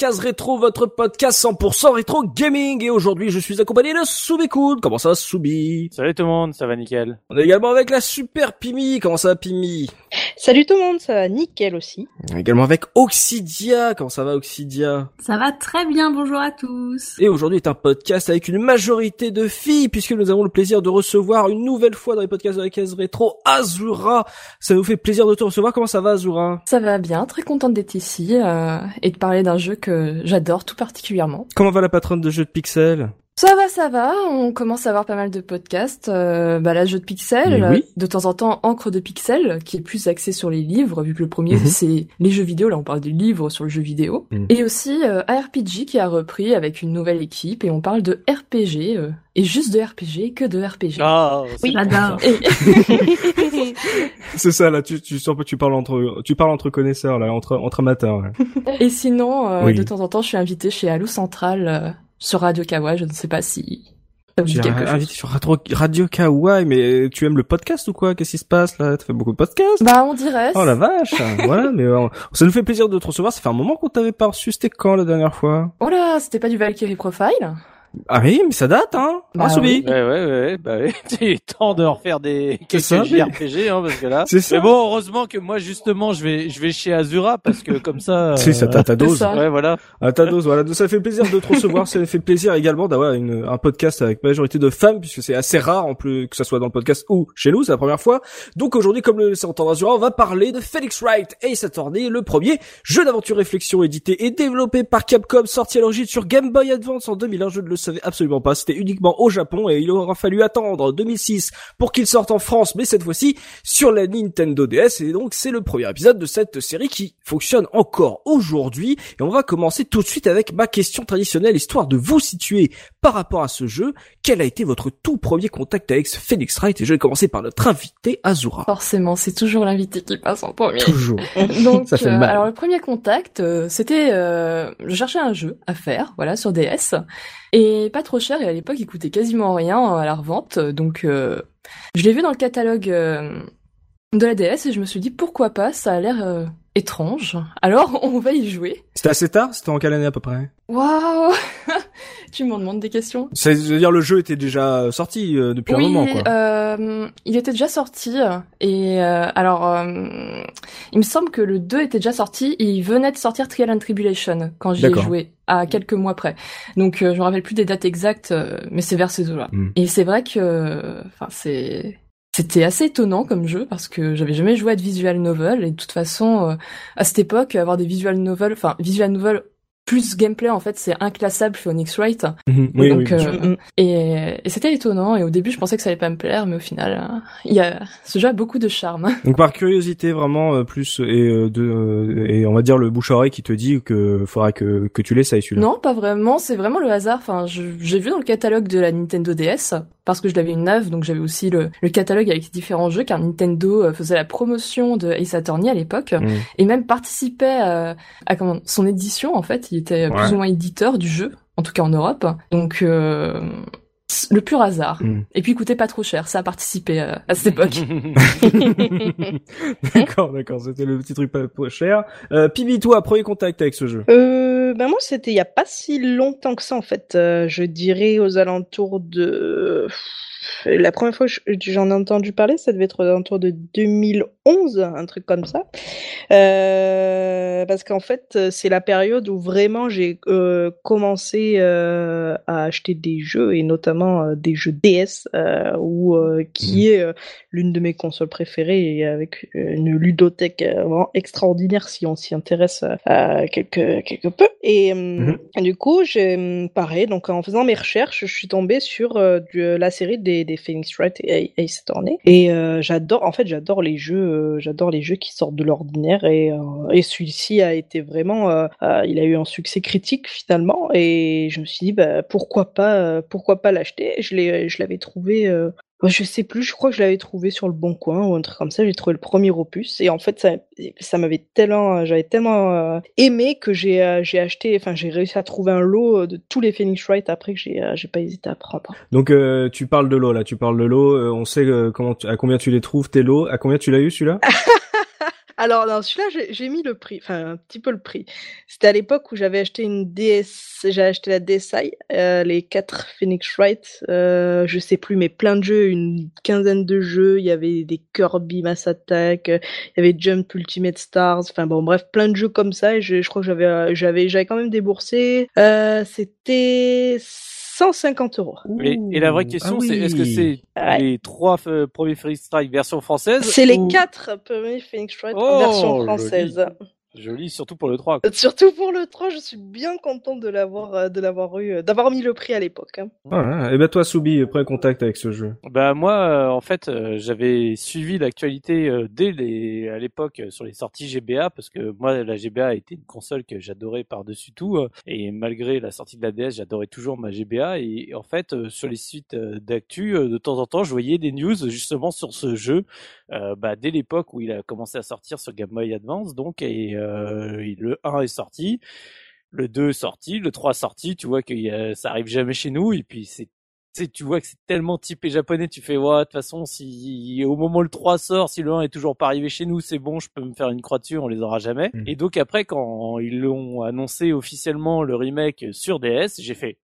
Case rétro, votre podcast 100% rétro gaming. Et aujourd'hui, je suis accompagné de Soubikoud. Comment ça va, Soubi? Salut tout le monde, ça va nickel. On est également avec la super Pimi. Comment ça va, Pimi? Salut tout le monde, ça va nickel aussi. Également avec Oxidia. Comment ça va, Oxidia? Ça va très bien, bonjour à tous. Et aujourd'hui est un podcast avec une majorité de filles, puisque nous avons le plaisir de recevoir une nouvelle fois dans les podcasts de la case rétro Azura. Ça nous fait plaisir de te recevoir. Comment ça va, Azura? Ça va bien, très contente d'être ici euh, et de parler d'un jeu que j'adore tout particulièrement. Comment va la patronne de jeux de pixels Ça va, ça va, on commence à avoir pas mal de podcasts. Euh, bah là, jeu de pixels, oui. de temps en temps Encre de pixels, qui est plus axé sur les livres, vu que le premier Mhm. c'est les jeux vidéo, là on parle des livres sur le jeu vidéo. Mhm. Et aussi euh, ARPG qui a repris avec une nouvelle équipe et on parle de RPG, euh, et juste de RPG que de RPG. Ah, Oui, j'adore. Et- C'est ça, là, tu, tu tu parles entre, tu parles entre connaisseurs, là, entre, entre amateurs. ouais. Et sinon, euh, Oui. de temps en temps, je suis invitée chez Halo Central euh, sur Radio Kawa. Je ne sais pas si ça vous dit J'ai quelque chose. invité sur Radio, Radio Kawaii, mais tu aimes le podcast ou quoi? Qu'est-ce qui se passe, là? Tu fais beaucoup de podcasts? Bah, on dirait. Oh la vache Voilà, mais euh, ça nous fait plaisir de te recevoir. Ça fait un moment qu'on t'avait pas reçu. C'était quand, la dernière fois? Oh là, c'était pas du Valkyrie Profile? Ah oui, mais ça date, hein Bah Hein, Soubi oui. Ouais, ouais, ouais, bah ouais. Il est temps de refaire des quelques ça, JRPG, hein, parce que là. C'est ça. Mais bon, heureusement que moi, justement, je vais, je vais chez Azura, parce que comme ça. Si, ça euh, t'a ta dose. ça. Ouais, voilà. À ta dose, voilà. Donc, ça fait plaisir de te recevoir. ça fait plaisir également d'avoir une, un podcast avec majorité de femmes, puisque c'est assez rare, en plus, que ça soit dans le podcast ou chez nous, c'est la première fois. Donc aujourd'hui, comme le laissé entendre Azura, on va parler de Felix Wright Ace Attorney, le premier jeu d'aventure réflexion édité et développé par Capcom, sorti à l'origine sur Game Boy Advance en 2001. Je ne le savais absolument pas. C'était uniquement au Japon et il aura fallu attendre 2006 pour qu'il sorte en France, mais cette fois-ci sur la Nintendo DS. Et donc, c'est le premier épisode de cette série qui fonctionne encore aujourd'hui. Et on va commencer tout de suite avec ma question traditionnelle, histoire de vous situer par rapport à ce jeu. Quel a été votre tout premier contact avec ce Phoenix Wright? Et je vais commencer par notre invité, Azura. Forcément, c'est toujours l'invité qui passe en premier. Toujours. Donc, Ça fait euh, mal. alors le premier contact, euh, c'était, euh, je cherchais un jeu à faire, voilà, sur DS, et pas trop cher, et à l'époque, il coûtait quasiment rien à la revente, donc euh, je l'ai vu dans le catalogue euh, de la DS et je me suis dit pourquoi pas, ça a l'air euh, étrange. Alors, on va y jouer. C'était assez tard? C'était en quelle année à peu près? Waouh Tu m'en demandes des questions C'est-à-dire le jeu était déjà sorti euh, depuis oui, un moment, quoi. euh, il était déjà sorti et euh, alors euh, il me semble que le 2 était déjà sorti et il venait de sortir Trial and Tribulation quand j'y ai joué à quelques mois près. Donc euh, je me rappelle plus des dates exactes euh, mais c'est vers ces eaux-là. Mm. Et c'est vrai que enfin c'est c'était assez étonnant comme jeu parce que j'avais jamais joué à de visual novel et de toute façon à cette époque avoir des visual novels enfin visual novel plus gameplay en fait c'est inclassable Phoenix Wright Mhm. Oui, donc, oui, euh, et, et c'était étonnant. Et au début, je pensais que ça allait pas me plaire, mais au final, euh, il y a ce jeu a beaucoup de charme. Donc par curiosité vraiment euh, plus et de et on va dire le bouche à oreille qui te dit que faudra que que tu l'essayes celui-là. non, pas vraiment. C'est vraiment le hasard. Enfin, j'ai vu dans le catalogue de la Nintendo DS parce que je l'avais une neuve, donc j'avais aussi le, le catalogue avec différents jeux, car Nintendo faisait la promotion de Ace Attorney à l'époque Mhm. et même participait euh, à comment, son édition. En fait, il était Ouais. plus ou moins éditeur du jeu, en tout cas en Europe. Donc euh, le pur hasard. Mhm. Et puis, il coûtait pas trop cher. Ça a participé euh, à cette époque. d'accord, d'accord, c'était le petit truc pas pas cher. Euh, Pibi, toi, premier contact avec ce jeu? Euh, ben moi, c'était il y a pas si longtemps que ça en fait. Euh, je dirais aux alentours de la première fois que j'en ai entendu parler, ça devait être aux alentours de 2011, un truc comme ça. Euh, parce qu'en fait, c'est la période où vraiment j'ai euh, commencé euh, à acheter des jeux, et notamment euh, des jeux DS, euh, ou qui mmh. est l'une de mes consoles préférées, et avec une ludothèque vraiment extraordinaire si on s'y intéresse quelque, quelque peu. Et, mmh. du coup, j'ai pareil, donc en faisant mes recherches, je suis tombée sur la série des des Phoenix Wright et Ace Attorney. Et euh, j'adore, en fait, j'adore les jeux, euh, j'adore les jeux qui sortent de l'ordinaire. Et, euh, celui-ci a été vraiment, il a eu un succès critique finalement. Et je me suis dit, bah, pourquoi pas, pourquoi pas l'acheter? Je l'ai, je l'avais trouvé je sais plus, je crois que je l'avais trouvé sur le bon coin ou un truc comme ça. J'ai trouvé le premier opus et en fait ça, ça m'avait tellement, j'avais tellement euh, aimé que j'ai, euh, j'ai acheté, enfin j'ai réussi à trouver un lot de tous les Phoenix Wright après que j'ai, euh, j'ai pas hésité à prendre. Donc tu parles de l'eau là, tu parles de l'eau. on sait comment, à combien tu les trouves tes lots. À combien tu l'as eu celui-là? Alors, dans celui-là, j'ai mis le prix, enfin un petit peu le prix. C'était à l'époque où j'avais acheté une DS, j'ai acheté la DSi, euh, les quatre Phoenix Wright, euh, je sais plus, mais plein de jeux, une quinzaine de jeux. Il y avait des Kirby Mass Attack, il y avait Jump Ultimate Stars, enfin bon, bref, plein de jeux comme ça. Et je, crois que j'avais, j'avais, j'avais quand même déboursé. Euh, C'était 150 euros. Et, et, la vraie question, ah c'est est-ce que c'est les trois euh, premiers Phoenix Strike version française C'est les quatre premiers Phoenix Strike oh, version française. Joli, surtout pour le 3. Surtout pour le 3, je suis bien content de l'avoir euh, de l'avoir eu, euh, d'avoir mis le prix à l'époque. Hein. et ben toi, Soubi, prends contact avec ce jeu. Bah moi, euh, en fait, j'avais suivi l'actualité dès les à l'époque sur les sorties GBA parce que moi, la GBA était une console que j'adorais par-dessus tout et malgré la sortie de la DS, j'adorais toujours ma GBA et en fait, sur les sites d'actu, de temps en temps, je voyais des news justement sur ce jeu. bah dès l'époque où il a commencé à sortir sur Game Boy Advance, donc et euh, le 1 est sorti, le 2 est sorti, le 3 est sorti, tu vois que ça arrive jamais chez nous et puis c'est tu vois que c'est tellement typé japonais, tu fais ouais, de toute façon si au moment où le 3 sort, si le 1 est toujours pas arrivé chez nous, c'est bon, je peux me faire une croix dessus, on les aura jamais. Mmh. Et donc après quand ils l'ont annoncé officiellement le remake sur DS, j'ai fait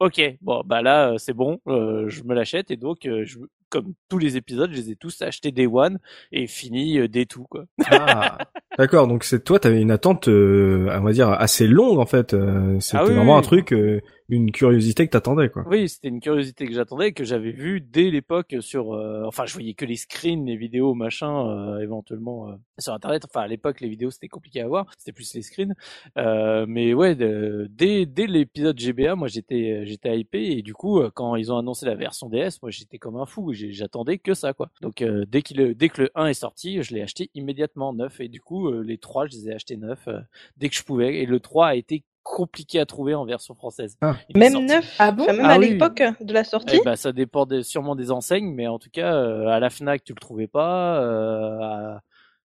OK, bon bah là euh, c'est bon, euh, je me l'achète et donc je, comme tous les épisodes, je les ai tous achetés Day One et fini euh, Day Two quoi. Ah, d'accord, donc c'est toi, t'avais une attente, euh, on va dire assez longue en fait. Euh, c'était ah vraiment un truc, euh, une curiosité que t'attendais quoi. Oui, c'était une curiosité que j'attendais que j'avais vu dès l'époque sur, enfin je voyais que les screens, les vidéos, machin, éventuellement sur internet. Enfin à l'époque les vidéos c'était compliqué à voir, c'était plus les screens. mais ouais, dès dès l'épisode GBA, moi j'étais j'étais hypé et du coup quand ils ont annoncé la version DS, moi j'étais comme un fou j'attendais que ça quoi. Donc euh, dès qu'il dès que le 1 est sorti, je l'ai acheté immédiatement neuf et du coup euh, les trois je les ai achetés neufs euh, dès que je pouvais et le 3 a été compliqué à trouver en version française. Ah. Même neuf ah bon Même ah à l'époque de la sortie eh ben, Ça dépend sûrement des enseignes, mais en tout cas, à la FNAC, tu le trouvais pas. à,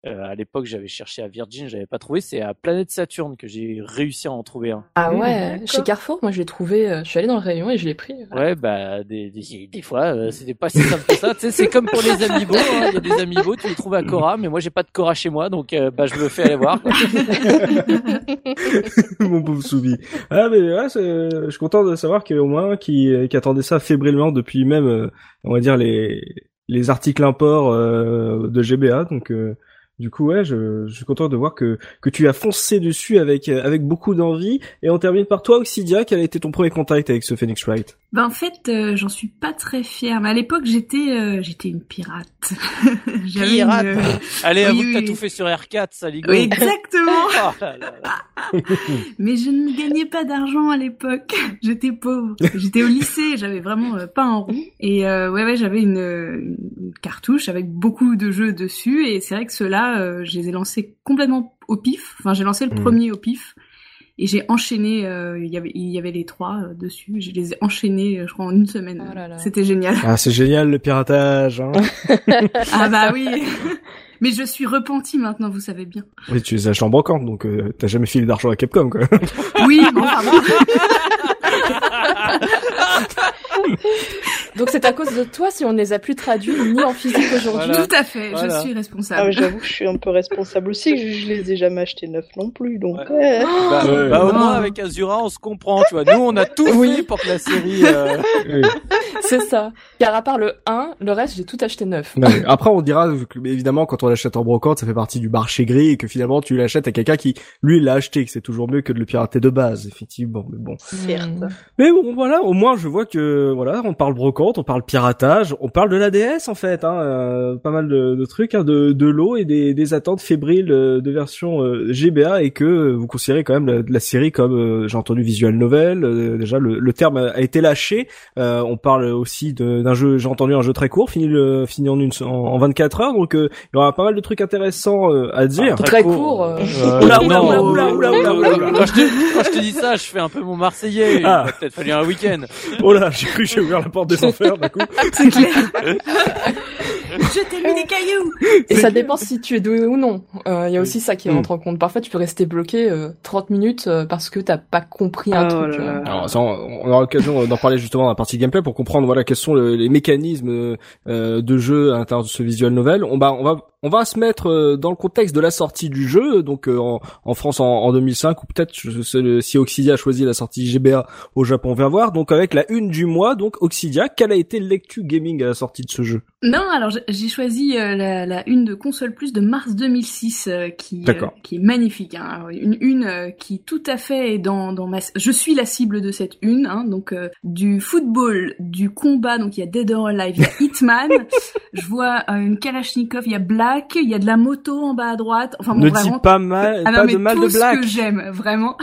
euh, à l'époque, j'avais cherché à Virgin, j'avais pas trouvé. C'est à Planète Saturne que j'ai réussi à en trouver un. Ah ouais, chez Carrefour, moi je l'ai trouvé. Euh, je suis allé dans le rayon et je l'ai pris. Ouais, bah des, des, des fois, euh, c'était pas si simple que ça. tu sais, c'est comme pour les amiibo. Hein. Il y a des amiibo, tu les trouves à Cora, mais moi j'ai pas de Cora chez moi, donc bah je me fais aller voir. Mon pauvre Soubi. Ah mais ouais, je suis content de savoir qu'il y a au moins qui, qui attendait ça fébrilement depuis même, on va dire les les articles import de GBA, donc. Du coup, ouais, je, je, suis content de voir que, que tu as foncé dessus avec, avec beaucoup d'envie. Et on termine par toi, Oxidia, quel a été ton premier contact avec ce Phoenix Wright? Ben en fait, euh, j'en suis pas très fière. Mais à l'époque, j'étais euh, j'étais une pirate. pirate. Une... Allez, avoue que t'as tout fait sur R4, ça Oui, exactement. Oh mais je ne gagnais pas d'argent à l'époque. J'étais pauvre. J'étais au lycée, j'avais vraiment euh, pas un rond. Et ouais, ouais, j'avais une, une, cartouche avec beaucoup de jeux dessus. Et c'est vrai que ceux-là, je les ai lancés complètement au pif. Enfin, j'ai lancé le hmm. premier au pif et j'ai enchaîné euh, il y avait il y avait les trois euh, dessus. Je les ai enchaînés euh, je crois en une semaine. Oh c'était génial. Ah c'est génial le piratage hein. Ah bah oui. Mais je suis repenti maintenant vous savez bien. Oui tu les achètes en brocante donc t'as jamais filé d'argent à Capcom quoi. Oui bon enfin Donc c'est à cause de toi si on ne les a plus traduits ni en physique aujourd'hui. Tout à fait, je suis responsable. Ah, j'avoue que je suis un peu responsable aussi, je, je les ai jamais achetés neufs non plus, donc. Bah, bah, au moins avec Azura on se comprend, tu vois. Nous on a tout fait pour que la série. Euh... C'est ça. Car à part le 1, le reste j'ai tout acheté neuf. après on dira que, évidemment quand on l'achète en brocante, ça fait partie du marché gris et que finalement tu l'achètes à quelqu'un qui lui l'a acheté, que c'est toujours mieux que de le pirater de base, effectivement. Mais bon. Certes. Mais bon voilà, au moins je vois que voilà, on parle brocante, on parle piratage, on parle de la DS en fait, hein, euh, pas mal de, de trucs, hein, de, de l'eau et des, des attentes fébriles euh, de version euh, GBA et que vous considérez quand même la, la série comme j'ai entendu visual novel. déjà le, le, terme a été lâché. on parle aussi d'un jeu, j'ai entendu un jeu très court, fini le fini en une en, 24 heures, donc il y aura pas mal de trucs intéressants à dire. Ah, très, court. oula, oula, oula, oula, oula, oula, oula, Quand je te, quand je te dis ça, je fais un peu mon Marseillais. Ah. Il peut-être fallu un week-end. Oh là, j'ai cru que j'ai ouvert la porte des enfers, d'un coup. C'est clair. je t'ai mis des cailloux. Et ça dépend si tu es doué ou non. Il euh, y a aussi ça qui rentre en compte. Parfois, tu peux rester bloqué euh, 30 minutes euh, parce que t'as pas compris un oh truc. Euh. Alors, ça, on, aura l'occasion d'en parler justement dans la partie gameplay pour comprendre voilà quels sont les mécanismes de jeu à l'intérieur de ce visual novel. On va, on va on va se mettre euh, dans le contexte de la sortie du jeu, donc euh, en, France en, 2005 ou peut-être si Oxidia a choisi la sortie GBA au Japon, on va voir. Donc avec la une du mois, donc Oxidia, quelle a été lecture gaming à la sortie de ce jeu? Non, alors j'ai choisi euh, la, une de console plus de mars 2006 qui qui est magnifique, hein. une une qui tout à fait est dans dans ma. Je suis la cible de cette une, hein, donc du football, du combat, donc il y a Dead or Alive, il y a Hitman, je vois une Kalashnikov, il y a Black il y a de la moto en bas à droite. Enfin, bon, ne dis pas mal, ah pas de mal de Black. ce que j'aime, vraiment.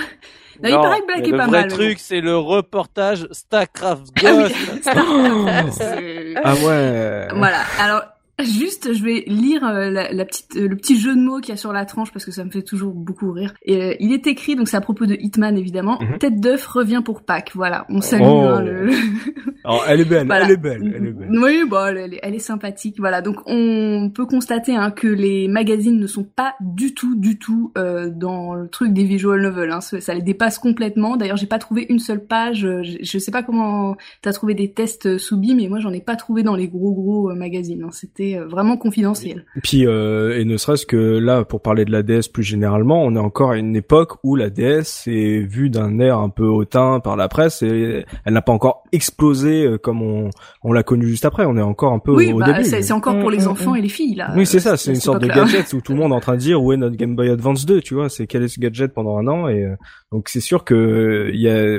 Non, il paraît que Black est pas mal. Le vrai truc, c'est le reportage Starcraft Ghost. ah ouais. Voilà. Alors, Juste, je vais lire euh, la, petite, euh, le petit jeu de mots qu'il y a sur la tranche parce que ça me fait toujours beaucoup rire. Et euh, il est écrit, donc c'est à propos de Hitman évidemment. Mhm. Tête d'œuf revient pour Pâques. Voilà, on salue. Oh. Hein, le... Elle est belle, elle est belle, elle est belle. Oui, bon, elle, est, elle est sympathique. Voilà, donc on peut constater hein, que les magazines ne sont pas du tout, du tout dans le truc des visual novels. Hein. Ça les dépasse complètement. D'ailleurs, j'ai pas trouvé une seule page. Je, je sais pas comment t'as trouvé des tests sous mais moi j'en ai pas trouvé dans les gros gros magazines. C'était euh, vraiment confidentiel. Et puis euh, et ne serait-ce que là pour parler de la DS plus généralement, on est encore à une époque où la DS est vue d'un air un peu hautain par la presse et elle n'a pas encore explosé euh, comme on on l'a connu juste après. On est encore un peu oui, au bah, début. C'est encore pour les mm, mm, enfants mm. et les filles là. Oui, c'est ça. C'est une sorte de gadget où tout le monde est en train de dire où est notre Game Boy Advance 2. Tu vois, c'est quel est ce gadget pendant un an? Et donc c'est sûr que il y a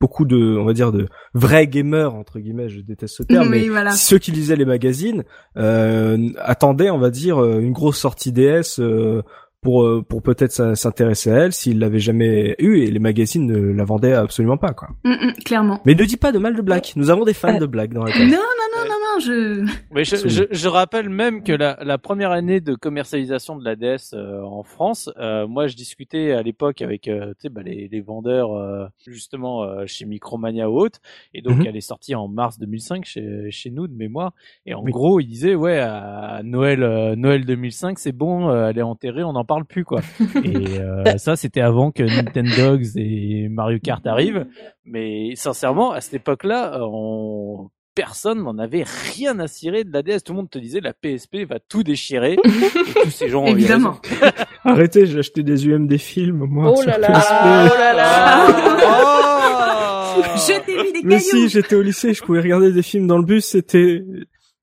beaucoup de, on va dire, de vrais gamers entre guillemets, je déteste ce terme, mais ceux qui lisaient les magazines euh, attendaient, on va dire, euh, une grosse sortie DS euh, pour euh, pour peut-être s'intéresser à elle s'ils l'avaient jamais eu et les magazines ne la vendaient absolument pas quoi. Mm, mm, clairement. Mais ne dis pas de mal de Black. Nous avons des fans de Black dans la non non non non je. Mais je, je, je rappelle même que la, la première année de commercialisation de la DS euh, en France, euh, moi je discutais à l'époque avec tu sais bah, les, les vendeurs justement chez Micromania ou autre et donc mhm. elle est sortie en mars 2005 chez chez nous de mémoire et en gros ils disaient ouais à Noël Noël 2005 c'est bon elle est enterrée on en parle plus quoi. Et euh, ça c'était avant que Nintendo et Mario Kart arrivent. Mais sincèrement, à cette époque-là, on personne n'en avait rien à cirer de la DS. Tout le monde te disait la PSP va tout déchirer. et tous ces gens Évidemment. Arrêtez, j'ai acheté des UM des films, moi. Oh là là. Oh là là. oh je t'ai mis des Mais si, j'étais au lycée, je pouvais regarder des films dans le bus, c'était,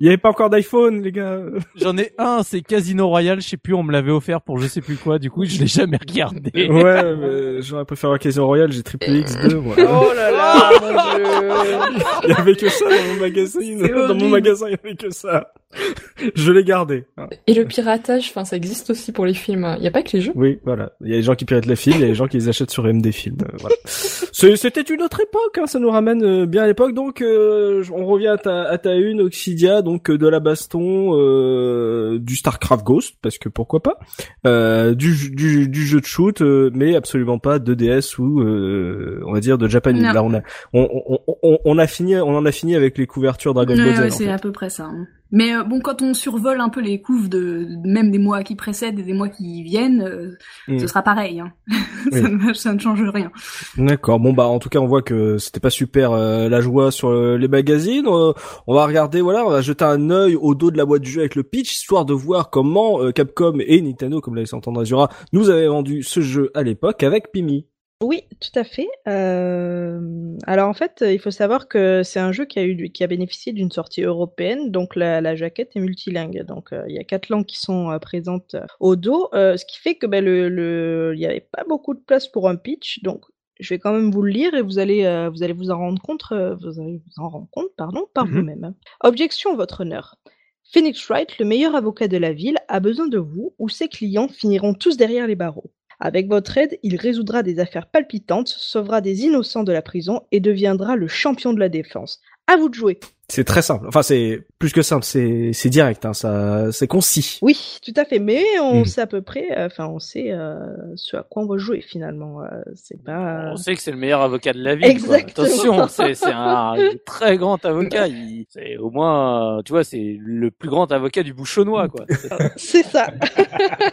il y avait pas encore d'iPhone, les gars. J'en ai un, c'est Casino Royale, je sais plus, on me l'avait offert pour je sais plus quoi, du coup, je l'ai jamais regardé. Ouais, mais j'aurais préféré Casino Royale, j'ai triplé X2, moi. Oh là là, mon dieu. Il y avait que ça dans mon magasin, dans mon magasin, il y avait que ça. je l'ai gardé. Et le piratage, enfin, ça existe aussi pour les films. Il y a pas que les jeux. Oui, voilà. Il y a des gens qui piratent les films, il y a des gens qui les achètent sur MD Films. Euh, voilà. C'était une autre époque, hein, ça nous ramène euh, bien à l'époque. Donc, euh, on revient à ta, à ta une, Oxidia, donc de la baston, euh, du Starcraft Ghost, parce que pourquoi pas, du, du, du, jeu de shoot, mais absolument pas de DS ou, on va dire, de Japanese. Là, on a, on, on, on, on, a fini, on en a fini avec les couvertures Dragon Ball Z. c'est à peu près ça. Hein. Mais euh, bon, quand on survole un peu les couves de même des mois qui précèdent et des mois qui viennent, euh, Mm. ce sera pareil. Hein. ça, ne, ça ne change rien. D'accord. Bon bah en tout cas on voit que c'était pas super euh, la joie sur euh, les magazines. Euh, on va regarder voilà, on va jeter un œil au dos de la boîte du jeu avec le pitch histoire de voir comment Capcom et Nintendo comme l'a laissé entendre Azura nous avaient vendu ce jeu à l'époque avec Pimi. Oui, tout à fait. Euh, Alors en fait, il faut savoir que c'est un jeu qui a eu, qui a bénéficié d'une sortie européenne, donc la, la jaquette est multilingue. Donc euh, il y a quatre langues qui sont euh, présentes au dos, ce qui fait que ben, le, le, il n'y avait pas beaucoup de place pour un pitch. Donc je vais quand même vous le lire et vous allez, euh, vous allez vous en rendre compte, euh, vous allez vous en rendre compte, pardon, par Mhm. vous-même. Objection, votre honneur. Phoenix Wright, le meilleur avocat de la ville, a besoin de vous ou ses clients finiront tous derrière les barreaux. Avec votre aide, il résoudra des affaires palpitantes, sauvera des innocents de la prison et deviendra le champion de la défense. À vous de jouer. C'est très simple. Enfin c'est plus que simple, c'est c'est direct hein, ça c'est concis. Oui, tout à fait. Mais on Mm. sait à peu près, euh, enfin, on sait euh, ce à quoi on va jouer finalement. Euh, c'est pas. On sait que c'est le meilleur avocat de la ville. quoi. Exactement. Attention, c'est c'est un très grand avocat. Il- C'est au moins, tu vois, c'est le plus grand avocat du bouchonnois, quoi. C'est ça.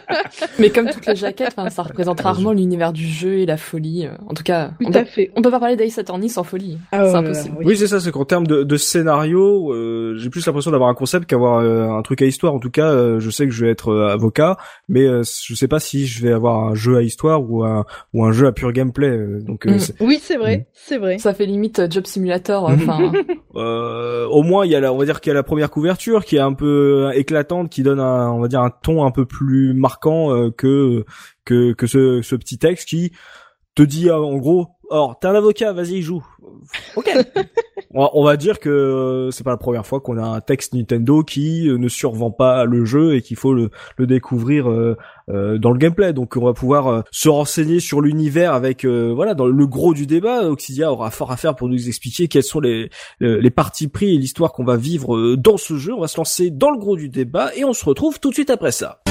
Mais comme toutes les jaquettes, enfin, ça représente rarement l'univers du jeu et la folie. En tout cas, Tout on peut, à fait. on peut pas parler d'Ace Attorney sans folie. Ah, c'est impossible. oui. Oui, c'est ça, c'est qu'en termes de, de scénario, euh, j'ai plus l'impression d'avoir un concept qu'avoir euh, un truc à histoire. En tout cas, euh, je sais que je vais être euh, avocat, mais euh, je sais pas si je vais avoir un jeu à histoire ou un ou un jeu à pur gameplay. euh, donc, euh, Mm. c'est- Oui, c'est vrai, Mm. c'est vrai. Ça fait limite euh, Job Simulator. Enfin, euh, au moins il y a la, on va dire qu'il y a la première couverture qui est un peu éclatante, qui donne un, on va dire un ton un peu plus marquant euh, que que que ce, ce petit texte qui te dit euh, en gros, alors t'es un avocat, vas-y joue. Ok. on, va, on va dire que euh, c'est pas la première fois qu'on a un texte Nintendo qui euh, ne survend pas le jeu et qu'il faut le, le découvrir euh, euh, dans le gameplay. Donc on va pouvoir euh, se renseigner sur l'univers avec voilà dans le gros du débat. Oxidia aura fort à faire pour nous expliquer quels sont les les parties pris et l'histoire qu'on va vivre dans ce jeu. On va se lancer dans le gros du débat et on se retrouve tout de suite après ça.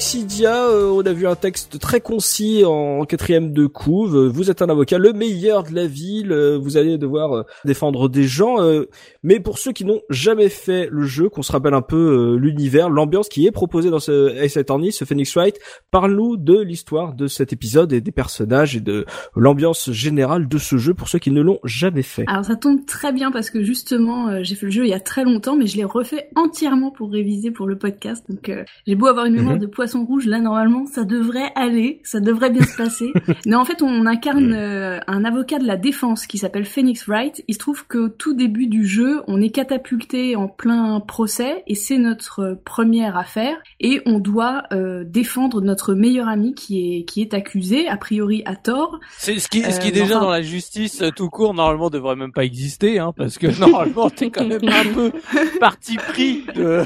Vers toi, Oxidia. Euh, on a vu un texte très concis en quatrième de couve. Euh, Vous êtes un avocat, le meilleur de la ville. Euh, Vous allez devoir euh, défendre des gens. Euh, Mais pour ceux qui n'ont jamais fait le jeu, qu'on se rappelle un peu euh, l'univers, l'ambiance qui est proposée dans ce Ace Attorney, ce Phoenix Wright, parle-nous de l'histoire de cet épisode et des personnages et de l'ambiance générale de ce jeu pour ceux qui ne l'ont jamais fait. Alors ça tombe très bien parce que justement euh, j'ai fait le jeu il y a très longtemps mais je l'ai refait entièrement pour réviser pour le podcast donc euh, j'ai beau avoir une mémoire Mhm. de poisson rouge là normalement ça devrait aller ça devrait bien se passer mais en fait on incarne euh, un avocat de la défense qui s'appelle Phoenix Wright il se trouve qu'au tout début du jeu on est catapulté en plein procès et c'est notre euh, première affaire et on doit euh, défendre notre meilleur ami qui est qui est accusé a priori à tort C'est ce qui, ce qui Euh, déjà enfin- dans la justice tout court normalement devrait même pas exister, hein, parce que normalement t'es quand même un peu parti pris de,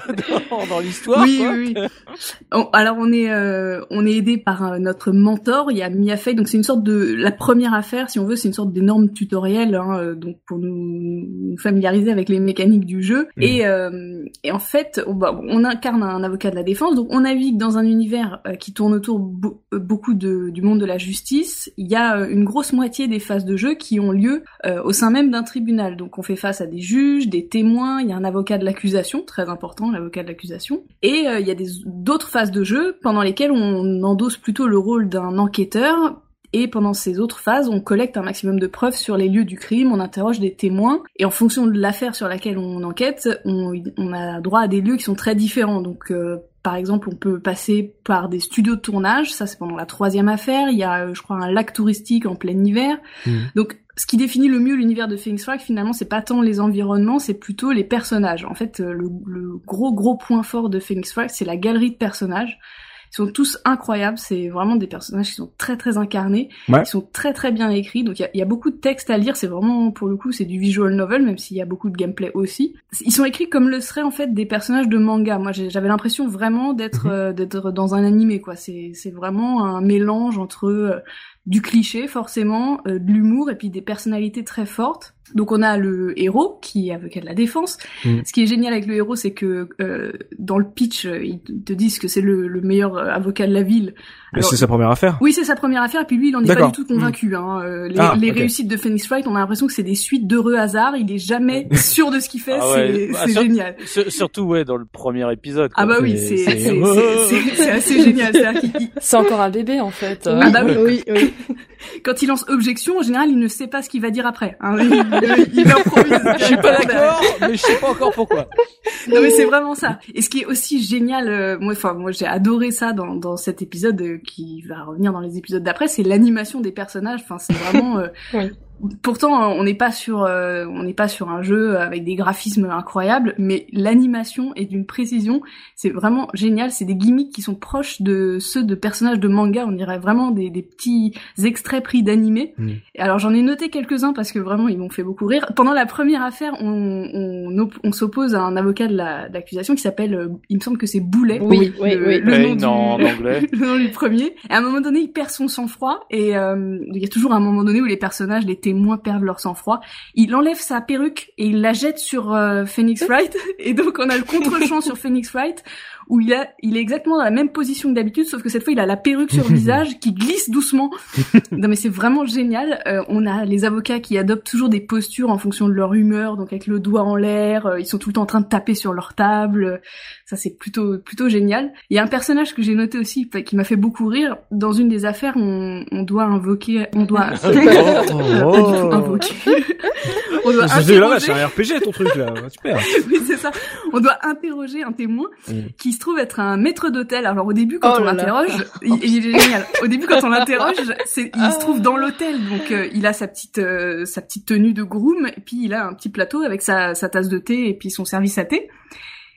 dans, dans l'histoire. Oui, quoi. oui, oui. On- alors on est euh, on est aidé par euh, notre mentor. Il y a Mia Fey, donc c'est une sorte de la première affaire, si on veut, c'est une sorte d'énorme tutoriel, hein, euh, donc pour nous, familiariser avec les mécaniques du jeu. Et euh, et en fait, on, bah, on incarne un avocat de la défense, donc on navigue dans un univers qui tourne autour beau- beaucoup de, du monde de la justice. Il y a une grosse moitié des phases de jeu qui ont lieu euh, au sein même d'un tribunal. Donc on fait face à des juges, des témoins, il y a un avocat de l'accusation, très important, l'avocat de l'accusation. Et euh, il y a d'autres phases de jeu pendant lesquelles on endosse plutôt le rôle d'un enquêteur et pendant ces autres phases, on collecte un maximum de preuves sur les lieux du crime, on interroge des témoins, et en fonction de l'affaire sur laquelle on enquête, on, on, a droit à des lieux qui sont très différents. Donc euh, par exemple, on peut passer par des studios de tournage, ça c'est pendant la troisième affaire, il y a je crois un lac touristique en plein hiver. Mmh. Donc ce qui définit le mieux l'univers de Phoenix Wright, finalement, c'est pas tant les environnements, c'est plutôt les personnages. En fait, le, le gros gros point fort de Phoenix Wright, c'est la galerie de personnages. Ils sont tous incroyables. C'est vraiment des personnages qui sont très très incarnés. Ils sont très très bien écrits. Donc il y, a, beaucoup de textes à lire. C'est vraiment pour le coup c'est du visual novel, même s'il y a beaucoup de gameplay aussi. Ils sont écrits comme le seraient en fait des personnages de manga. Moi j'avais l'impression vraiment d'être mhm. euh, d'être dans un animé quoi. C'est c'est vraiment un mélange entre euh, du cliché forcément, euh, de l'humour et puis des personnalités très fortes. Donc on a le héros qui est avocat de la défense. Mm. Ce qui est génial avec le héros, c'est que euh, dans le pitch, euh, ils te disent que c'est le, le, meilleur euh, avocat de la ville. c'est sa première affaire. Oui, c'est sa première affaire. Et puis lui, il en est pas du tout convaincu. Mm. Hein. Euh, les, ah, les réussites de Phoenix Wright, on a l'impression que c'est des suites d'heureux hasards. Il est jamais sûr de ce qu'il fait. Ah c'est bah, génial. surtout ouais, dans le premier épisode. Ah bah oui, c'est c'est assez génial. C'est encore un bébé en fait. Ah bah oui, oui. Quand il lance objection, en général, il ne sait pas ce qu'il va dire après. Hein. Il improvise. Je suis pas d'accord, mais je sais pas encore pourquoi. Non mais c'est vraiment ça. Et ce qui est aussi génial, euh, moi, enfin moi j'ai adoré ça dans, dans cet épisode euh, qui va revenir dans les épisodes d'après, c'est l'animation des personnages. Enfin c'est vraiment euh, oui. Pourtant, on n'est pas sur, euh, on n'est pas sur un jeu avec des graphismes incroyables, mais l'animation est d'une précision. C'est vraiment génial. C'est des gimmicks qui sont proches de ceux de personnages de manga. On dirait vraiment des, des petits extraits pris d'animé. Mm. Alors j'en ai noté quelques-uns parce que vraiment ils m'ont fait beaucoup rire. Pendant la première affaire, on, on, on s'oppose à un avocat de l'accusation qui s'appelle, euh, il me semble que c'est Boulet. Oui, oui, le, oui. Le, nom du, en anglais. le nom du premier. Et à un moment donné, il perd son sang-froid et euh, il y a toujours un moment donné où les personnages, les témoins perdent leur sang-froid. Il enlève sa perruque et il la jette sur euh, Phoenix Wright. Et donc on a le contre-champ sur Phoenix Wright où il, a, il est exactement dans la même position que d'habitude, sauf que cette fois il a la perruque sur le visage qui glisse doucement. non mais c'est vraiment génial. Euh, on a les avocats qui adoptent toujours des postures en fonction de leur humeur, donc avec le doigt en l'air, euh, ils sont tout le temps en train de taper sur leur table. Ça c'est plutôt plutôt génial. Il y a un personnage que j'ai noté aussi qui m'a fait beaucoup rire. Dans une des affaires, on, on doit invoquer, on doit oh. invoquer. on doit interroger... c'est un RPG ton truc là, super. oui c'est ça. On doit interroger un témoin mm. qui se trouve être un maître d'hôtel. Alors au début quand oh on l'interroge, il, il, est génial. Au début quand on l'interroge, il se trouve dans l'hôtel, donc euh, il a sa petite euh, sa petite tenue de groom, et puis il a un petit plateau avec sa, sa tasse de thé et puis son service à thé.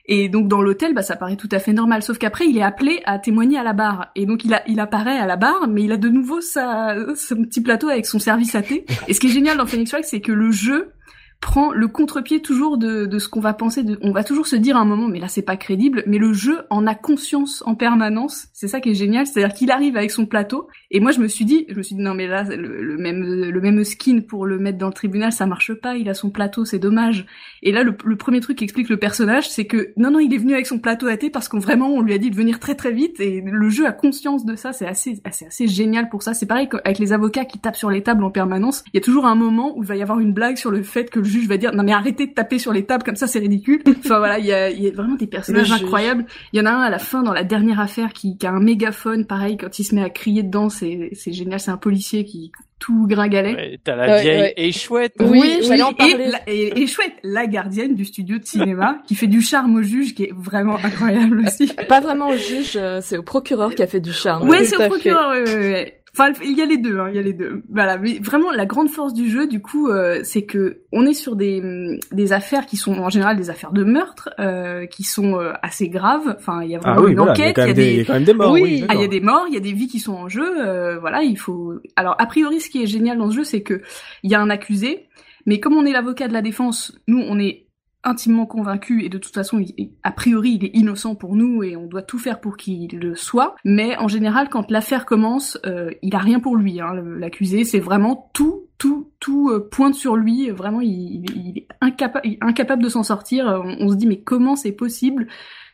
Et donc dans l'hôtel, bah, ça paraît tout à fait normal. Sauf qu'après, il est appelé à témoigner à la barre. Et donc il, a, il apparaît à la barre, mais il a de nouveau sa, son petit plateau avec son service à thé. Et ce qui est génial dans Phoenix Wright, c'est que le jeu prend le contre-pied toujours de, de ce qu'on va penser. De, on va toujours se dire à un moment, mais là c'est pas crédible. Mais le jeu en a conscience en permanence. C'est ça qui est génial, c'est-à-dire qu'il arrive avec son plateau. Et moi je me suis dit, je me suis dit non mais là le, même le même skin pour le mettre dans le tribunal ça marche pas. Il a son plateau, c'est dommage. Et là le, premier truc qui explique le personnage, c'est que non non il est venu avec son plateau à thé parce qu'on vraiment on lui a dit de venir très très vite. Et le jeu a conscience de ça. C'est assez assez assez génial pour ça. C'est pareil avec les avocats qui tapent sur les tables en permanence. Il y a toujours un moment où il va y avoir une blague sur le fait que juge va dire non mais arrêtez de taper sur les tables comme ça c'est ridicule. Enfin voilà, il y a, y a, vraiment des personnages incroyables. Il y en a un à la fin dans la dernière affaire qui, qui a un mégaphone pareil quand il se met à crier dedans c'est c'est génial, c'est un policier qui tout gringalet. Ouais, T'as la vieille ouais. et chouette. Oui, j'allais en parler. Et, la, et, et, chouette, la gardienne du studio de cinéma, qui fait du charme au juge, qui est vraiment incroyable aussi. Pas vraiment au juge, euh, c'est au procureur qui a fait du charme. Ouais, c'est au procureur. Ouais, ouais, ouais. Enfin, il y a les deux, hein, il y a les deux. Voilà, mais vraiment la grande force du jeu, du coup, euh, c'est que on est sur des des affaires qui sont en général des affaires de meurtre, euh, qui sont euh, assez graves. Enfin, il y a ah vraiment oui, une voilà, enquête, il y a, des, il y a quand même des morts. Oui, oui ah, il y a des morts, il y a des vies qui sont en jeu. Euh, voilà, il faut. Alors a priori, ce qui est génial dans ce jeu, c'est que il y a un accusé, mais comme on est l'avocat de la défense, nous, on est intimement convaincu et de toute façon, a priori, il est innocent pour nous et on doit tout faire pour qu'il le soit. Mais en général, quand l'affaire commence, euh, il a rien pour lui. Hein, L'accusé, c'est vraiment tout, tout tout pointe sur lui. Vraiment, il, est incapable de s'en sortir. On, se dit mais comment c'est possible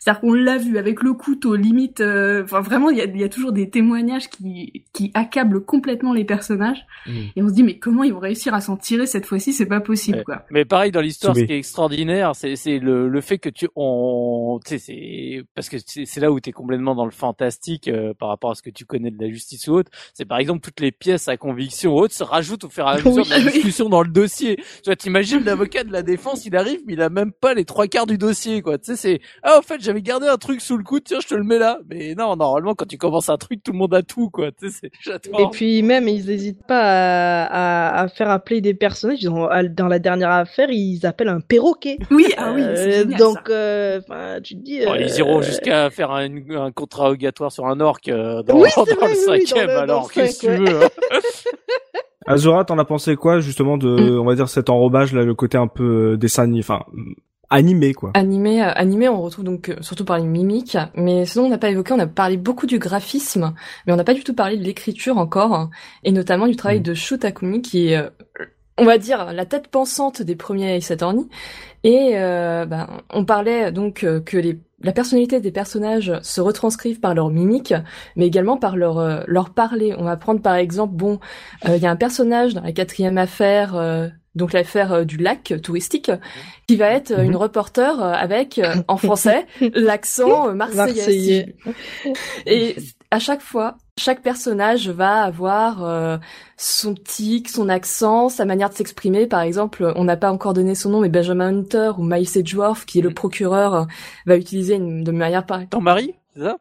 c'est-à-dire qu'on l'a vu avec le couteau, limite. Euh, enfin, vraiment, il y a, y a, toujours des témoignages qui, qui accablent complètement les personnages. Mm. Et on se dit, mais comment ils vont réussir à s'en tirer cette fois-ci? C'est pas possible, quoi. Mais pareil, dans l'histoire, ce qui est extraordinaire, c'est, c'est le, le fait que tu, on, tu sais, c'est parce que c'est, là où tu es complètement dans le fantastique euh, par rapport à ce que tu connais de la justice ou autre. C'est par exemple toutes les pièces à conviction ou autre se rajoutent au fur et à mesure de la discussion dans le dossier. Tu vois, t'imagines l'avocat de la défense, il arrive, mais il a même pas les trois quarts du dossier, quoi. Tu sais, c'est ah, en fait, j'avais gardé un truc sous le coude, tiens, je te le mets là. Mais non, normalement, quand tu commences un truc, tout le monde a tout, quoi. Tu sais, Et puis même, ils n'hésitent pas à, à, faire appeler des personnages. dans la dernière affaire, ils appellent un perroquet. Oui, ah oui. Euh, donc, euh, tu te dis. ils iront euh, jusqu'à faire un, un contrarogatoire sur un orque dans, dans le cinquième. alors, qu'est-ce que tu veux hein Azura, t'en as pensé quoi justement de, on va dire cet enrobage là, le côté un peu dessin, enfin animé quoi. Animé, euh, animé, on retrouve donc euh, surtout par les mimiques, mais sinon on n'a pas évoqué, on a parlé beaucoup du graphisme, mais on n'a pas du tout parlé de l'écriture encore, et notamment du travail mm. de Shu Takumi qui est, euh, on va dire, la tête pensante des premiers Ace Attorney. Et ben, on parlait donc que les, la personnalité des personnages se retranscrivent par leur mimique, mais également par leur leur parler. On va prendre par exemple, bon, il y a un personnage dans la quatrième affaire donc l'affaire euh, du lac touristique, qui va être euh, une mhm. reporter euh, avec, en français, l'accent marseillais. Et à chaque fois, chaque personnage va avoir son tic, son accent, sa manière de s'exprimer. Par exemple, on n'a pas encore donné son nom, mais Benjamin Hunter ou Miles Edgeworth, qui est le mhm. procureur, va utiliser une de manière pareille. Ton mari, c'est ça?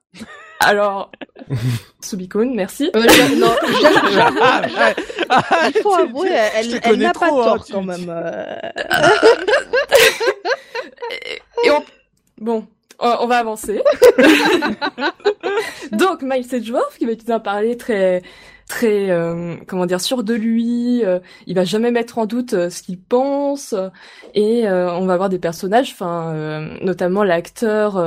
Alors, Subicone, merci. Euh, non, Il faut avouer, elle, elle n'a pas hein, tort quand même. Euh. et, on... Bon, on va avancer. Donc, Miles Edgeworth, qui va utiliser un parler très très euh, comment dire sûr de lui euh, il va jamais mettre en doute euh, ce qu'il pense et on va avoir des personnages enfin notamment l'acteur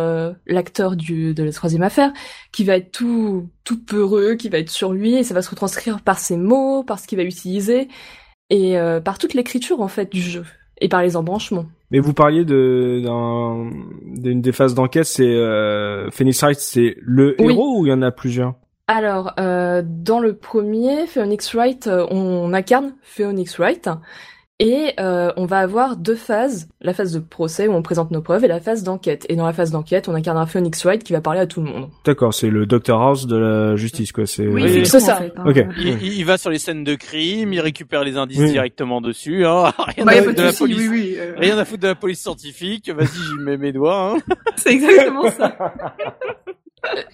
l'acteur du de la troisième affaire qui va être tout tout peureux qui va être sur lui et ça va se retranscrire par ses mots par ce qu'il va utiliser et par toute l'écriture en fait du jeu et par les embranchements. Mais vous parliez de d'une des phases d'enquête c'est Phoenix Wright c'est le héros ou il y en a plusieurs? Alors, euh, dans le premier, Phoenix Wright, euh, on incarne Phoenix Wright. Et euh, on va avoir deux phases, la phase de procès où on présente nos preuves et la phase d'enquête. Et dans la phase d'enquête, on incarnera Phoenix Wright qui va parler à tout le monde. D'accord, c'est le Dr House de la justice, quoi. C'est oui, c'est ça. Hein. Il, va sur les scènes de crime, il récupère les indices directement dessus. Hein. Rien à foutre de la police. Oui, Rien à foutre de la police scientifique. Vas-y, j'y mets mes doigts. Hein. c'est exactement ça.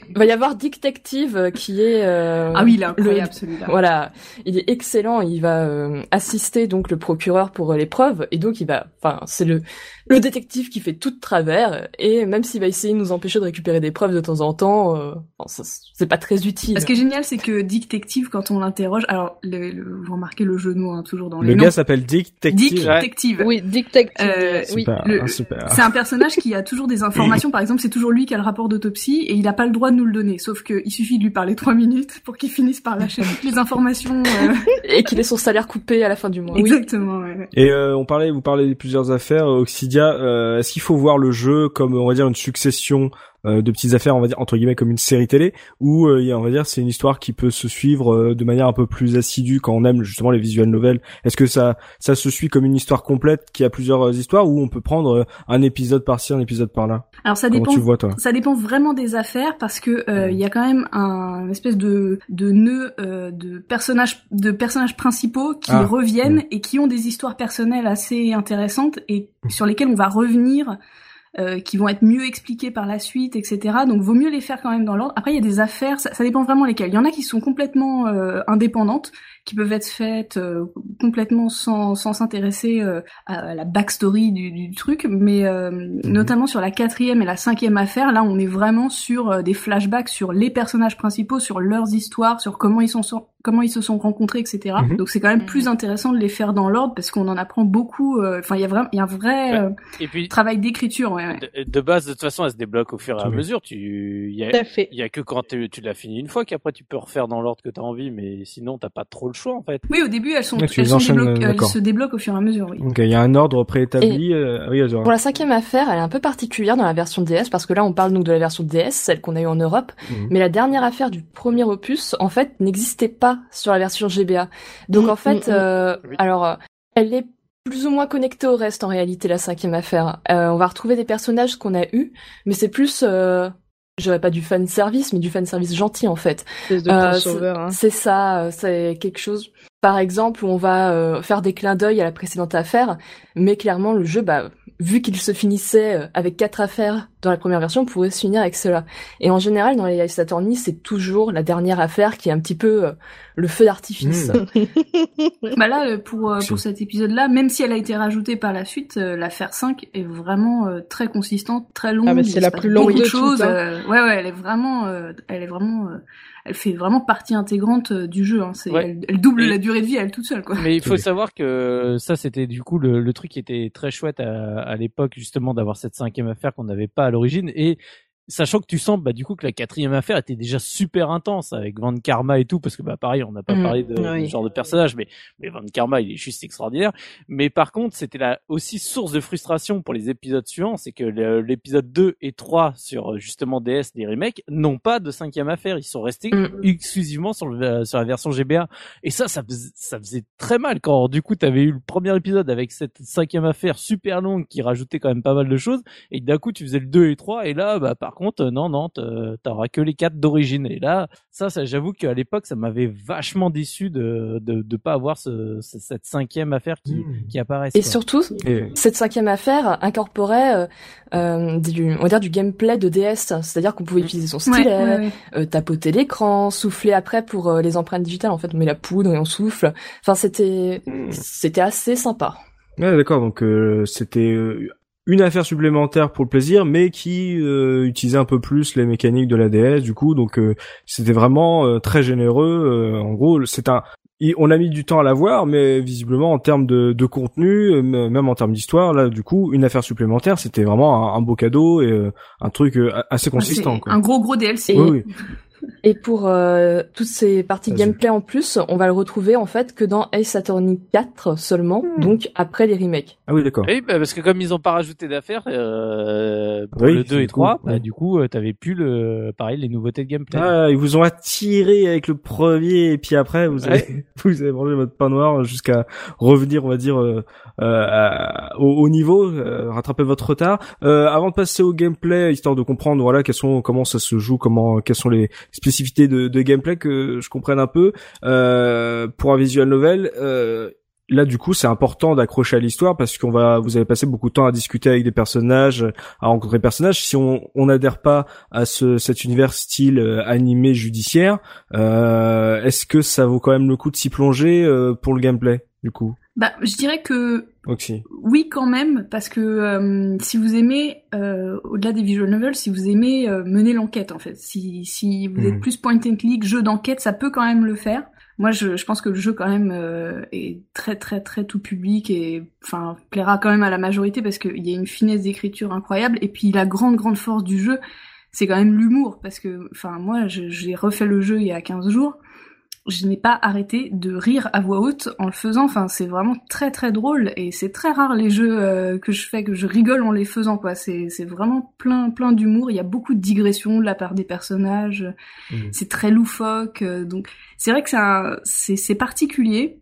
Il va y avoir Detective euh, qui est euh, ah oui il est incroyable celui-là voilà il est excellent il va euh, assister donc le procureur pour les preuves et donc il va enfin c'est le le détective qui fait tout de travers et même s'il va essayer de nous empêcher de récupérer des preuves de temps en temps, euh, c'est pas très utile. Ce qui est génial, c'est que Detective, quand on l'interroge, alors le, vous remarquez le jeu de mots hein, toujours dans les le gars s'appelle Detective. Detective. Oui, Detective. Euh, oui, c'est un personnage qui a toujours des informations. Par exemple, c'est toujours lui qui a le rapport d'autopsie et il a pas le droit de nous le donner. Sauf que il suffit de lui parler trois minutes pour qu'il finisse par lâcher toutes les informations euh. et qu'il ait son salaire coupé à la fin du mois. Exactement. Ouais. Et euh, on parlait, vous parlez de plusieurs affaires. Occidia euh, est-ce qu'il faut voir le jeu comme on va dire une succession de petites affaires, on va dire entre guillemets comme une série télé, ou euh, on va dire c'est une histoire qui peut se suivre de manière un peu plus assidue quand on aime justement les visuels novels. Est-ce que ça ça se suit comme une histoire complète qui a plusieurs histoires, ou on peut prendre un épisode par-ci, un épisode par-là? Alors ça dépend. Ça dépend vraiment des affaires parce que il y a quand même un espèce de de nœud de personnages de personnages principaux qui ah, reviennent et qui ont des histoires personnelles assez intéressantes et sur lesquels on va revenir euh, qui vont être mieux expliqués par la suite, etc. Donc vaut mieux les faire quand même dans l'ordre. Après il y a des affaires, ça, dépend vraiment lesquelles. Il y en a qui sont complètement euh, indépendantes, qui peuvent être faites euh, complètement sans sans s'intéresser à la backstory du, du truc, mais mhm. notamment sur la quatrième et la cinquième affaire, là on est vraiment sur des flashbacks sur les personnages principaux, sur leurs histoires, sur comment ils sont comment ils se sont rencontrés, etc. Mhm. Donc c'est quand même plus intéressant de les faire dans l'ordre parce qu'on en apprend beaucoup. Enfin il y a vraiment il y a un vrai travail d'écriture ouais. De, base, de toute façon, elle se débloque au fur et à mesure. Tu, il y a, il y a que quand tu l'as fini une fois qu'après tu peux refaire dans l'ordre que tu as envie, mais sinon t'as pas trop le choix en fait. Oui, au début, elles sont, elles, se débloquent au fur et à mesure. Oui. Donc il y a un ordre préétabli. Euh, oui, pour la cinquième affaire, elle est un peu particulière dans la version DS parce que là, on parle donc de la version DS, celle qu'on a eue en Europe, mhm. mais la dernière affaire du premier opus, en fait, n'existait pas sur la version GBA. Donc en fait, euh, alors elle est plus ou moins connectée au reste en réalité la cinquième affaire. Euh, on va retrouver des personnages qu'on a eus, mais c'est plus euh, j'aurais pas du fan service mais du fan service gentil en fait. Euh, hein. C'est ça, c'est quelque chose par exemple où on va faire des clins d'œil à la précédente affaire, mais clairement le jeu bah vu qu'il se finissait euh, avec quatre affaires dans la première version, on pourrait se finir avec cela. Et en général, dans les Ace Attorney, c'est toujours la dernière affaire qui est un petit peu euh, le feu d'artifice. Hmm. bah là, euh, pour, pour cet épisode-là, même si elle a été rajoutée par la suite, l'affaire 5 est vraiment très consistante, très longue. Ah bah c'est la plus longue de choses. ouais, ouais, elle est vraiment, elle est vraiment elle fait vraiment partie intégrante euh, du jeu. Hein. C'est, elle, double la durée de vie elle toute seule. Quoi. Mais il faut savoir que ça, c'était du coup le, le, truc qui était très chouette à, à l'époque justement d'avoir cette cinquième affaire qu'on n'avait pas à l'origine et sachant que tu sens bah du coup que la quatrième affaire était déjà super intense avec Van Karma et tout parce que bah pareil on n'a pas mm. parlé de, ce genre de personnage mais mais Van Karma il est juste extraordinaire. Mais par contre c'était là aussi source de frustration pour les épisodes suivants c'est que l'épisode 2 et 3 sur justement DS des remakes n'ont pas de cinquième affaire. Ils sont restés mm. exclusivement sur le, sur la version GBA et ça ça faisait, ça faisait très mal quand du coup tu avais eu le premier épisode avec cette cinquième affaire super longue qui rajoutait quand même pas mal de choses. Et d'un coup tu faisais le 2 et 3 et là bah par contre, non, non, t'auras que les quatre d'origine. Et là, ça, ça j'avoue qu'à l'époque, ça m'avait vachement déçu de, de, de pas avoir ce, cette cinquième affaire qui, mmh. qui apparaît. Et surtout, cette cinquième affaire incorporait, euh, euh, du, on va dire du gameplay de DS, c'est-à-dire qu'on pouvait utiliser son stylet, euh, tapoter l'écran, souffler après pour euh, les empreintes digitales. En fait, on met la poudre et on souffle. Enfin, c'était, mmh. c'était assez sympa. Ouais, d'accord. Donc c'était une affaire supplémentaire pour le plaisir, mais qui euh, utilisait un peu plus les mécaniques de la DS du coup. Donc euh, c'était vraiment euh, très généreux. en gros, c'est un on a mis du temps à la voir, mais visiblement en termes de, de contenu, même en termes d'histoire, là du coup, une affaire supplémentaire, c'était vraiment un, beau cadeau et un truc assez consistant. Un gros gros DLC. Oui, oui. Et pour euh, toutes ces parties gameplay en plus, on va le retrouver en fait que dans Ace Attorney 4 seulement, hmm. donc après les remakes. Ah oui, d'accord. Oui, bah, parce que comme ils ont pas rajouté d'affaires euh, pour le 2 et 3, bah, du coup, euh, t'avais plus le pareil les nouveautés de gameplay. Ah, ils vous ont attiré avec le premier et puis après vous avez vous avez mangé votre pain noir jusqu'à revenir, on va dire euh, euh au, au, niveau, rattraper votre retard. avant de passer au gameplay, histoire de comprendre voilà quels sont comment ça se joue, comment quels sont les spécificité de, de, gameplay que je comprenne un peu. Euh, pour un visual novel, euh, là du coup c'est important d'accrocher à l'histoire parce qu'on va vous avez passé beaucoup de temps à discuter avec des personnages à rencontrer des personnages si on on n'adhère pas à ce cet univers style euh, animé judiciaire euh, est-ce que ça vaut quand même le coup de s'y plonger euh, pour le gameplay? Du coup bah je dirais que Okay. Oui, quand même, parce que euh, si vous aimez, euh, au-delà des visual novels, si vous aimez euh, mener l'enquête, en fait, si, si vous êtes hmm. plus point and click, jeu d'enquête, ça peut quand même le faire. Moi, je, je pense que le jeu quand même est très très très tout public et enfin plaira quand même à la majorité parce qu'il y a une finesse d'écriture incroyable et puis la grande grande force du jeu, c'est quand même l'humour parce que enfin moi, j'ai refait le jeu il y a 15 jours je n'ai pas arrêté de rire à voix haute en le faisant. Enfin, c'est vraiment très très drôle et c'est très rare les jeux euh, que je fais que je rigole en les faisant quoi. C'est c'est vraiment plein plein d'humour. Il y a beaucoup de digressions de la part des personnages. Mmh. C'est très loufoque. Euh, donc c'est vrai que c'est c'est particulier,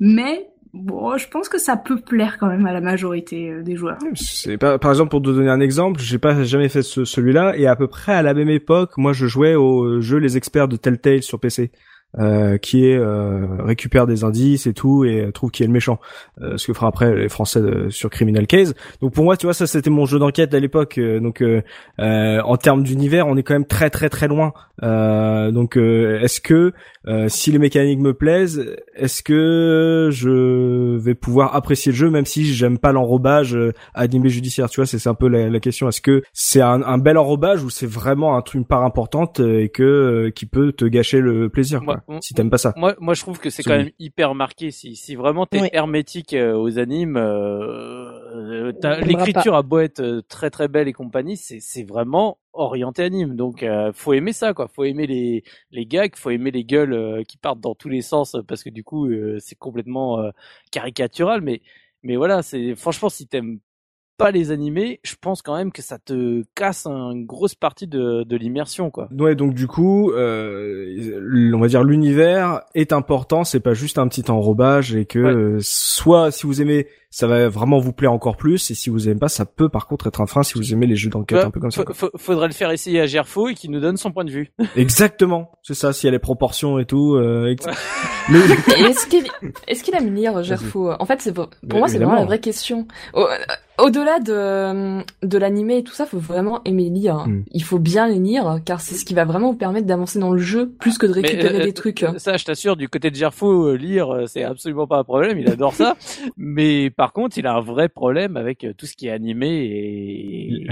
mais Bon, je pense que ça peut plaire quand même à la majorité euh, des joueurs. C'est par exemple, pour te donner un exemple, j'ai pas jamais fait celui-là et à peu près à la même époque, moi je jouais au jeu Les Experts de Telltale sur PC. Euh, qui est euh, récupère des indices et tout et trouve qui est le méchant. Euh, ce que fera après les français sur Criminal Case. Donc pour moi tu vois ça c'était mon jeu d'enquête à l'époque donc en termes d'univers on est quand même très très très loin. Donc est-ce que si les mécaniques me plaisent est-ce que je vais pouvoir apprécier le jeu même si j'aime pas l'enrobage animé judiciaire? Tu vois c'est un peu la, question. Est-ce que c'est un, bel enrobage ou c'est vraiment un truc une part importante et que qui peut te gâcher le plaisir si t'aimes pas ça. Moi, moi, je trouve que c'est quand même hyper marqué. Si, si vraiment t'es hermétique euh, aux animes, euh, euh, l'écriture a beau être euh, très très belle et compagnie, c'est c'est vraiment orienté anime. Donc euh, faut aimer ça quoi, faut aimer les les gags, faut aimer les gueules qui partent dans tous les sens parce que du coup c'est complètement caricatural mais mais voilà, c'est franchement si t'aimes pas les animés, je pense quand même que ça te casse une grosse partie de, de l'immersion, quoi. Ouais, donc du coup, euh, on va dire l'univers est important, c'est pas juste un petit enrobage et que soit si vous aimez ça va vraiment vous plaire encore plus. Et si vous aimez pas, ça peut par contre être un frein si vous aimez les jeux d'enquête un peu comme ça. Faudrait le faire essayer à Gerfo et qu'il nous donne son point de vue. Exactement, c'est ça. S'il y a les proportions et tout. Euh, est-ce qu'il est-ce qu'il aime lire Gerfo? En fait, c'est pour, moi c'est vraiment la vraie question. Au-delà de de l'animé et tout ça, faut vraiment aimer lire. Hmm. Il faut bien les lire car c'est ce qui va vraiment vous permettre d'avancer dans le jeu plus que de récupérer euh, des trucs. Ça, je t'assure, du côté de Gerfo, euh, lire c'est absolument pas un problème. Il adore ça, mais par contre, il a un vrai problème avec euh, tout ce qui est animé et,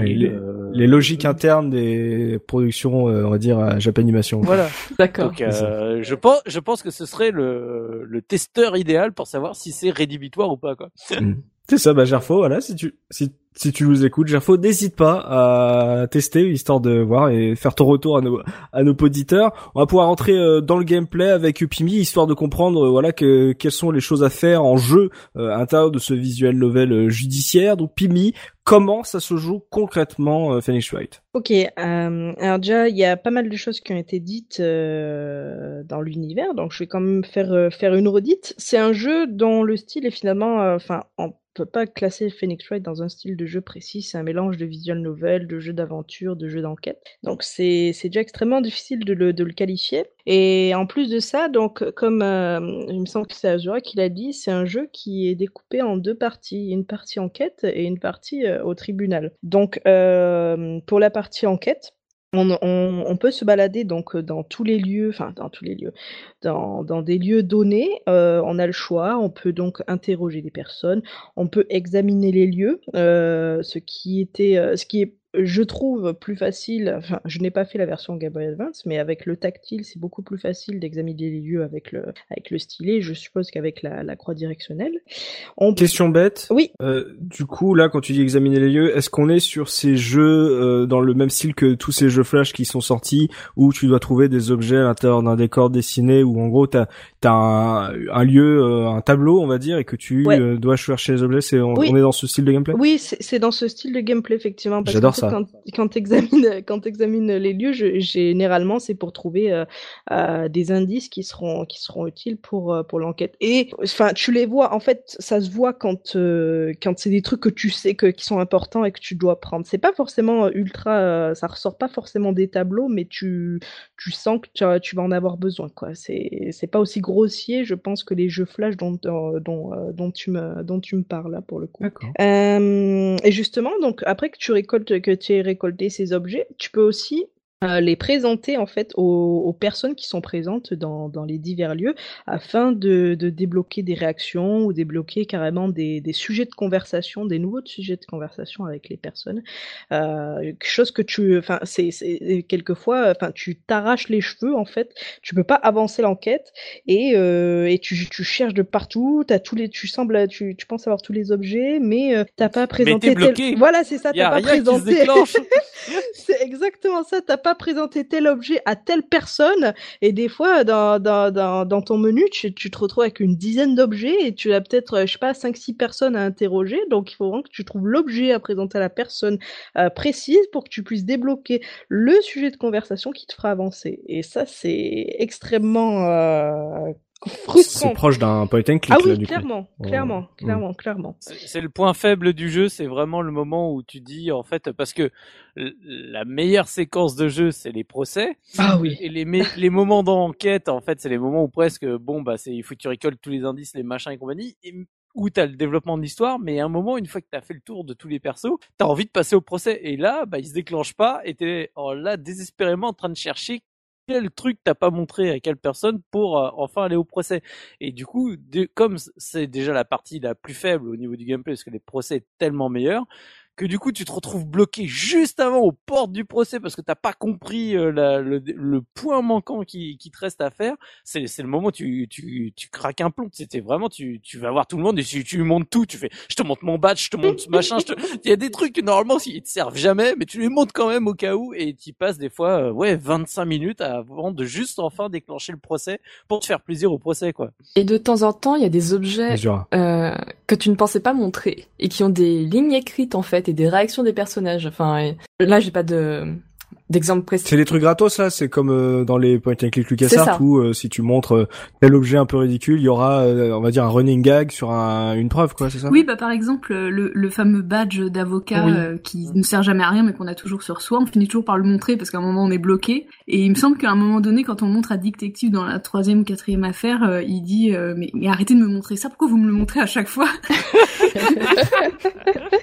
les, logiques internes des productions, euh, on va dire, à Japanimation. Voilà. D'accord. Donc, euh, je pense, je pense que ce serait le, le testeur idéal pour savoir si c'est rédhibitoire ou pas, quoi. Mm. C'est ça, bah Gerfo, voilà, si tu si, si tu nous écoutes, Gerfo, n'hésite pas à tester histoire de voir et faire ton retour à nos à nos auditeurs. On va pouvoir rentrer euh, dans le gameplay avec Upimi histoire de comprendre euh, voilà que quelles sont les choses à faire en jeu euh, à l'intérieur de ce visuel novel judiciaire. Donc Pimi, comment ça se joue concrètement Phoenix Wright? Ok, alors déjà il y a pas mal de choses qui ont été dites dans l'univers, donc je vais quand même faire faire une redite. C'est un jeu dont le style est finalement, enfin en peut pas classer Phoenix Wright dans un style de jeu précis, c'est un mélange de visual novel, de jeu d'aventure, de jeu d'enquête. Donc c'est déjà extrêmement difficile de le, de le, qualifier. Et en plus de ça, donc comme euh, il me semble que c'est Azura qui l'a dit, c'est un jeu qui est découpé en deux parties, une partie enquête et une partie euh, au tribunal. Donc euh, pour la partie enquête, on, peut se balader donc dans tous les lieux, enfin dans tous les lieux, dans, des lieux donnés. Euh, on a le choix. On peut donc interroger des personnes. On peut examiner les lieux, euh, ce qui était, euh, ce qui est je trouve plus facile, enfin, je n'ai pas fait la version Game Boy Advance, mais avec le tactile, c'est beaucoup plus facile d'examiner les lieux avec le, avec le stylet. Je suppose qu'avec la, la, croix directionnelle. On... Question bête. Oui. Euh, du coup, là, quand tu dis examiner les lieux, est-ce qu'on est sur ces jeux euh, dans le même style que tous ces jeux Flash qui sont sortis, où tu dois trouver des objets à l'intérieur d'un décor dessiné, où en gros, t'as as un, un lieu, euh, un tableau, on va dire, et que tu euh, dois chercher les objets. C'est on, on, est dans ce style de gameplay? Oui, c'est dans ce style de gameplay effectivement. J'adore ça. Quand, quand tu examines, les lieux, je, généralement c'est pour trouver euh, euh, des indices qui seront qui seront utiles pour euh, pour l'enquête. Et enfin, tu les vois. En fait, ça se voit quand euh, quand c'est des trucs que tu sais que qui sont importants et que tu dois prendre. C'est pas forcément ultra, ça ressort pas forcément des tableaux, mais tu tu sens que tu, tu vas en avoir besoin. Quoi. C'est pas aussi grossier, je pense, que les jeux flash dont dont dont tu me dont tu me parles là pour le coup. et justement, donc après que tu récoltes tu récolter ces objets. Tu peux aussi euh, les présenter en fait aux, aux, personnes qui sont présentes dans, dans les divers lieux afin de, de, débloquer des réactions ou débloquer carrément des, des, sujets de conversation, des nouveaux sujets de conversation avec les personnes. Euh, chose que tu, enfin c'est quelquefois, enfin tu t'arraches les cheveux en fait, tu peux pas avancer l'enquête et, euh, et tu, tu, cherches de partout, as tous les, tu sembles, tu, tu penses avoir tous les objets, mais euh, t'as pas présenté. Tel... Voilà c'est ça, t'as pas présenté. c'est exactement ça, t'as pas présenter tel objet à telle personne. Et des fois dans, dans, dans, ton menu tu, te retrouves avec une dizaine d'objets et tu as peut-être je sais pas 5 six personnes à interroger. Donc il faut vraiment que tu trouves l'objet à présenter à la personne euh, précise pour que tu puisses débloquer le sujet de conversation qui te fera avancer. Et ça c'est extrêmement euh, c'est proche d'un point and click. Ah oui, là, du clairement, coup. clairement, oh. clairement, clairement. C'est le point faible du jeu, c'est vraiment le moment où tu dis en fait parce que la meilleure séquence de jeu c'est les procès. Ah oui. Et les les moments d'enquête en fait c'est les moments où presque bon bah c'est il faut que tu récoltes tous les indices, les machins et compagnie. Et, où t'as le développement de l'histoire, mais à un moment, une fois que t'as fait le tour de tous les persos, t'as envie de passer au procès. Et là, bah, il se déclenche pas, et t'es oh, là désespérément en train de chercher quel truc t'as pas montré à quelle personne pour euh, enfin aller au procès. Et du coup, comme c'est déjà la partie la plus faible au niveau du gameplay, parce que les procès est tellement meilleurs, que du coup tu te retrouves bloqué juste avant aux portes du procès parce que t'as pas compris euh, le, le, point manquant qui, qui te reste à faire, c'est le moment où tu, tu, tu craques un plomb. C'était vraiment, tu, tu vas voir tout le monde et tu, tu lui montres tout. Tu fais, je te montre mon badge, je te montre ce machin. Te... Il y a des trucs que normalement ils te servent jamais, mais tu les montres quand même au cas où et tu passes des fois, euh, ouais, 25 minutes avant de juste enfin déclencher le procès pour te faire plaisir au procès, quoi. Et de temps en temps, il y a des objets euh, que tu ne pensais pas montrer et qui ont des lignes écrites en fait des réactions des personnages. Enfin, là, j'ai pas de d'exemples précis. C'est des trucs gratos là, c'est comme euh, dans les point and click LucasArts où euh, si tu montres euh, tel objet un peu ridicule, il y aura on va dire un running gag sur un, une preuve quoi, c'est ça? Oui, bah par exemple le, le fameux badge d'avocat qui ne sert jamais à rien mais qu'on a toujours sur soi, on finit toujours par le montrer parce qu'à un moment on est bloqué et il me semble qu'à un moment donné quand on montre à Detective dans la troisième ou quatrième affaire, il dit mais, mais arrêtez de me montrer ça, pourquoi vous me le montrez à chaque fois?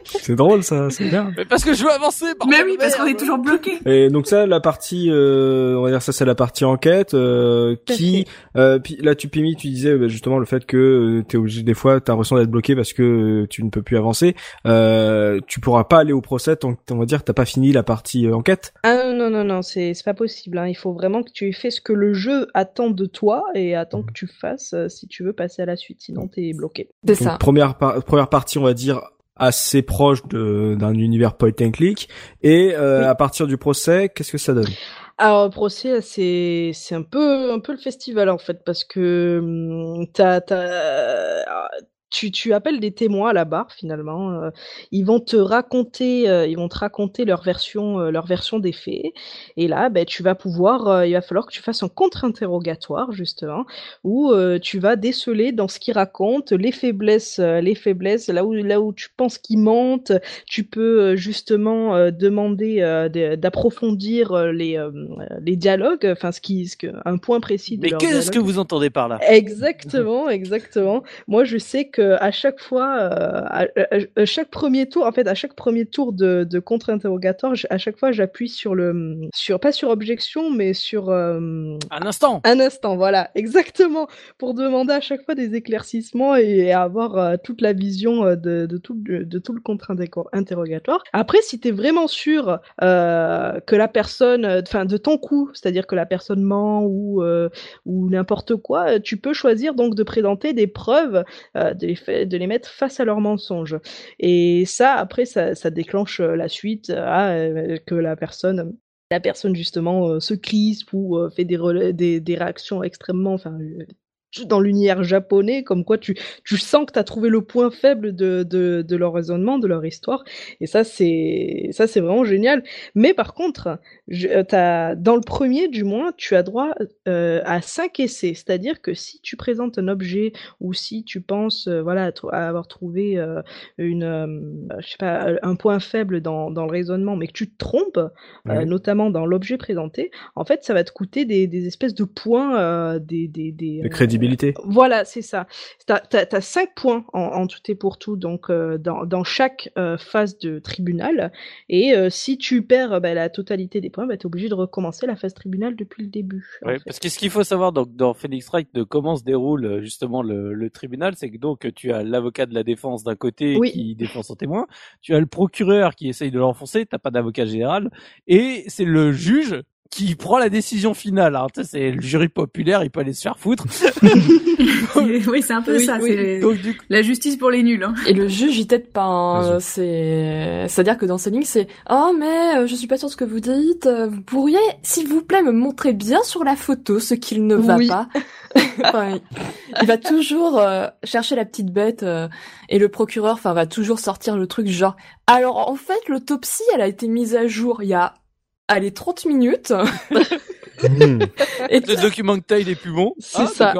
C'est drôle ça, c'est bien. Mais parce que je veux avancer. Mais oui, parce qu'on est toujours bloqué. Et donc ça, la partie, euh, on va dire ça, c'est la partie enquête euh, qui, euh, puis là, tu Pimi, tu disais bah, justement le fait que euh, t'es obligé des fois, t'as l'impression d'être bloqué parce que euh, tu ne peux plus avancer. Euh, tu pourras pas aller au procès tant que on va dire t'as pas fini la partie enquête. Ah non non non, c'est c'est pas possible. Hein. Il faut vraiment que tu aies fait ce que le jeu attend de toi et attend que tu fasses si tu veux passer à la suite. Sinon t'es bloqué. C'est ça. Première première partie, on va dire assez proche d'un univers point and click. Et euh, à partir du procès, qu'est-ce que ça donne? Alors procès c'est c'est un peu un peu le festival en fait parce que hum, t'as t'as tu, tu appelles des témoins à la barre finalement. Euh, ils vont te raconter, euh, ils vont te raconter leur version, euh, leur version des faits. Et là, ben, tu vas pouvoir, il va falloir que tu fasses un contre-interrogatoire justement, où tu vas déceler dans ce qu'ils racontent les faiblesses, les faiblesses, là où là où tu penses qu'ils mentent. Tu peux justement demander d'approfondir les les dialogues, enfin ce qui, ce que, un point précis. De Mais qu'est-ce que vous entendez par là? Exactement, exactement. Moi, je sais que à chaque fois, euh, à, chaque premier tour, en fait, à chaque premier tour de, de contre-interrogatoire, à chaque fois, j'appuie sur le, sur pas sur objection, mais sur euh, un instant. Un instant, voilà, exactement, pour demander à chaque fois des éclaircissements et, avoir euh, toute la vision de, de, tout, de, tout le contre-interrogatoire. Après, si t'es vraiment sûr que la personne, enfin, de ton coup, c'est-à-dire que la personne ment ou ou n'importe quoi, tu peux choisir donc de présenter des preuves, de les mettre face à leurs mensonges. Et ça, après, ça, déclenche euh, la suite euh, que la personne la personne justement euh, se crispe ou fait des, réactions extrêmement enfin dans l'univers japonais, comme quoi tu, tu sens que tu as trouvé le point faible de, de, de, leur raisonnement, de leur histoire. Et ça, c'est ça c'est vraiment génial. Mais par contre, je, euh, as, dans le premier, du moins, tu as droit euh, à 5 essais. C'est-à-dire que si tu présentes un objet ou si tu penses euh, voilà, à avoir trouvé euh, une, je sais pas, un point faible dans, dans le raisonnement, mais que tu te trompes, notamment dans l'objet présenté, en fait, ça va te coûter des, des espèces de points, des, des, des, voilà, c'est ça. T'as as, cinq points en, tout et pour tout, donc euh, dans, chaque euh, phase de tribunal. Et euh, si tu perds bah, la totalité des points, bah, t'es obligé de recommencer la phase tribunal depuis le début. Oui, parce que ce qu'il faut savoir donc, dans Phoenix Wright de comment se déroule justement le, tribunal, c'est que donc tu as l'avocat de la défense d'un côté qui défend son témoin, tu as le procureur qui essaye de l'enfoncer, t'as pas d'avocat général, et c'est le juge qui prend la décision finale. Hein. Tu sais, c'est le jury populaire, il peut aller se faire foutre. oui, c'est un peu ça. C'est la justice pour les nuls. Hein. Et le juge, il t'aide pas. Hein. C'est, c'est-à-dire que dans ces lignes, c'est oh mais euh, je suis pas sûr de ce que vous dites. Euh, vous pourriez, s'il vous plaît, me montrer bien sur la photo ce qu'il ne va pas. enfin, il va toujours euh, chercher la petite bête et le procureur, enfin, va toujours sortir le truc genre. Alors en fait, l'autopsie, elle a été mise à jour il y a allez 30 minutes. Hmm. Et le document que t'as il est plus bon. C'est ah, ça.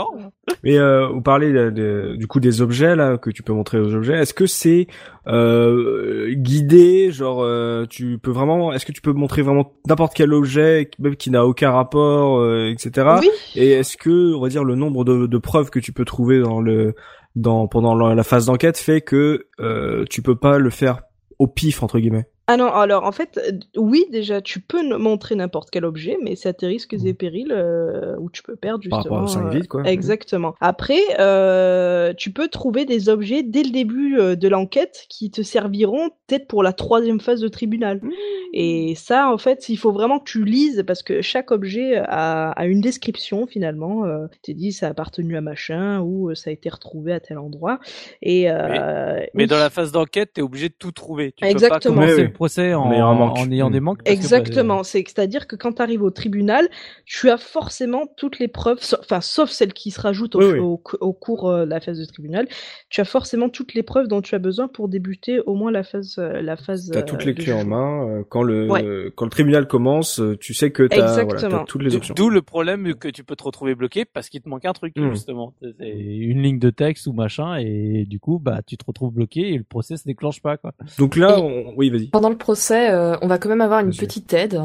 Mais euh, vous parlez du coup des objets là que tu peux montrer aux objets. Est-ce que c'est euh, guidé, genre euh, tu peux vraiment, est-ce que tu peux montrer vraiment n'importe quel objet même qui n'a aucun rapport, euh, etc. Oui. Et est-ce que on va dire le nombre de, de, preuves que tu peux trouver dans le dans pendant la phase d'enquête fait que euh, tu peux pas le faire au pif entre guillemets? Ah non, alors en fait, euh, oui, déjà, tu peux montrer n'importe quel objet, mais c'est à tes risques et mmh. périls euh, où tu peux perdre justement. Par à quoi. Exactement. Après, euh, tu peux trouver des objets dès le début de l'enquête qui te serviront peut-être pour la troisième phase de tribunal. Mmh. Et ça, en fait, il faut vraiment que tu lises parce que chaque objet a, a une description finalement. Euh, tu dit ça a appartenu à machin ou euh, ça a été retrouvé à tel endroit. Et euh, Mais oui. dans la phase d'enquête, t'es obligé de tout trouver. Tu Exactement. peux pas commencer oui. le procès en, ayant des Mm. manques. bah, Exactement, c'est c'est-à-dire que quand tu arrives au tribunal, tu as forcément toutes les preuves, enfin sauf celles qui se rajoutent au, Oui, oui. au- au cours euh, de la phase de tribunal, tu as forcément toutes les preuves dont tu as besoin pour débuter au moins la phase euh, la phase. T'as euh, toutes les de clés en main. euh, Quand le Ouais. quand le tribunal commence, euh, tu sais que t'as voilà, toutes les options. D'où le problème que tu peux te retrouver bloqué parce qu'il te manque un truc Mm. justement. C'est une ligne de texte ou machin et du coup bah tu te retrouves bloqué et le procès se déclenche pas quoi. Donc là, on... oui, vas-y. Pendant le procès, euh, on va quand même avoir une Vas-y. petite aide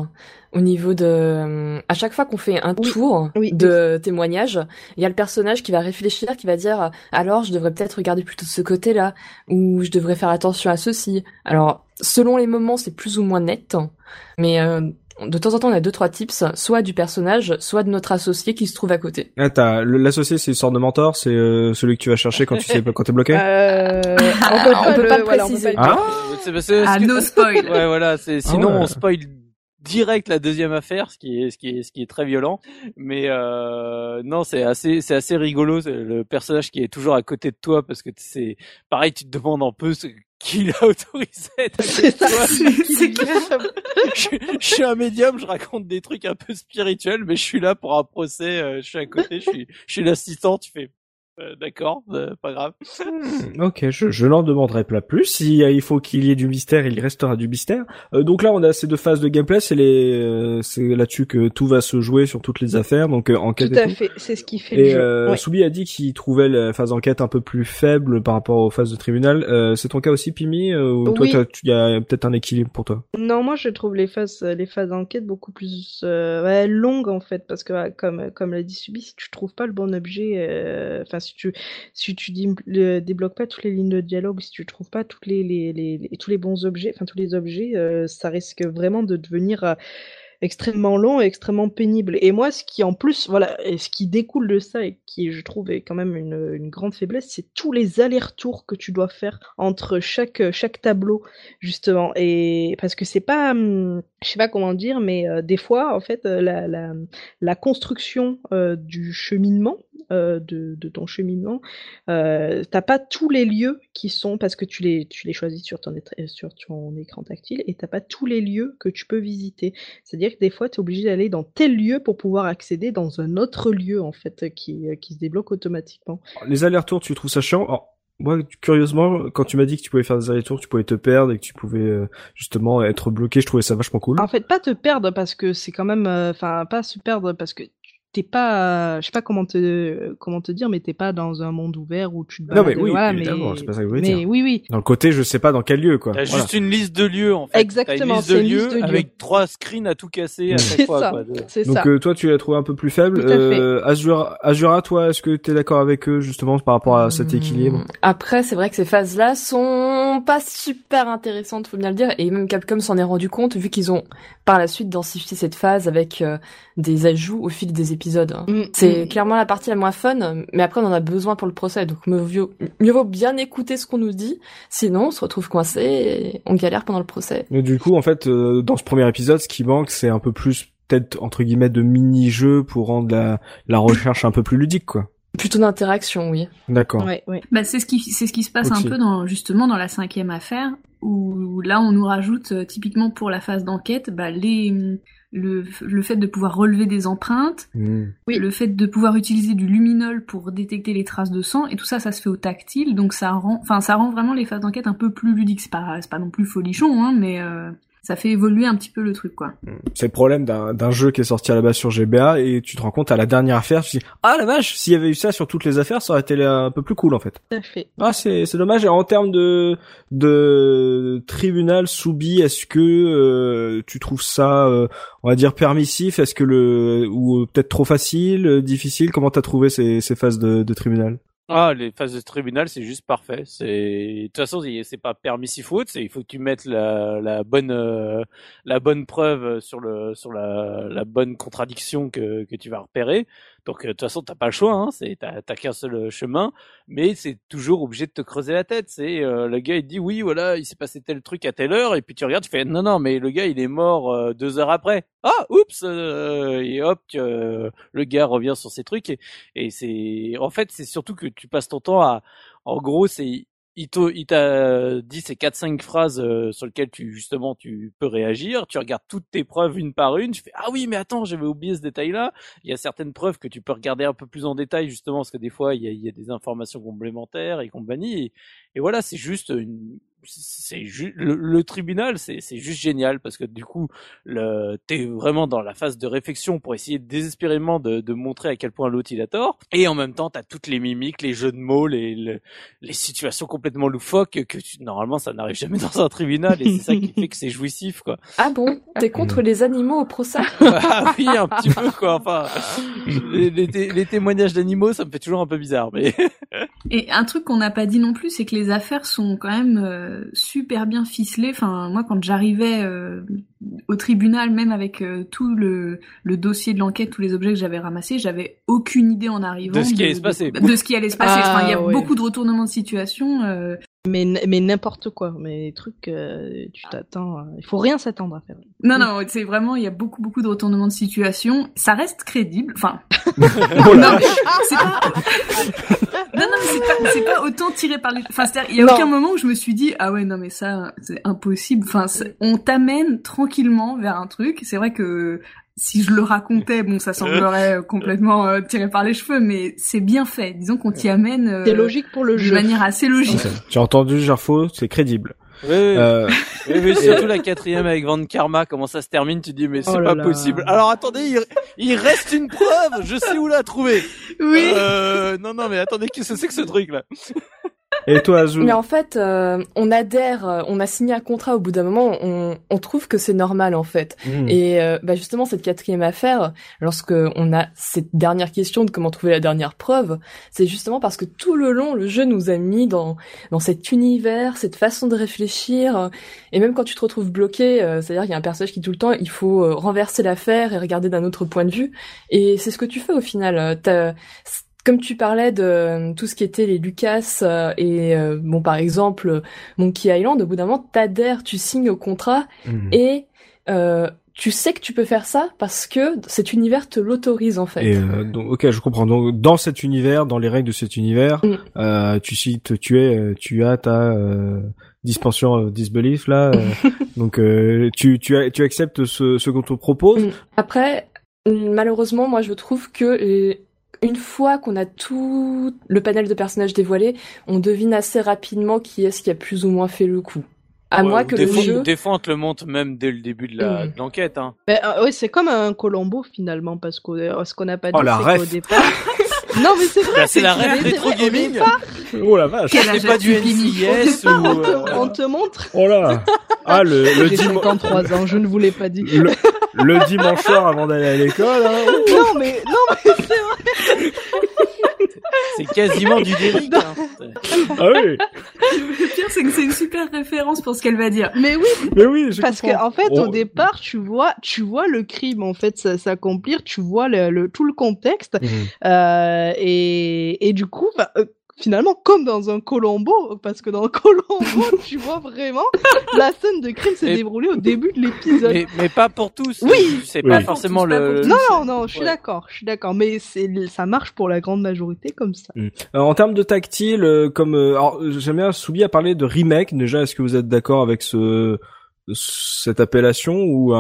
au niveau de... À chaque fois qu'on fait un Oui, tour oui, de témoignage, il y a le personnage qui va réfléchir, qui va dire alors je devrais peut-être regarder plutôt de ce côté-là, ou je devrais faire attention à ceci. Alors, selon les moments, c'est plus ou moins net, mais euh, de temps en temps, on a deux trois tips, soit du personnage, soit de notre associé qui se trouve à côté. Ah, t'as l'associé, c'est une sorte de mentor, c'est euh, celui que tu vas chercher quand tu sais quand t'es bloqué? Euh, on peut On pas, peut le, pas le voilà, on peut préciser. pas Ah, C'est parce que- Ah, no spoil. Ouais voilà, c'est sinon ouais. on spoil direct la deuxième affaire, ce qui est ce qui est ce qui est très violent. Mais euh, non, c'est assez c'est assez rigolo le personnage qui est toujours à côté de toi parce que c'est pareil, tu te demandes un peu ce qui l'a autorisé. C'est je suis un médium, je raconte des trucs un peu spirituels, mais je suis là pour un procès, euh, je suis à côté, je suis, je suis l'assistant, tu fais, euh, d'accord, euh, pas grave. ok, je, je n'en demanderai pas plus. Si euh, il faut qu'il y ait du mystère, il restera du mystère. Euh, donc là, on a ces deux phases de gameplay. C'est les, euh, c'est là-dessus que tout va se jouer sur toutes les affaires. Donc euh, enquête Tout à fait, c'est ce qui fait le Et jeu. euh, Ouais. Soubi a dit qu'il trouvait la phase enquête un peu plus faible par rapport aux phases de tribunal. Euh, c'est ton cas aussi, Pimi Ou toi, Oui. tu- il y a peut-être un équilibre pour toi? Non, moi je trouve les phases, les phases d'enquête beaucoup plus euh, ouais, longues en fait, parce que comme comme l'a dit Subi, si tu trouves pas le bon objet, euh, enfin si tu si débloques pas toutes les lignes de dialogue, si tu trouves pas tous les bons objets, enfin tous les objets, euh, ça risque vraiment de devenir euh, extrêmement long et extrêmement pénible. Et moi, ce qui en plus, voilà, ce qui découle de ça et qui, je trouve, est quand même une, grande faiblesse, c'est tous les allers-retours que tu dois faire entre chaque chaque tableau, justement. Et parce que c'est pas, hum, je sais pas comment dire, mais euh, des fois, en fait, euh, la la, la construction euh, du cheminement. euh, de, de ton cheminement, euh, t'as pas tous les lieux qui sont parce que tu les tu les choisis sur ton sur ton écran tactile et t'as pas tous les lieux que tu peux visiter. C'est-à-dire que des fois, tu es obligé d'aller dans tel lieu pour pouvoir accéder dans un autre lieu, en fait, qui, qui se débloque automatiquement. Les allers-retours, tu trouves ça chiant? Moi, curieusement, quand tu m'as dit que tu pouvais faire des allers-retours, tu pouvais te perdre et que tu pouvais euh, justement être bloqué, je trouvais ça vachement cool. En fait, pas te perdre parce que c'est quand même... euh, Enfin, pas se perdre parce que t'es pas... je sais pas comment te, comment te dire, mais t'es pas dans un monde ouvert où tu te Non, mais oui, évidemment, mais, c'est pas ça que je voulais mais dire. oui, oui. Dans le côté, je sais pas dans quel lieu, quoi. T'as Voilà. juste une liste de lieux en fait. Une Exactement, liste c'est de une lieux liste de lieux. avec trois screens à tout casser à chaque C'est fois. ça, quoi. Donc ça. euh, toi, tu l'as trouvé un peu plus faible. Tout à fait. Euh, Azura, Azura, toi, est-ce que t'es d'accord avec eux justement par rapport à cet équilibre? Hum, Après, c'est vrai que ces phases-là sont pas super intéressantes, faut bien le dire, et même Capcom s'en est rendu compte vu qu'ils ont par la suite densifié cette phase avec euh, des ajouts au fil des épisodes. Hein. Mm, C'est mm. clairement la partie la moins fun, mais après on en a besoin pour le procès, donc mieux vaut, mieux vaut bien écouter ce qu'on nous dit, sinon on se retrouve coincé et on galère pendant le procès. Mais du coup, en fait, euh, dans ce premier épisode, ce qui manque, c'est un peu plus peut-être entre guillemets de mini-jeux pour rendre la, la recherche un peu plus ludique, quoi. Plutôt d'interaction, oui. D'accord. Ouais, ouais. Bah, c'est ce qui c'est ce qui se passe un peu dans justement dans la cinquième affaire où là on nous rajoute euh, typiquement pour la phase d'enquête bah, les le, le fait de pouvoir relever des empreintes. Oui. le fait de pouvoir utiliser du luminol pour détecter les traces de sang et tout ça ça se fait au tactile donc ça rend enfin ça rend vraiment les phases d'enquête un peu plus ludiques c'est pas c'est pas non plus folichon hein mais euh, ça fait évoluer un petit peu le truc quoi. C'est le problème d'un jeu qui est sorti à la base sur GBA et tu te rends compte à la dernière affaire, tu te dis ah la vache, s'il y avait eu ça sur toutes les affaires, ça aurait été un peu plus cool en fait. Tout à fait. Ah c'est c'est dommage. Et en termes de de tribunal soubi, est-ce que euh, tu trouves ça, euh, on va dire permissif, est-ce que le ou peut-être trop facile, difficile? Comment t'as trouvé ces ces phases de, de tribunal? Ah, les phases de tribunal, c'est juste parfait. C'est de toute façon, c'est pas permissif faute, c'est il faut que tu mettes la, bonne euh, la bonne preuve sur le sur la, la bonne contradiction que que tu vas repérer. Donc euh, de toute façon, t'as pas le choix, hein, c'est t'as qu'un seul euh, chemin, mais c'est toujours obligé de te creuser la tête. C'est le gars il dit oui, voilà, il s'est passé tel truc à telle heure, et puis tu regardes, tu fais non non, mais le gars il est mort deux heures après. Ah, oups, et hop, le gars revient sur ses trucs et, et c'est en fait c'est surtout que tu passes ton temps à, en gros, c'est il t'a dit ces quatre cinq phrases euh, sur lesquelles tu justement tu peux réagir. Tu regardes toutes tes preuves une par une. Tu fais ah oui mais attends j'avais oublié ce détail-là. Il y a certaines preuves que tu peux regarder un peu plus en détail justement parce que des fois il y a, il y a des informations complémentaires et compagnie. Et voilà c'est juste une, c'est le, le, tribunal c'est juste génial parce que du coup le t'es vraiment dans la phase de réflexion pour essayer désespérément de, de montrer à quel point l'autre il a tort. Et en même temps t'as toutes les mimiques les jeux de mots les les, situations complètement loufoques que normalement ça n'arrive jamais dans un tribunal et c'est ça qui fait que c'est jouissif quoi. Ah bon? T'es contre les animaux au procès? Ah oui un petit peu quoi enfin. Les, les, témoignages d'animaux ça me fait toujours un peu bizarre mais et un truc qu'on n'a pas dit non plus c'est que les affaires sont quand même euh, super bien ficelé. Enfin, moi, quand j'arrivais euh, au tribunal, même avec euh, tout le, le, dossier de l'enquête, tous les objets que j'avais ramassés, j'avais aucune idée en arrivant de ce qui allait se passer. De ce qui allait se passer. il y a ah, beaucoup de retournements de situation. Mais mais n'importe quoi, mais des trucs, euh, tu t'attends, euh, il faut rien s'attendre à faire. Non non, c'est vraiment, il y a beaucoup beaucoup de retournements de situation. Ça reste crédible, enfin. non, c'est pas... non non, c'est pas, c'est pas autant tiré par les. Enfin, il y a aucun moment où je me suis dit ah ouais non mais ça c'est impossible. Enfin, on t'amène tranquillement vers un truc. C'est vrai que si je le racontais, bon, ça semblerait euh, complètement euh, tiré par les cheveux, mais c'est bien fait. Disons qu'on t'y amène. Euh, c'est logique pour le jeu. De manière assez logique. Tu as entendu Jarfo, c'est crédible. Oui, euh... oui, surtout la quatrième avec Van Karma, comment ça se termine, tu dis mais c'est oh pas possible. Alors attendez, il... reste une preuve, je sais où la trouver. Oui. Euh... Non, non, mais attendez, qu'est-ce que c'est que ce truc là et toi, Azul Mais en fait, euh, on adhère, euh, on a signé un contrat. Au bout d'un moment, on, on trouve que c'est normal en fait. Hmm. Et euh, bah justement, cette quatrième affaire, lorsque on a cette dernière question de comment trouver la dernière preuve, c'est justement parce que tout le long, le jeu nous a mis dans dans cet univers, cette façon de réfléchir. Et même quand tu te retrouves bloqué, c'est-à-dire qu'il y a un personnage qui tout le temps, il faut renverser l'affaire et regarder d'un autre point de vue. Et c'est ce que tu fais au final comme tu parlais de euh, tout ce qui était les Lucas euh, et euh, bon par exemple Monkey Island, au bout d'un moment t'adhères, tu signes au contrat mhm. et tu sais que tu peux faire ça parce que cet univers te l'autorise en fait. Et donc, ok, je comprends. Donc dans cet univers, dans les règles de cet univers, mm. tu cites, tu es, tu as ta dispension disbelief là. donc tu tu, tu acceptes ce, ce qu'on te propose. Mm. Après, malheureusement, moi je trouve que une fois qu'on a tout le panel de personnages dévoilés, on devine assez rapidement qui est-ce qui a plus ou moins fait le coup. À moi que le jeu. Des fois, on te le montre même dès le début de mm. l'enquête. Hein. Ben, euh, oui, c'est comme un Colombo finalement, parce que euh, ce qu'on n'a pas oh, dit, c'est qu'au départ. non, mais c'est vrai. Bah, c'est la rêve rétro gaming. Oh la vache. C'est pas du NCIS ou. On te, on te montre. Oh là. Ah le le dimanche. 53 ans, je ne vous l'ai pas dit. Le, le dimanche soir avant d'aller à l'école. Hein. Non mais non mais c'est vrai. C'est quasiment du Derrick. Hein. Ah oui. Le pire, c'est que c'est une super référence pour ce qu'elle va dire. Mais oui. Mais oui, je Parce qu'en en fait, au départ, tu vois, tu vois le crime en fait s'accomplir, tu vois le, tout le contexte, mhm. euh, et, et du coup, bah, euh, finalement comme dans un Colombo, parce que dans Colombo, tu vois vraiment la scène de crime s'est déroulée au début de l'épisode. Mais, mais, pas pour tous. Oui, c'est pas forcément le. Non, non, non, je suis d'accord, je suis d'accord, mais c'est ça marche pour la grande majorité comme ça. Mm. en termes de tactile, euh, comme euh, alors j'aime bien Soubi à parler de remake. Déjà, est-ce que vous êtes d'accord avec ce cette appellation ou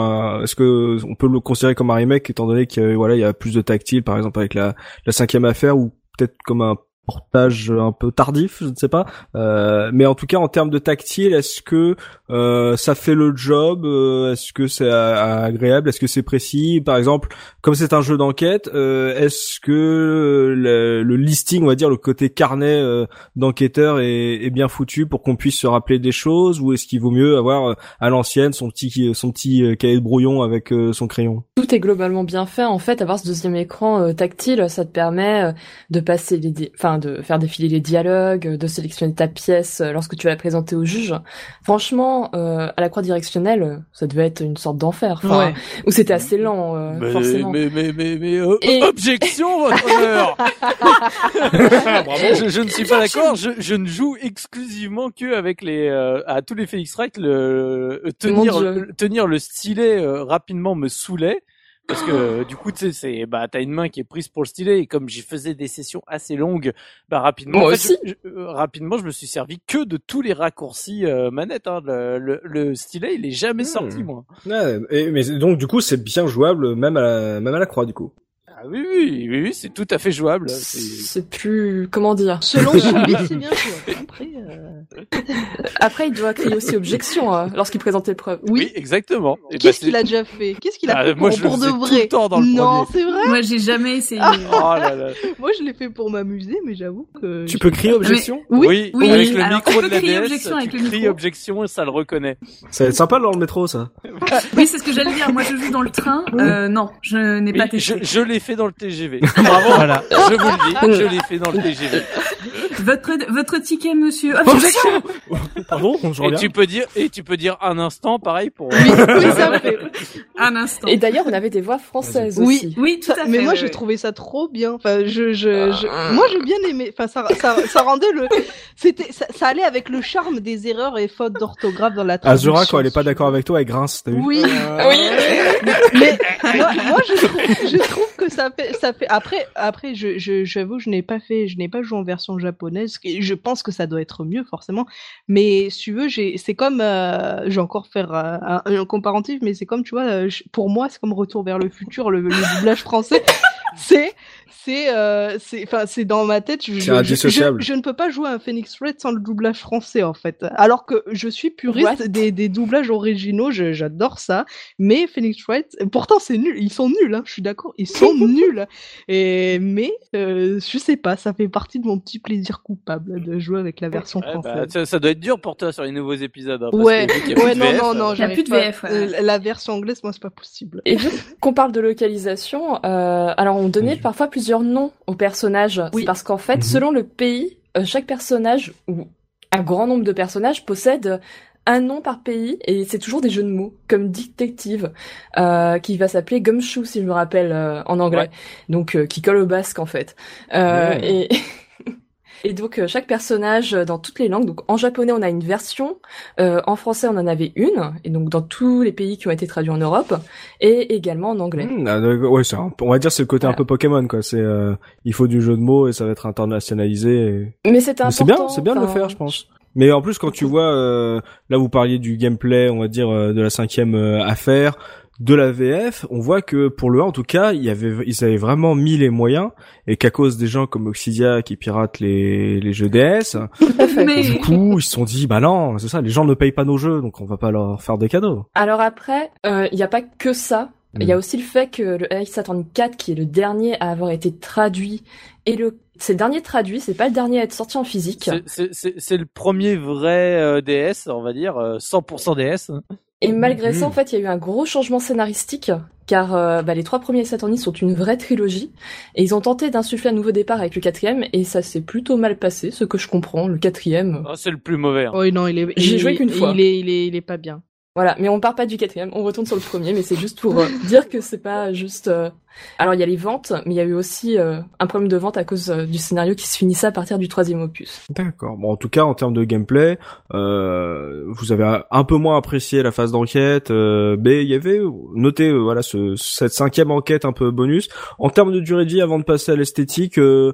est-ce que on peut le considérer comme un remake étant donné qu'il voilà il y a plus de tactile par exemple avec la la cinquième affaire ou peut-être comme un portage un peu tardif, je ne sais pas. Euh, mais en tout cas, en termes de tactile, est-ce que euh, ça fait le job euh, Est-ce que c'est agréable Est-ce que c'est précis? Par exemple, comme c'est un jeu d'enquête, euh, est-ce que le, listing, on va dire le côté carnet euh, d'enquêteur est, est, bien foutu pour qu'on puisse se rappeler des choses, ou est-ce qu'il vaut mieux avoir à l'ancienne son petit son petit cahier de brouillon avec son crayon? Tout est globalement bien fait. En fait, avoir ce deuxième écran tactile, ça te permet de passer les, enfin enfin de faire défiler les dialogues, de sélectionner ta pièce lorsque tu vas la présenter au juge. Franchement, à la croix directionnelle, ça devait être une sorte d'enfer. Enfin, où c'était assez lent, mais, forcément. Mais mais mais mais, objection, votre honneur. je, je, ne suis pas d'accord. Je, je ne joue exclusivement que avec les à tous les Felix Wright le tenir tenir le stylet rapidement me saoulait parce que du coup tu sais c'est bah t'as une main qui est prise pour le stylet et comme j'y faisais des sessions assez longues bah rapidement aussi. Je, euh, rapidement je me suis servi que de tous les raccourcis euh, manette hein. le, le, stylet il est jamais hmm. sorti moi ouais, et, mais donc du coup c'est bien jouable même à la, même à la croix du coup ah oui, oui, oui, oui c'est tout à fait jouable. C'est plus, comment dire Selon son c'est bien jouable. Après, euh... Après, il doit crier aussi objection hein, lorsqu'il présentait preuve. Oui, oui exactement. Qu'est-ce qu'il a déjà fait? Qu'est-ce qu'il a ah, fait moi, pour, je pour de vrai tout le temps dans le Non, c'est vrai. Moi, j'ai jamais essayé. oh là là. moi, je l'ai fait pour m'amuser, mais j'avoue que. Tu peux crier objection? Oui, oui, avec le Alors, micro de la crier DS, objection avec tu le cries micro. objection et ça le reconnaît. Ça va être sympa dans le métro, ça. oui, c'est ce que j'allais dire. Moi, je joue dans le train. Euh, non, je n'ai pas testé. je, je l'ai fait dans le TGV. Bravo, voilà. Je vous le dis, je l'ai fait dans le TGV. Votre votre ticket, monsieur. Objection Pardon, je Et reviens. tu peux dire, et tu peux dire un instant, pareil pour. Oui, oui, ça fait. Un instant. Et d'ailleurs, on avait des voix françaises Oui. aussi. Oui, tout à fait. mais moi j'ai trouvé ça trop bien. Enfin, je, je, je... moi j'ai bien aimé. Enfin, ça, ça, ça rendait le, c'était, ça, ça allait avec le charme des erreurs et fautes d'orthographe dans la traduction. Azura, quand elle est pas d'accord avec toi, elle grince, t'as vu Oui. Oui. mais moi, moi, je, trouve, je trouve que ça fait, ça fait. Après, après, je, je, j'avoue, je n'ai pas fait, je n'ai pas joué en version japonaise. Je pense que ça doit être mieux forcément. Mais si tu veux, j'ai, c'est comme, euh, je vais encore faire euh, un, un comparatif, mais c'est comme, tu vois, euh, je- pour moi, c'est comme Retour vers le futur, le, le doublage français. c'est, c'est, euh, c'est, enfin, c'est dans ma tête. Je, C'est je, je, indissociable. je ne peux pas jouer à un Phoenix Red sans le doublage français en fait. Alors que je suis puriste des, des doublages originaux, je- j'adore ça. Mais Phoenix Wright, pourtant c'est nul, ils sont nuls, hein, je suis d'accord, ils sont nuls. Et mais euh, je sais pas, ça fait partie de mon petit plaisir coupable de jouer avec la version Ouais, bah, française. ça, ça doit être dur pour toi sur les nouveaux épisodes. Hein, parce ouais, que vu qu'il y a ouais, plus de non, VF, non, non, euh, plus de. VF, ouais. Euh, La version anglaise, moi, c'est pas possible. Et vu qu'on parle de localisation, euh, alors on donnait parfois plusieurs noms aux personnages. Oui. C'est parce qu'en fait, Mhm. selon le pays, euh, chaque personnage ou un grand nombre de personnages possède un nom par pays et c'est toujours des jeux de mots comme détective euh, qui va s'appeler Gumshoe si je me rappelle euh, en anglais Ouais. donc euh, qui colle au basque en fait euh, Ouais. et et donc euh, chaque personnage euh, dans toutes les langues donc en japonais on a une version euh, en français on en avait une et donc dans tous les pays qui ont été traduits en Europe et également en anglais d'accord. ouais, c'est un- on va dire c'est le côté un peu Pokémon quoi. C'est euh, il faut du jeu de mots et ça va être internationalisé. et- Mais Mais important. C'est bien, c'est bien de le faire, je pense. Mais en plus, quand tu vois, euh, là vous parliez du gameplay, on va dire euh, de la cinquième euh, affaire, de la VF, on voit que pour le 1 en tout cas, il y avait, ils avaient vraiment mis les moyens et qu'à cause des gens comme Oxidia qui piratent les, les jeux DS. Mais- du coup ils se sont dit bah non, c'est ça, les gens ne payent pas nos jeux, donc on va pas leur faire des cadeaux. Alors après, euh, il n'y a pas que ça. Il y a aussi le fait que le Ace 4, qui est le dernier à avoir été traduit, et le c'est le dernier traduit, c'est pas le dernier à être sorti en physique. c'est- c'est- C'est c'est le premier vrai euh, DS, on va dire, euh, 100% DS. Et malgré ça, en fait, il y a eu un gros changement scénaristique, car euh, bah, les trois premiers Attorney sont une vraie trilogie, et ils ont tenté d'insuffler un nouveau départ avec le quatrième, et ça s'est plutôt mal passé, ce que je comprends. Le quatrième, Oh, c'est le plus mauvais. hein. Oh non, il est. J'ai joué qu'une fois. Il est, il est, il est pas bien. Voilà, mais on part pas du quatrième, on retourne sur le premier, mais c'est juste pour euh, dire que c'est pas juste. euh, Alors il y a les ventes, mais il y a eu aussi euh, un problème de vente à cause euh, du scénario qui se finissait à partir du troisième opus. D'accord. Bon, en tout cas, en termes de gameplay, euh, vous avez un peu moins apprécié la phase d'enquête, euh, mais il y avait noté euh, voilà ce, cette cinquième enquête un peu bonus. En termes de durée de vie, avant de passer à l'esthétique, euh,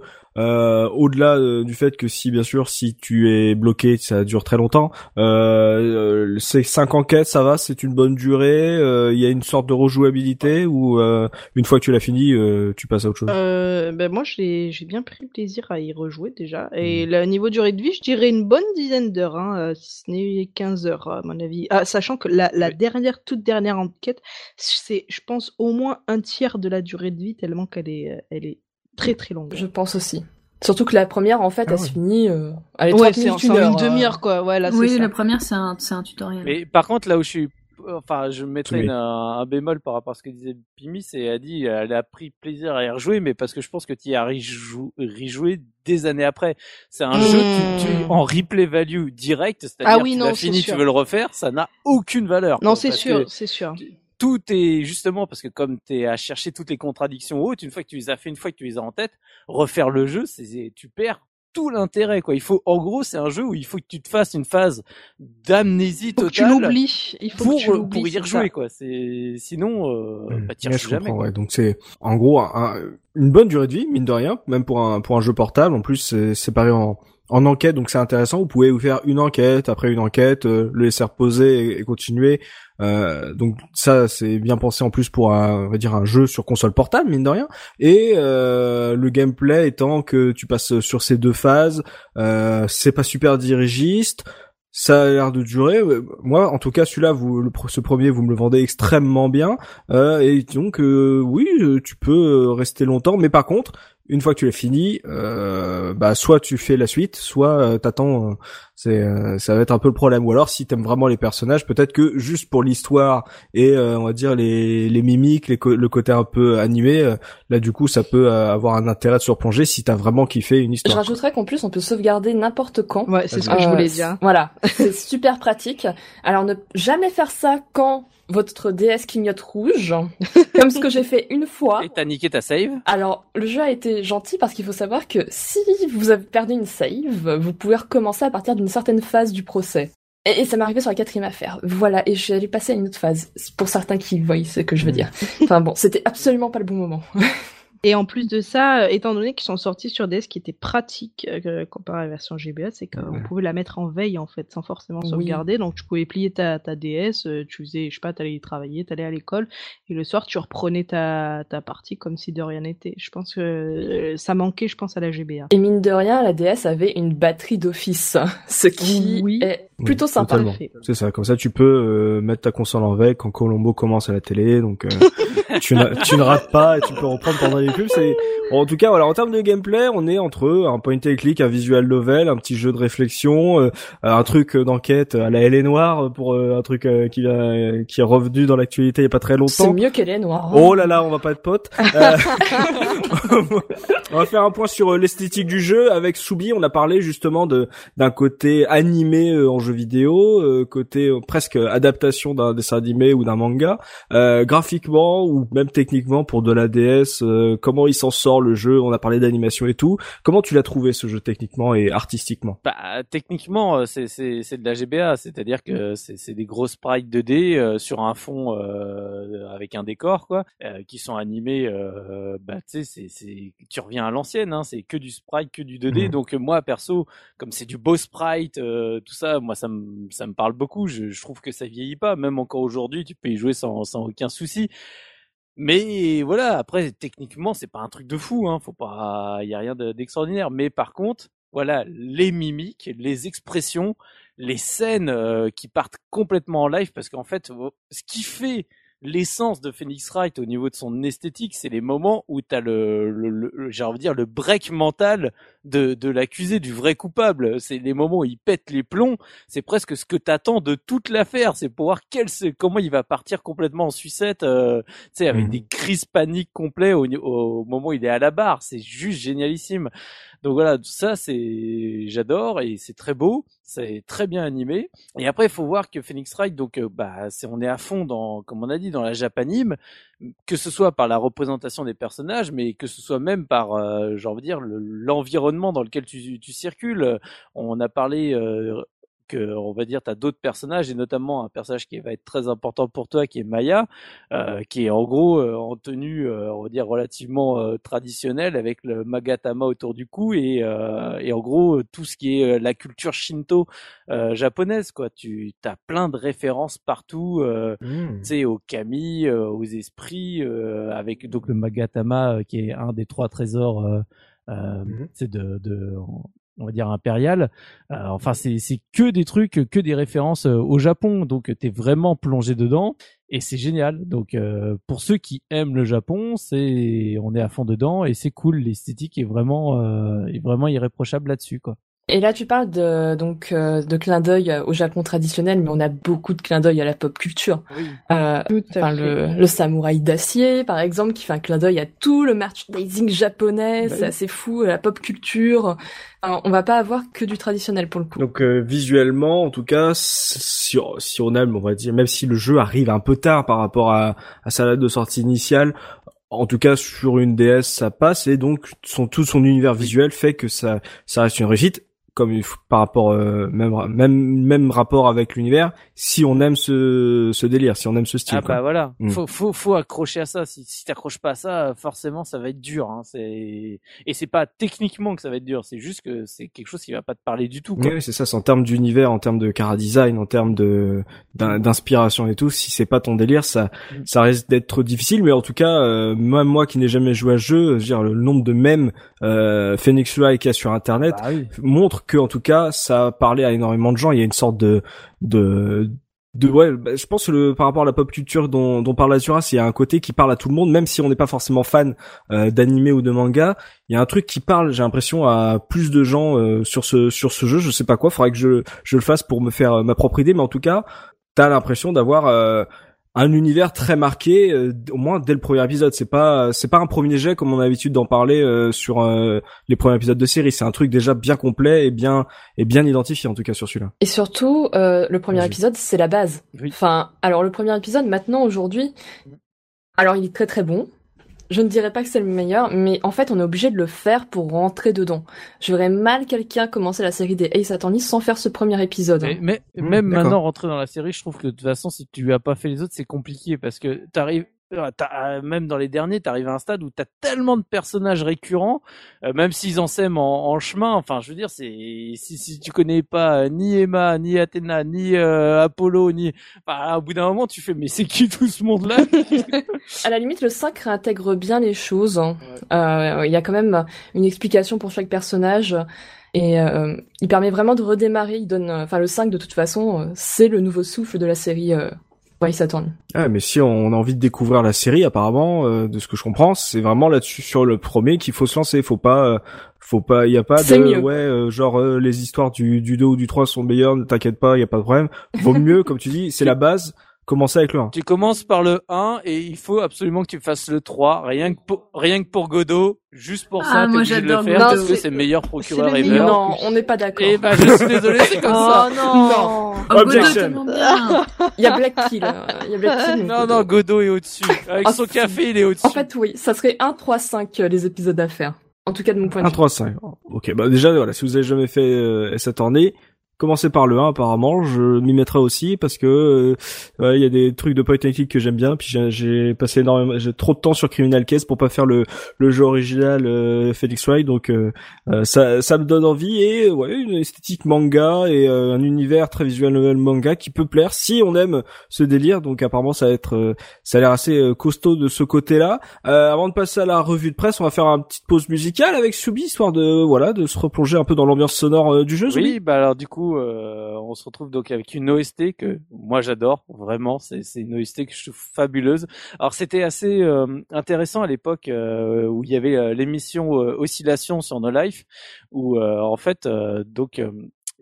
au-delà du fait que si bien sûr si tu es bloqué, ça dure très longtemps. Euh, ces cinq enquêtes, ça va, c'est une bonne durée. Il y a une sorte de rejouabilité ou une fois que tu l'as fini, euh, tu passes à autre chose. Euh, ben moi, j'ai bien pris plaisir à y rejouer déjà. Et le niveau durée de vie, je dirais une bonne dizaine d'heures, hein, euh, si ce n'est 15 heures à mon avis. Ah, sachant que la, la Oui. dernière, toute dernière enquête, c'est, je pense, au moins un tiers de la durée de vie, tellement qu'elle est, elle est très très longue. Je pense aussi. Surtout que la première, en fait, Ah elle ouais. se finit. Euh, elle est Ouais, 30 c'est en, une demi-heure, quoi. Ouais, là, c'est oui, ça. la première, c'est un, c'est un tutoriel. Mais par contre, là où je suis enfin, je mettrais un, bémol par rapport à ce que disait Pimi, c'est elle a dit, elle a pris plaisir à y rejouer, mais parce que je pense que tu y as rejoué des années après. C'est un jeu qui, hmm. en replay value direct, c'est-à-dire ah oui, tu l'as fini, tu veux le refaire, ça n'a aucune valeur. Non, c'est sûr, c'est sûr tout est justement parce que comme tu es à chercher toutes les contradictions hautes, une fois que tu les as fait, une fois que tu les as en tête, refaire le jeu, c'est tu perds tout l'intérêt quoi. Il faut en gros c'est un jeu où il faut que tu te fasses une phase d'amnésie totale. tu l'oublies. Il faut pour, que tu euh, pour y rejouer quoi. C'est sinon euh, mmh. bah, jamais. ouais. Donc c'est en gros une bonne durée de vie mine de rien, même pour un pour un jeu portable. En plus c'est séparé en en enquête, donc c'est intéressant. Vous pouvez vous faire une enquête après une enquête, euh, le laisser reposer et, continuer. Euh, donc ça, c'est bien pensé en plus pour un, on va dire un jeu sur console portable, mine de rien. Et euh, le gameplay étant que tu passes sur ces deux phases, c'est pas super dirigiste. Ça a l'air de durer. Moi, en tout cas, celui-là, vous, le, ce premier, vous me le vendez extrêmement bien. et donc, oui, tu peux rester longtemps. Mais par contre, une fois que tu l'as fini, euh, bah soit tu fais la suite, soit euh, t'attends. Euh, c'est euh, ça va être un peu le problème. Ou alors si t'aimes vraiment les personnages, peut-être que juste pour l'histoire et on va dire les, les mimiques, les le côté un peu animé, là du coup ça peut avoir un intérêt de se replonger si t'as vraiment kiffé une histoire. Je rajouterais qu'en plus on peut sauvegarder n'importe quand. Ouais, c'est ce que je voulais dire. Voilà, c'est super pratique. Alors ne jamais faire ça quand votre DS clignote rouge, comme ce que j'ai fait une fois. Et t'as niqué ta save? Alors, le jeu a été gentil parce qu'il faut savoir que si vous avez perdu une save, vous pouvez recommencer à partir d'une certaine phase du procès. Et, ça m'est arrivé sur la quatrième affaire. Voilà, et je suis allée passer à une autre phase, pour certains qui voient ce que je veux dire. Enfin bon, c'était absolument pas le bon moment. Et en plus de ça, euh, étant donné qu'ils sont sortis sur DS qui était pratique euh, comparé à la version GBA, c'est qu'on pouvait la mettre en veille en fait, sans forcément sauvegarder. Donc tu pouvais plier ta, ta DS, euh, tu faisais, je sais pas, t'allais y travailler, t'allais à l'école, et le soir tu reprenais ta, ta partie comme si de rien n'était. Je pense que ça manquait, je pense, à la GBA. Et mine de rien, la DS avait une batterie d'office, ce qui oui. est plutôt sympa. C'est ça, comme ça tu peux mettre ta console en veille quand Colombo commence à la télé, donc tu, tu ne rates pas et tu peux reprendre pendant les c'est en tout cas voilà en termes de gameplay, on est entre un point and click, un visual novel, un petit jeu de réflexion, euh, un truc d'enquête à la LA Noire pour euh, un truc euh, qui a, qui est revenu dans l'actualité il y a pas très longtemps. C'est mieux qu'elle est noire. Oh là là, on va pas être potes. on va faire un point sur l'esthétique du jeu avec Soubi. On a parlé justement de d'un côté animé en jeu vidéo, côté presque adaptation d'un dessin animé ou d'un manga, graphiquement ou même techniquement pour de la DS comment il s'en sort le jeu On a parlé d'animation et tout. Comment tu l'as trouvé ce jeu techniquement et artistiquement? Bah techniquement euh, c'est c'est c'est de la GBA, c'est-à-dire que c'est c'est des gros sprites 2D euh, sur un fond euh, avec un décor quoi, qui sont animés. bah tu sais c'est c'est tu reviens à l'ancienne, hein, c'est que du sprite, que du 2D. Mmh. Donc moi perso, comme c'est du beau sprite, tout ça, moi ça me ça me parle beaucoup. Je, je trouve que ça vieillit pas, même encore aujourd'hui, tu peux y jouer sans sans aucun souci. Mais voilà, après techniquement c'est pas un truc de fou, hein, faut pas, il y a rien d'extraordinaire. Mais par contre, voilà, les mimiques, les expressions, les scènes euh, qui partent complètement en live, parce qu'en fait, ce qui fait l'essence de Phoenix Wright au niveau de son esthétique, c'est les moments où tu as le, le, j'ai envie de dire le break mental de, de l'accusé du vrai coupable. C'est les moments où il pète les plombs. C'est presque ce que t'attends de toute l'affaire. C'est pour voir quel, comment il va partir complètement en sucette, euh, tu sais, avec mmh. des crises paniques complets au, au moment où il est à la barre. C'est juste génialissime. Donc voilà, ça c'est j'adore et c'est très beau, c'est très bien animé. Et après il faut voir que Phoenix Wright donc euh, bah c'est on est à fond dans comme on a dit dans la japanime, que ce soit par la représentation des personnages, mais que ce soit même par euh, j'ai envie de dire l'environnement dans lequel tu, tu circules. On a parlé euh, que on va dire tu as d'autres personnages et notamment un personnage qui va être très important pour toi qui est Maya euh, qui est en gros euh, en tenue euh, on va dire relativement euh, traditionnelle avec le magatama autour du cou et, et en gros tout ce qui est la culture shinto japonaise quoi tu as plein de références partout mmh. tu sais aux kami aux esprits avec donc le magatama qui est un des trois trésors euh, c'est mmh. de, de on va dire impérial. Euh, enfin, c'est que des trucs, que des références euh, au Japon. Donc, t'es vraiment plongé dedans et c'est génial. Donc, euh, pour ceux qui aiment le Japon, c'est on est à fond dedans et c'est cool. L'esthétique est vraiment est vraiment irréprochable là-dessus, quoi. Et là, tu parles de donc euh, de clin d'œil au Japon traditionnel, mais on a beaucoup de clin d'œil à la pop culture. Oui. Euh, enfin, le, le samouraï d'acier, par exemple, qui fait un clin d'œil à tout le merchandising japonais. Bah c'est oui. assez fou, la pop culture. Enfin, on va pas avoir que du traditionnel pour le coup. Donc euh, visuellement, en tout cas, si, si on aime, on va dire, même si le jeu arrive un peu tard par rapport à, à sa date de sortie initiale, en tout cas sur une DS ça passe et donc son tout son univers visuel fait que ça ça reste une réussite comme il faut- par rapport euh, même même même rapport avec l'univers si on aime ce ce délire si on aime ce style Ah quoi. bah voilà, Mm. faut faut faut accrocher à ça. Si si t'accroches pas à ça, forcément ça va être dur. Hein. C'est et c'est pas techniquement que ça va être dur, c'est juste que c'est quelque chose qui va pas te parler du tout. Quoi. oui, c'est ça, c'est en termes d'univers, en termes de cara design, en termes de d'in- d'inspiration et tout. Si c'est pas ton délire, ça Mm. ça risque d'être difficile. Mais en tout cas, euh, même moi qui n'ai jamais joué à ce jeu, je veux dire le nombre de mèmes euh, Phoenix Wright qu'il y a sur Internet Bah oui. montre que en tout cas ça a parlé à énormément de gens. Il y a une sorte de de de ouais, bah, je pense que le par rapport à la pop culture dont dont parle Azura, il y a un côté qui parle à tout le monde, même si on n'est pas forcément fan euh, d'animé ou de manga. Il y a un truc qui parle, j'ai l'impression, à plus de gens euh, sur ce sur ce jeu. Je sais pas quoi, faudrait que je je le fasse pour me faire euh, ma propre idée, mais en tout cas, t'as l'impression d'avoir euh, un univers très marqué, euh, au moins dès le premier épisode. C'est pas c'est pas un premier jet comme on a l'habitude d'en parler euh, sur euh, les premiers épisodes de série. C'est un truc déjà bien complet et bien et bien identifié en tout cas sur celui-là. Et surtout, euh, le premier épisode, c'est la base. Oui. Enfin, alors le premier épisode, maintenant, aujourd'hui, alors il est très très bon. Je ne dirais pas que c'est le meilleur, mais en fait, on est obligé de le faire pour rentrer dedans. Je verrais mal quelqu'un commencer la série des Ace Attorney sans faire ce premier épisode. Mais, mais Mmh, même maintenant rentrer dans la série, je trouve que de toute façon, si tu as pas fait les autres, c'est compliqué parce que t'arrives, euh, t'as- même dans les derniers, t'arrives à un stade où t'as tellement de personnages récurrents, euh, même s'ils en sèment en, en chemin. Enfin, je veux dire, c'est si, si tu connais pas euh, ni Emma, ni Athéna, ni euh, Apollo, ni, bah, au bout d'un moment, tu fais, mais c'est qui tout ce monde-là? À la limite, le 5 réintègre bien les choses. hein. Euh, Il y a quand même une explication pour chaque personnage. Et euh, il permet vraiment de redémarrer. Il donne, euh, enfin le 5 de toute façon, euh, c'est le nouveau souffle de la série euh, Ace Attorney. Ah, mais si on a envie de découvrir la série, apparemment, euh, de ce que je comprends, c'est vraiment là-dessus sur le premier qu'il faut se lancer. Faut pas, euh, faut pas, il y a pas de, mieux. ouais, euh, genre euh, les histoires du du 2 ou du 3 sont meilleures, ne t'inquiète pas, il y a pas de problème. Vaut mieux, comme tu dis, c'est la base. Commencer avec le 1. Tu commences par le 1 et il faut absolument que tu fasses le 3, rien que pour, rien que pour Godot, juste pour Ah, ça, t'es moi, obligé de le faire parce que C'est- c'est le meilleur procureur c'est le ever. meilleur. Non, on n'est pas d'accord. Et bah, je suis désolé, c'est comme ça. Oh non, Oh, Godot, Objection. Il y a Black Kill. euh, Il y a Black Kill. Non, non, Godot est au-dessus. Avec Ah, son café, il est au-dessus. En fait, oui, ça serait 1, 3, 5 euh, les épisodes à faire. En tout cas, de mon point de 1, vue. 3, 5. Ok, bah déjà, voilà, si vous avez jamais fait euh, S Attorney, commencez par le 1 apparemment, je m'y mettrai aussi parce que euh, ouais, il y a des trucs de point and click que j'aime bien, puis j'ai- passé énormément, j'ai trop de temps sur Criminal Case pour pas faire le, le jeu original euh, Felix Wright, donc euh, euh, ça, ça me donne envie et ouais, une esthétique manga et euh, un univers très visuel novel manga qui peut plaire si on aime ce délire, donc apparemment ça va être, euh, ça a l'air assez costaud de ce côté-là. Euh, avant de passer à la revue de presse, on va faire une petite pause musicale avec Subi, histoire de voilà de se replonger un peu dans l'ambiance sonore du jeu. Subi? Oui, bah alors du coup, euh, on se retrouve donc avec une OST que moi j'adore, vraiment, c'est une OST que je trouve fabuleuse. Alors c'était assez euh, intéressant à l'époque euh, où il y avait euh, l'émission Oscillation sur No Life, où en fait, donc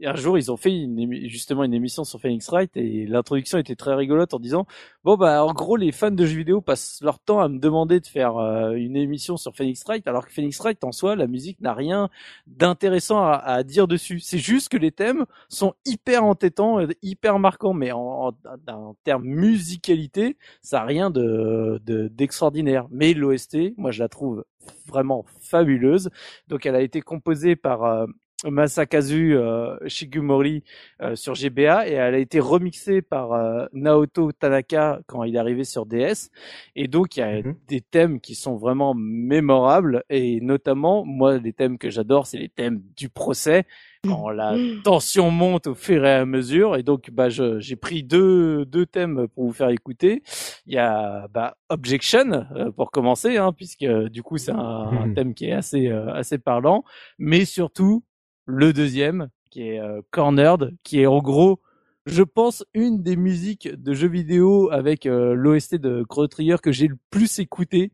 euh, un jour ils ont fait une justement une émission sur Phoenix Wright et l'introduction était très rigolote en disant bon bah en gros les fans de jeux vidéo passent leur temps à me demander de faire euh, une émission sur Phoenix Wright alors que Phoenix Wright en soi la musique n'a rien d'intéressant à, dire dessus. C'est juste que les thèmes sont hyper entêtants, hyper marquants, mais en, en, en termes musicalité, ça a rien de de- d'extraordinaire. mais l'OST, moi je la trouve vraiment fabuleuse. Donc elle a été composée par euh, Masakazu euh, Shigumori euh, sur GBA et elle a été remixée par euh, Naoto Tanaka quand il est arrivé sur DS. Et donc il y a Mhm. des thèmes qui sont vraiment mémorables et notamment moi les thèmes que j'adore c'est les thèmes du procès quand la tension monte au fur et à mesure et donc bah je- j'ai pris deux deux thèmes pour vous faire écouter. Il y a bah Objection euh, pour commencer hein, puisque du coup c'est un, un Mhm. thème qui est assez euh, assez parlant mais surtout le deuxième qui est euh, Cornered qui est en gros je pense une des musiques de jeux vidéo avec euh, l'OST de Chrono Trigger que j'ai le plus écouté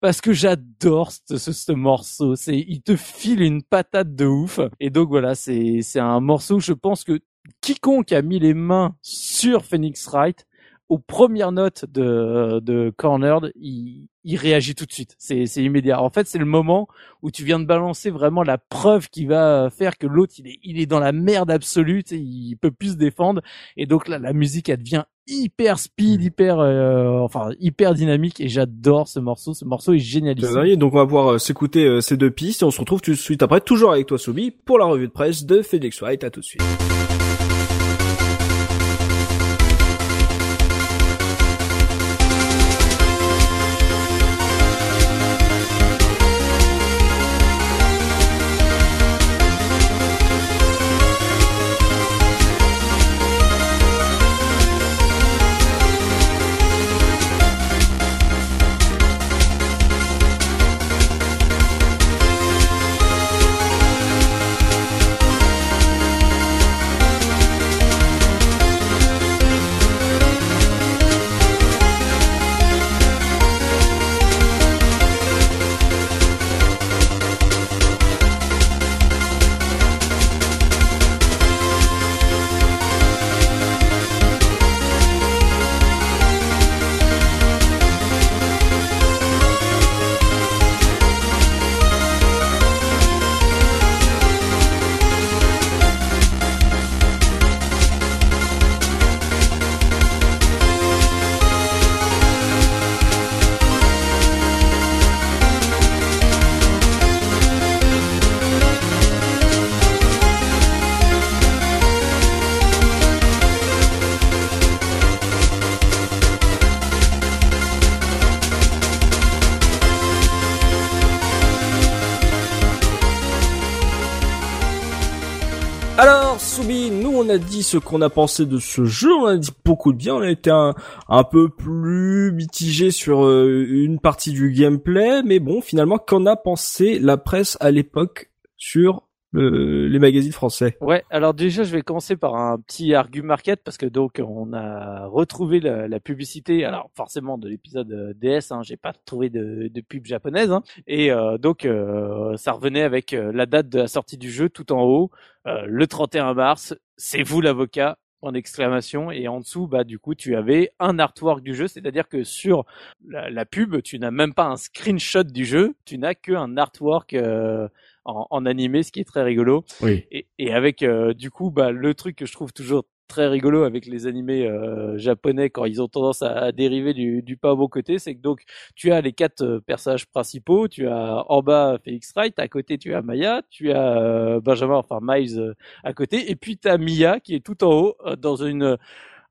parce que j'adore ce, ce, morceau. C'est, il te file une patate de ouf. Et donc voilà, c'est, c'est un morceau. Je pense que quiconque a mis les mains sur Phoenix Wright aux premières notes de, de Cornered, il, il réagit tout de suite. C'est, c'est immédiat. En fait, c'est le moment où tu viens de balancer vraiment la preuve qui va faire que l'autre, il est, il est dans la merde absolue, il peut plus se défendre. Et donc là, la musique, elle devient hyper speed, mm. hyper, euh, enfin, hyper dynamique. Et j'adore ce morceau. Ce morceau est génial. Donc on va pouvoir euh, s'écouter euh, ces deux pistes et on se retrouve tout de suite après, toujours avec toi, Sobi, pour la revue de presse de Felix White. À tout de suite. Ce qu'on a pensé de ce jeu, on a dit beaucoup de bien, on a été un, peu plus mitigé sur euh, une partie du gameplay, mais bon, finalement, qu'en a pensé la presse à l'époque sur les magazines français. Ouais, alors déjà je vais commencer par un petit argument market parce que donc on a retrouvé la, publicité, alors forcément de l'épisode euh, DS, hein, j'ai pas trouvé de, de pub japonaise, hein, et euh, donc euh, ça revenait avec la date de la sortie du jeu tout en haut, le 31 mars, c'est vous l'avocat, en exclamation et en dessous bah du coup tu avais un artwork du jeu c'est-à-dire que sur la, pub tu n'as même pas un screenshot du jeu tu n'as que un artwork en, en, animé, ce qui est très rigolo. Oui. Et, et avec euh, du coup, bah, le truc que je trouve toujours très rigolo avec les animés euh, japonais quand ils ont tendance à, dériver du, du, pas beau côté, c'est que donc tu as les quatre euh, personnages principaux, tu as en bas Felix Wright, à côté tu as Maya, tu as Benjamin, enfin Miles à côté, et puis tu as Mia qui est tout en haut dans une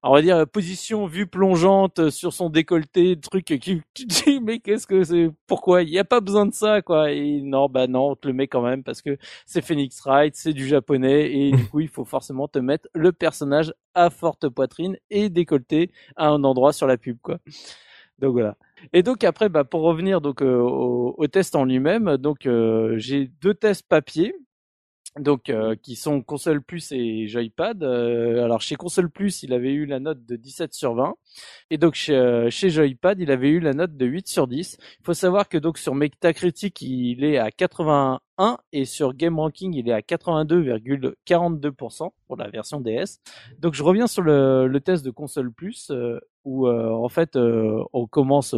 on va dire position vue plongeante sur son décolleté, truc qui tu dis mais qu'est-ce que c'est pourquoi? Il n'y a pas besoin de ça quoi et non bah non on te le met quand même parce que c'est Phoenix Wright, c'est du japonais et du coup il faut forcément te mettre le personnage à forte poitrine et décolleté à un endroit sur la pub quoi. Donc voilà. Et donc après, bah, pour revenir donc euh, au, au, test en lui-même, donc euh, j'ai deux tests papier donc euh, qui sont console plus et joypad. Euh, alors chez console plus, il avait eu la note de 17 sur 20 et donc chez, euh, chez joypad, il avait eu la note de 8 sur 10. Il faut savoir que donc sur Metacritic, il est à 81 et sur Game Ranking, il est à 82,42% pour la version DS. Donc je reviens sur le, le test de console plus où en fait on commence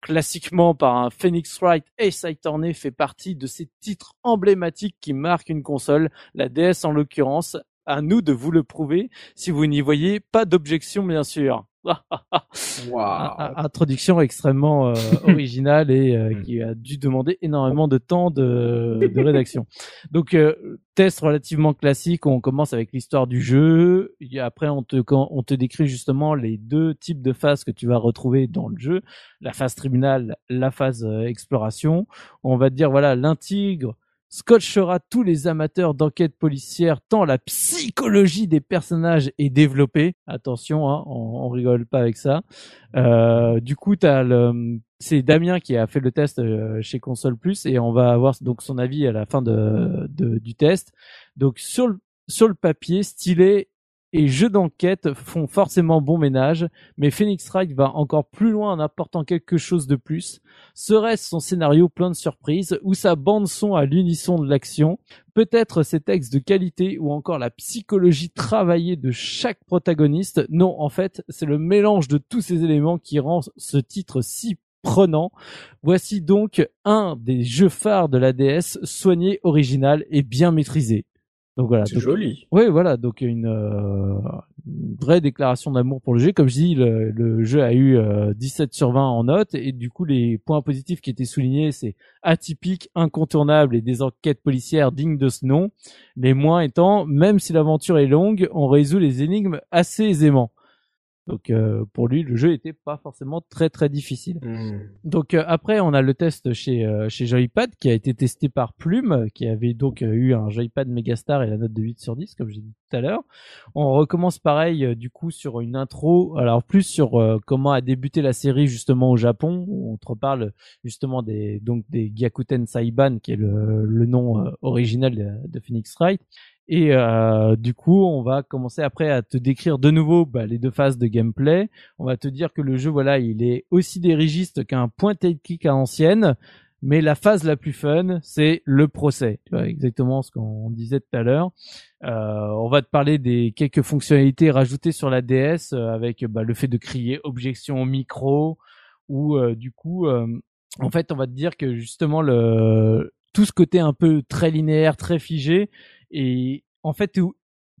classiquement par un Phoenix Wright et Attorney fait partie de ces titres emblématiques qui marquent une console, la DS en l'occurrence. À nous de vous le prouver si vous n'y voyez pas d'objection bien sûr. Introduction extrêmement euh, originale et euh, hmm. qui a dû demander énormément de temps de, de rédaction. Donc euh, test relativement classique. On commence avec l'histoire du jeu. Et après on te on te décrit justement les deux types de phases que tu vas retrouver dans le jeu la phase tribunal, la phase exploration. On va te dire voilà l'intègre scotchera tous les amateurs d'enquête policière tant la psychologie des personnages est développée. Attention, hein, on, rigole pas avec ça. Euh, du coup, t'as le, c'est Damien qui a fait le test euh, chez Console Plus et on va avoir donc son avis à la fin de, du test. Donc sur le sur le papier, stylé et jeux d'enquête font forcément bon ménage, mais Phoenix Wright va encore plus loin en apportant quelque chose de plus. Serait-ce son scénario plein de surprises ou sa bande son à l'unisson de l'action? Peut-être ses textes de qualité ou encore la psychologie travaillée de chaque protagoniste? Non, en fait, c'est le mélange de tous ces éléments qui rend ce titre si prenant. Voici donc un des jeux phares de la DS, soigné, original et bien maîtrisé. Donc voilà. C'est joli. Oui, voilà. Donc une, euh, une vraie déclaration d'amour pour le jeu. Comme je dis, le, le jeu a eu 17 euh, sur 20 en notes et du coup les points positifs qui étaient soulignés, c'est atypique, incontournable et des enquêtes policières dignes de ce nom. Les moins étant, même si l'aventure est longue, on résout les énigmes assez aisément. Donc euh, pour lui, le jeu était pas forcément très très difficile. Hmm. Donc euh, après, on a le test chez euh, chez Joypad qui a été testé par Plume, qui avait donc eu un Joypad Megastar et la note de 8 sur 10, comme j'ai dit tout à l'heure. On recommence pareil du coup sur une intro, alors plus sur comment a débuté la série justement au Japon. Où on te reparle justement des donc des Gyakuten Saiban, qui est le, le nom original de, de Phoenix Wright. Et euh, du coup, on va commencer après à te décrire de nouveau bah, les deux phases de gameplay. On va te dire que le jeu, voilà, il est aussi dirigiste qu'un point and click à ancienne, mais la phase la plus fun, c'est le procès. Tu vois exactement ce qu'on disait tout à l'heure. Euh, on va te parler des quelques fonctionnalités rajoutées sur la DS euh, avec bah, le fait de crier objection au micro ou euh, du coup, euh, en fait, on va te dire que justement le tout ce côté un peu très linéaire, très figé, et en fait tu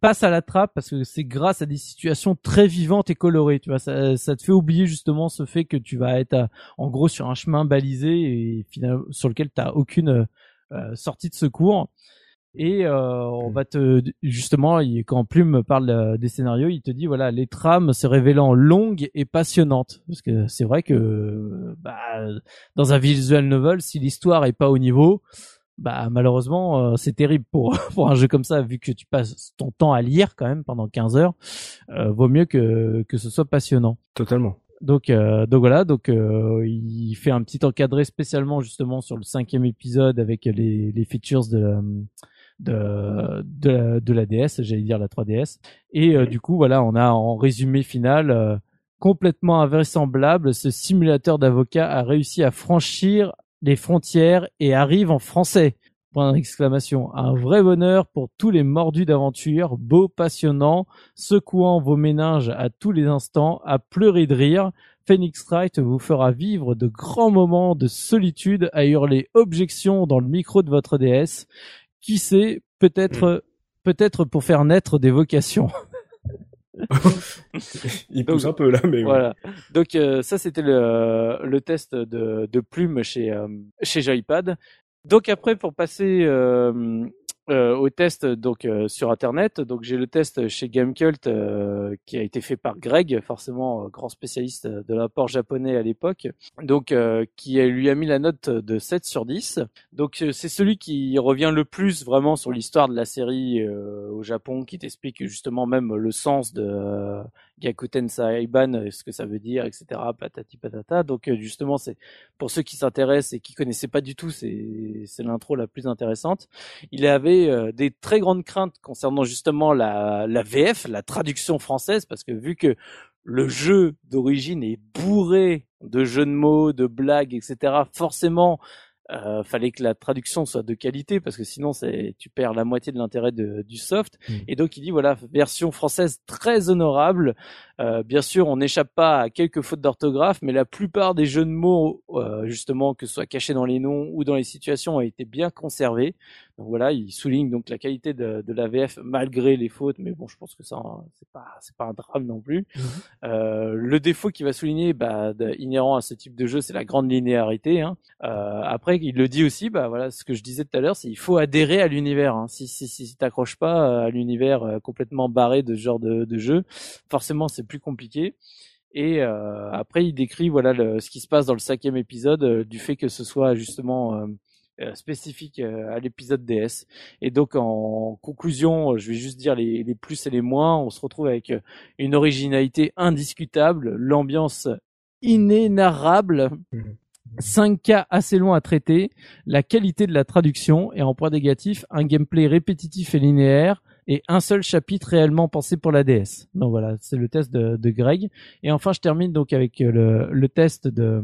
passes à la trappe parce que c'est grâce à des situations très vivantes et colorées tu vois. Ça, ça te fait oublier justement ce fait que tu vas être en gros sur un chemin balisé et finalement sur lequel tu aucune euh, sortie de secours. Et euh, on va te justement quand Plume parle des scénarios il te dit voilà les trames se révélant longues et passionnantes. Parce que c'est vrai que bah, dans un visual novel si l'histoire est pas au niveau bah malheureusement euh, c'est terrible pour pour un jeu comme ça vu que tu passes ton temps à lire quand même pendant 15 heures euh, vaut mieux que que ce soit passionnant. Totalement. Donc euh, donc voilà donc il fait un petit encadré spécialement justement sur le cinquième épisode avec les les features de de de, de la DS j'allais dire la 3DS et du coup voilà on a en résumé final complètement invraisemblable, ce simulateur d'avocat a réussi à franchir les frontières et arrive en français. Point d'exclamation. Un vrai bonheur pour tous les mordus d'aventure, beau, passionnant, secouant vos méninges à tous les instants, à pleurer de rire. Phoenix Wright vous fera vivre de grands moments de solitude à hurler objection dans le micro de votre DS. Qui sait, peut-être, peut-être pour faire naître des vocations. il pousse un peu là, mais voilà. Donc euh, ça c'était le, test de, de plume chez euh, chez Joypad. Donc après pour passer euh, euh, au test donc euh, sur internet. Donc j'ai le test chez Gamecult euh, qui a été fait par Greg, forcément grand spécialiste de l'apport japonais à l'époque. Donc qui lui a mis la note de 7 sur 10. Donc c'est celui qui revient le plus vraiment sur l'histoire de la série au Japon qui t'explique justement même le sens de Gyakuten Saiban, ce que ça veut dire, etc. Patati patata. Donc justement, c'est pour ceux qui s'intéressent et qui connaissaient pas du tout, c'est c'est l'intro la plus intéressante. Il avait euh, des très grandes craintes concernant justement la la VF, la traduction française, parce que vu que le jeu d'origine est bourré de jeux de mots, de blagues, etc. Forcément, euh, fallait que la traduction soit de qualité parce que sinon c'est tu perds la moitié de l'intérêt du soft mm. et donc il dit voilà version française très honorable euh, bien sûr on n'échappe pas à quelques fautes d'orthographe mais la plupart des jeux de mots euh, justement que ce soit cachés dans les noms ou dans les situations ont été bien conservés donc voilà il souligne donc la qualité de, de la VF malgré les fautes mais bon je pense que ça c'est pas c'est pas un drame non plus mm-hmm. le défaut qui va souligner bah, inhérent à ce type de jeu c'est la grande linéarité hein. après il le dit aussi, bah voilà, ce que je disais tout à l'heure, c'est il faut adhérer à l'univers. Hein. Si si si, t'accroches pas euh, à l'univers euh, complètement barré de ce genre de, de jeu, forcément c'est plus compliqué. Et euh, après, il décrit voilà le, ce qui se passe dans le cinquième épisode, du fait que ce soit justement spécifique à l'épisode DS. Et donc en conclusion, je vais juste dire les, les, plus et les moins. On se retrouve avec une originalité indiscutable, l'ambiance inénarrable. Mmh. 5 cas assez longs à traiter, la qualité de la traduction et en point négatif, un gameplay répétitif et linéaire et un seul chapitre réellement pensé pour la DS. Donc voilà, c'est le test de, Greg. Et enfin, je termine donc avec le, le test de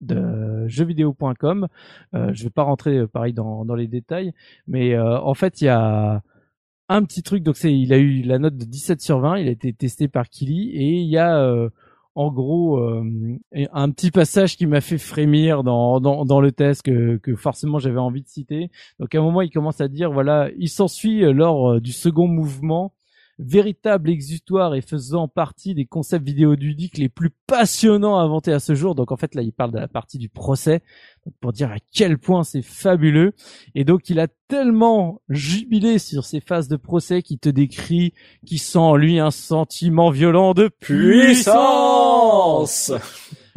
de jeuxvideo.com. Euh, je vais pas rentrer euh, pareil dans, dans les détails, mais euh, en fait il y a un petit truc. Donc c'est, il a eu la note de 17 sur 20. Il a été testé par Kili et il y a euh, en gros un petit passage qui m'a fait frémir dans, dans, dans le test que, que forcément j'avais envie de citer. Donc à un moment il commence à dire voilà, il s'ensuit lors du second mouvement véritable exutoire et faisant partie des concepts vidéoludiques les plus passionnants inventés à ce jour. Donc en fait là il parle de la partie du procès pour dire à quel point c'est fabuleux. Et donc il a tellement jubilé sur ces phases de procès qui te décrit, qui sent en lui un sentiment violent de puissance.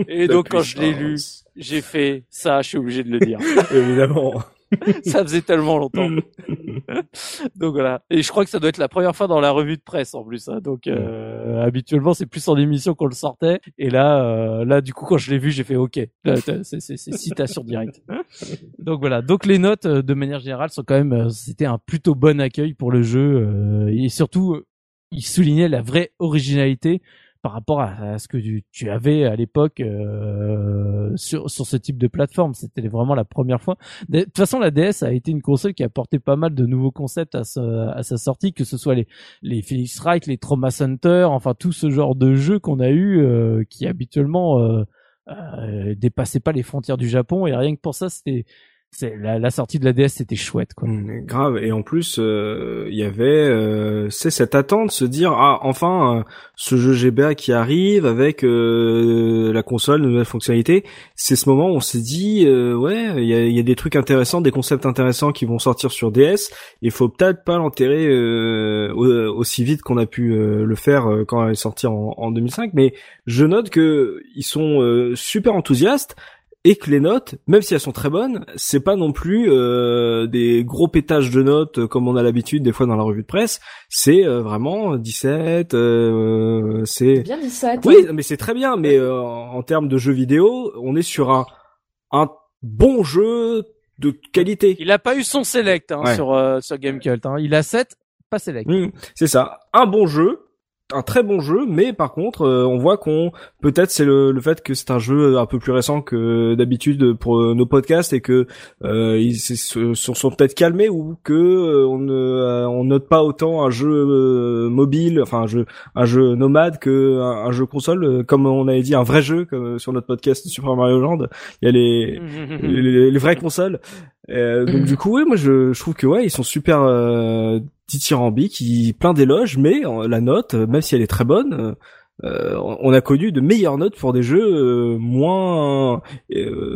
Et donc quand je l'ai lu, j'ai fait ça, je suis obligé de le dire. Évidemment. ça faisait tellement longtemps. donc voilà. Et je crois que ça doit être la première fois dans la revue de presse en plus. Hein. Donc euh, habituellement c'est plus en émission qu'on le sortait. Et là, euh, là du coup quand je l'ai vu, j'ai fait OK. C'est citation directe. donc voilà. Donc les notes euh, de manière générale sont quand même. C'était un plutôt bon accueil pour le jeu et surtout il soulignait la vraie originalité par rapport à, ce que tu, avais à l'époque euh, sur, sur ce type de plateforme. C'était vraiment la première fois. De, toute façon, la DS a été une console qui a apporté pas mal de nouveaux concepts à, à sa sortie, que ce soit les, les Phoenix Wright, les Trauma Center, enfin tout ce genre de jeux qu'on a eu euh, qui habituellement euh, euh, dépassaient pas les frontières du Japon. Et rien que pour ça, c'était la, la, sortie de la DS c'était chouette quoi. Mmh, grave. Et en plus euh, il y avait euh, c'est cette attente se dire ah enfin euh, ce jeu GBA qui arrive avec euh, la console nouvelle fonctionnalité c'est ce moment où on s'est dit ouais il y a, y a, des trucs intéressants des concepts intéressants qui vont sortir sur DS il faut peut-être pas l'enterrer aussi vite qu'on a pu le faire quand elle est sortie en, en 2005 mais je note que ils sont super enthousiastes et que les notes, même si elles sont très bonnes, c'est pas non plus euh, des gros pétages de notes euh, comme on a l'habitude des fois dans la revue de presse. C'est euh, vraiment 17. Euh, c'est bien 17. Oui, mais c'est très bien. Mais en termes de jeux vidéo, on est sur un un bon jeu de qualité. Il a pas eu son select hein, sur sur Gamecult. Hein. Il a 7, pas select. Mmh, c'est ça. Un bon jeu un très bon jeu, mais par contre, euh, on voit qu'on peut-être c'est le, le, fait que c'est un jeu un peu plus récent que d'habitude pour euh, nos podcasts et que euh, ils se sont, peut-être calmés ou que euh, on ne on note pas autant un jeu mobile, enfin un jeu un jeu nomade que un, jeu console, comme on avait dit un vrai jeu comme sur notre podcast Super Mario Land. Il y a les les, les, vraies consoles. donc du coup, ouais, moi je, je trouve que ouais, ils sont super dithyrambique, qui plein d'éloges, mais euh, la note, euh, même si elle est très bonne, euh, on a connu de meilleures notes pour des jeux moins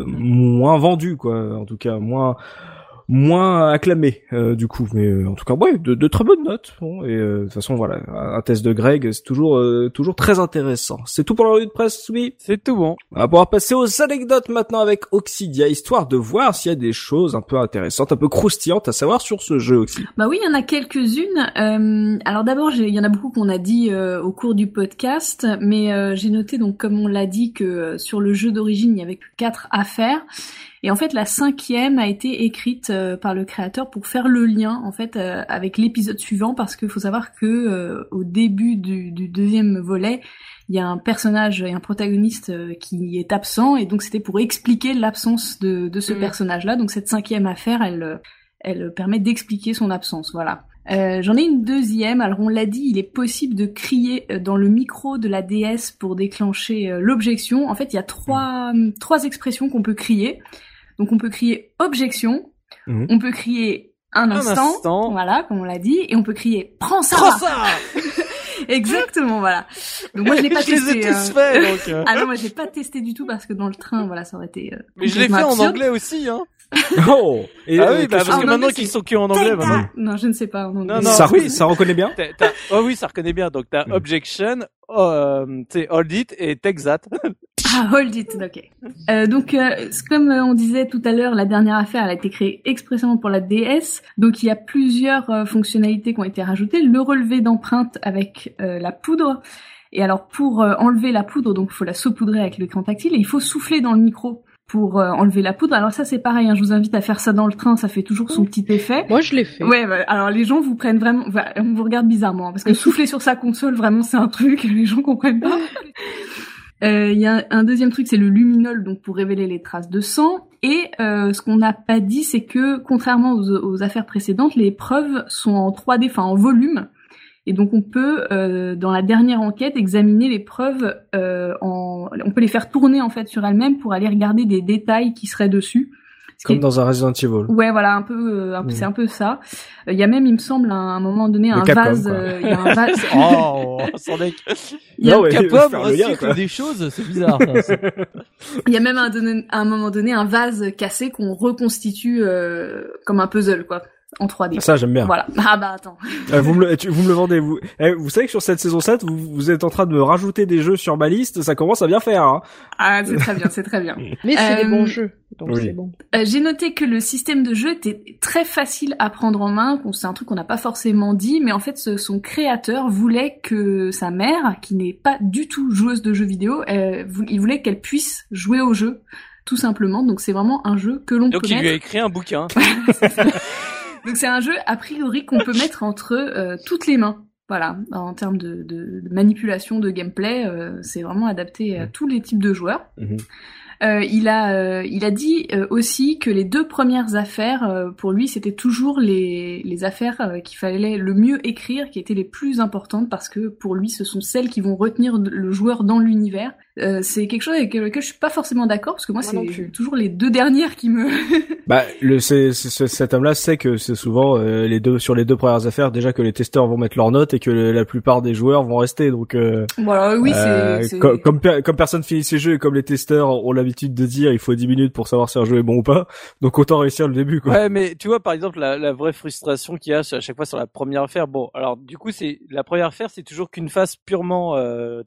moins vendus quoi. En tout cas moins moins acclamé euh, du coup. Mais euh, en tout cas ouais de, de très bonnes notes bon, et euh, de toute façon voilà un test de Greg c'est toujours toujours très intéressant. C'est tout pour la revue de presse oui? C'est tout bon. On va pouvoir passer aux anecdotes maintenant avec Oxidia histoire de voir s'il y a des choses un peu intéressantes un peu croustillantes à savoir sur ce jeu aussi bah oui il y en a quelques-unes. Alors d'abord il y en a beaucoup qu'on a dit au cours du podcast mais j'ai noté donc comme on l'a dit que sur le jeu d'origine il y avait que quatre affaires et en fait, la cinquième a été écrite euh, par le créateur pour faire le lien en fait euh, avec l'épisode suivant, parce qu'il faut savoir que euh, au début du, deuxième volet, il y a un personnage et un protagoniste qui est absent, et donc c'était pour expliquer l'absence de, ce mm. personnage-là. Donc cette cinquième affaire, elle, elle permet d'expliquer son absence. Voilà. J'en ai une deuxième. Alors on l'a dit, il est possible de crier dans le micro de la DS pour déclencher l'objection. En fait, il y a trois, trois expressions qu'on peut crier. Donc on peut crier objection, mhm. on peut crier un instant, voilà, comme on l'a dit, et on peut crier prends ça. Prends ça. Exactement, voilà. Donc moi je l'ai pas je testé. Les ai tous fait, donc. Euh. ah non, moi j'ai pas testé du tout parce que dans le train, voilà, ça aurait été. Euh, Mais je l'ai fait en anglais aussi, hein. oh et Ah oui, bah, parce que maintenant qu'ils sont que en anglais, maintenant. Non, je ne sais pas. Non, non, ça, oui, ça reconnaît bien. oh oui, ça reconnaît bien. Donc t'as mm. objection, euh, tu hold it et take that. Ah, hold it, ok. Euh, donc, euh, comme on disait tout à l'heure, la dernière affaire, elle a été créée expressément pour la DS. Donc, il y a plusieurs euh, fonctionnalités qui ont été rajoutées. Le relevé d'empreinte avec euh, la poudre. Et alors, pour enlever la poudre, donc il faut la saupoudrer avec l'écran tactile et il faut souffler dans le micro pour euh, enlever la poudre. Alors ça c'est pareil, hein, je vous invite à faire ça dans le train, ça fait toujours son petit effet. Moi je l'ai fait. Ouais, bah, alors les gens vous prennent vraiment, on vous regarde bizarrement hein, parce que souffler sur sa console vraiment c'est un truc les gens comprennent pas. Euh, il y a un deuxième truc, c'est le luminol, donc pour révéler les traces de sang. Et euh, ce qu'on n'a pas dit, c'est que contrairement aux, aux, affaires précédentes, les preuves sont en 3D, enfin en volume. Et donc on peut, euh, dans la dernière enquête, examiner les preuves. Euh, en... On peut les faire tourner en fait sur elles-mêmes pour aller regarder des détails qui seraient dessus. Comme dans un Resident Evil. Ouais, voilà, un peu, euh, c'est un peu ça. Il y a même, il me semble, à un moment donné, un vase. Il y a un vase. oh, sans deck. Il y a non, Capcom recycle des choses, c'est bizarre. Il y a même à un, moment donné un vase cassé qu'on reconstitue comme un puzzle, quoi en 3D. Ça, j'aime bien. Voilà. Ah bah attends. Euh, vous, me le, vous me le vendez. Vous, eh, vous savez que sur cette saison 7, vous, vous, êtes en train de me rajouter des jeux sur ma liste. Ça commence à bien faire. Hein. Ah, c'est très bien, c'est très bien. Mais c'est des bons euh, jeux. Donc c'est bon. Euh, J'ai noté que le système de jeu était très facile à prendre en main. C'est un truc qu'on n'a pas forcément dit, mais en fait, son créateur voulait que sa mère, qui n'est pas du tout joueuse de jeux vidéo, il voulait qu'elle puisse jouer au jeu tout simplement. Donc c'est vraiment un jeu que l'on peut Donc il lui a écrit un bouquin. Donc c'est un jeu a priori qu'on peut mettre entre euh, toutes les mains. Voilà, en termes de, de, de manipulation, de gameplay, euh, c'est vraiment adapté à tous les types de joueurs. Mhm. Euh, il a, il a dit aussi que les deux premières affaires, pour lui, c'était toujours les, les affaires qu'il fallait le mieux écrire, qui étaient les plus importantes, parce que pour lui, ce sont celles qui vont retenir le joueur dans l'univers. C'est quelque chose avec lequel je suis pas forcément d'accord, parce que moi, c'est toujours les deux dernières qui me... bah, le, c'est, cet homme-là sait que c'est souvent les deux sur les deux premières affaires, déjà que les testeurs vont mettre leurs notes et que la plupart des joueurs vont rester. Donc, voilà, oui, c'est, comme, comme, comme personne finit ses jeux et comme les testeurs ont l'habitude de dire il faut 10 minutes pour savoir si un jeu est bon ou pas. Donc autant réussir le début quoi. Ouais, mais tu vois par exemple la, la vraie frustration qu'il y a à chaque fois sur la première affaire. Bon, alors du coup c'est la première affaire, c'est toujours qu'une phase purement euh,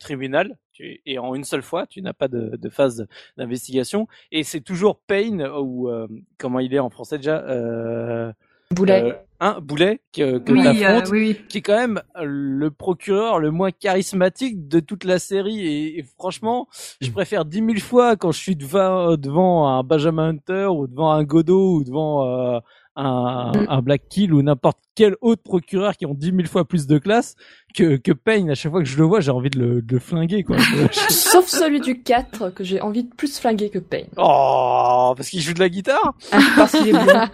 et en une seule fois, tu n'as pas de, de phase d'investigation et c'est toujours Payne ou euh, comment il est en français déjà euh, Boulet. Euh, un Boulet que, que oui, euh, qui est quand même le procureur le moins charismatique de toute la série. Et, franchement, je préfère dix mille fois quand je suis devant, devant un Benjamin Hunter ou devant un Godot ou devant euh, un, mm. un Black Kill ou n'importe quel autre procureur qui ont dix mille fois plus de classe que, que Payne. À chaque fois que je le vois, j'ai envie de le, de flinguer, quoi. Sauf celui du 4 que j'ai envie de plus flinguer que Payne. Oh, parce qu'il joue de la guitare? parce qu'il est blanc.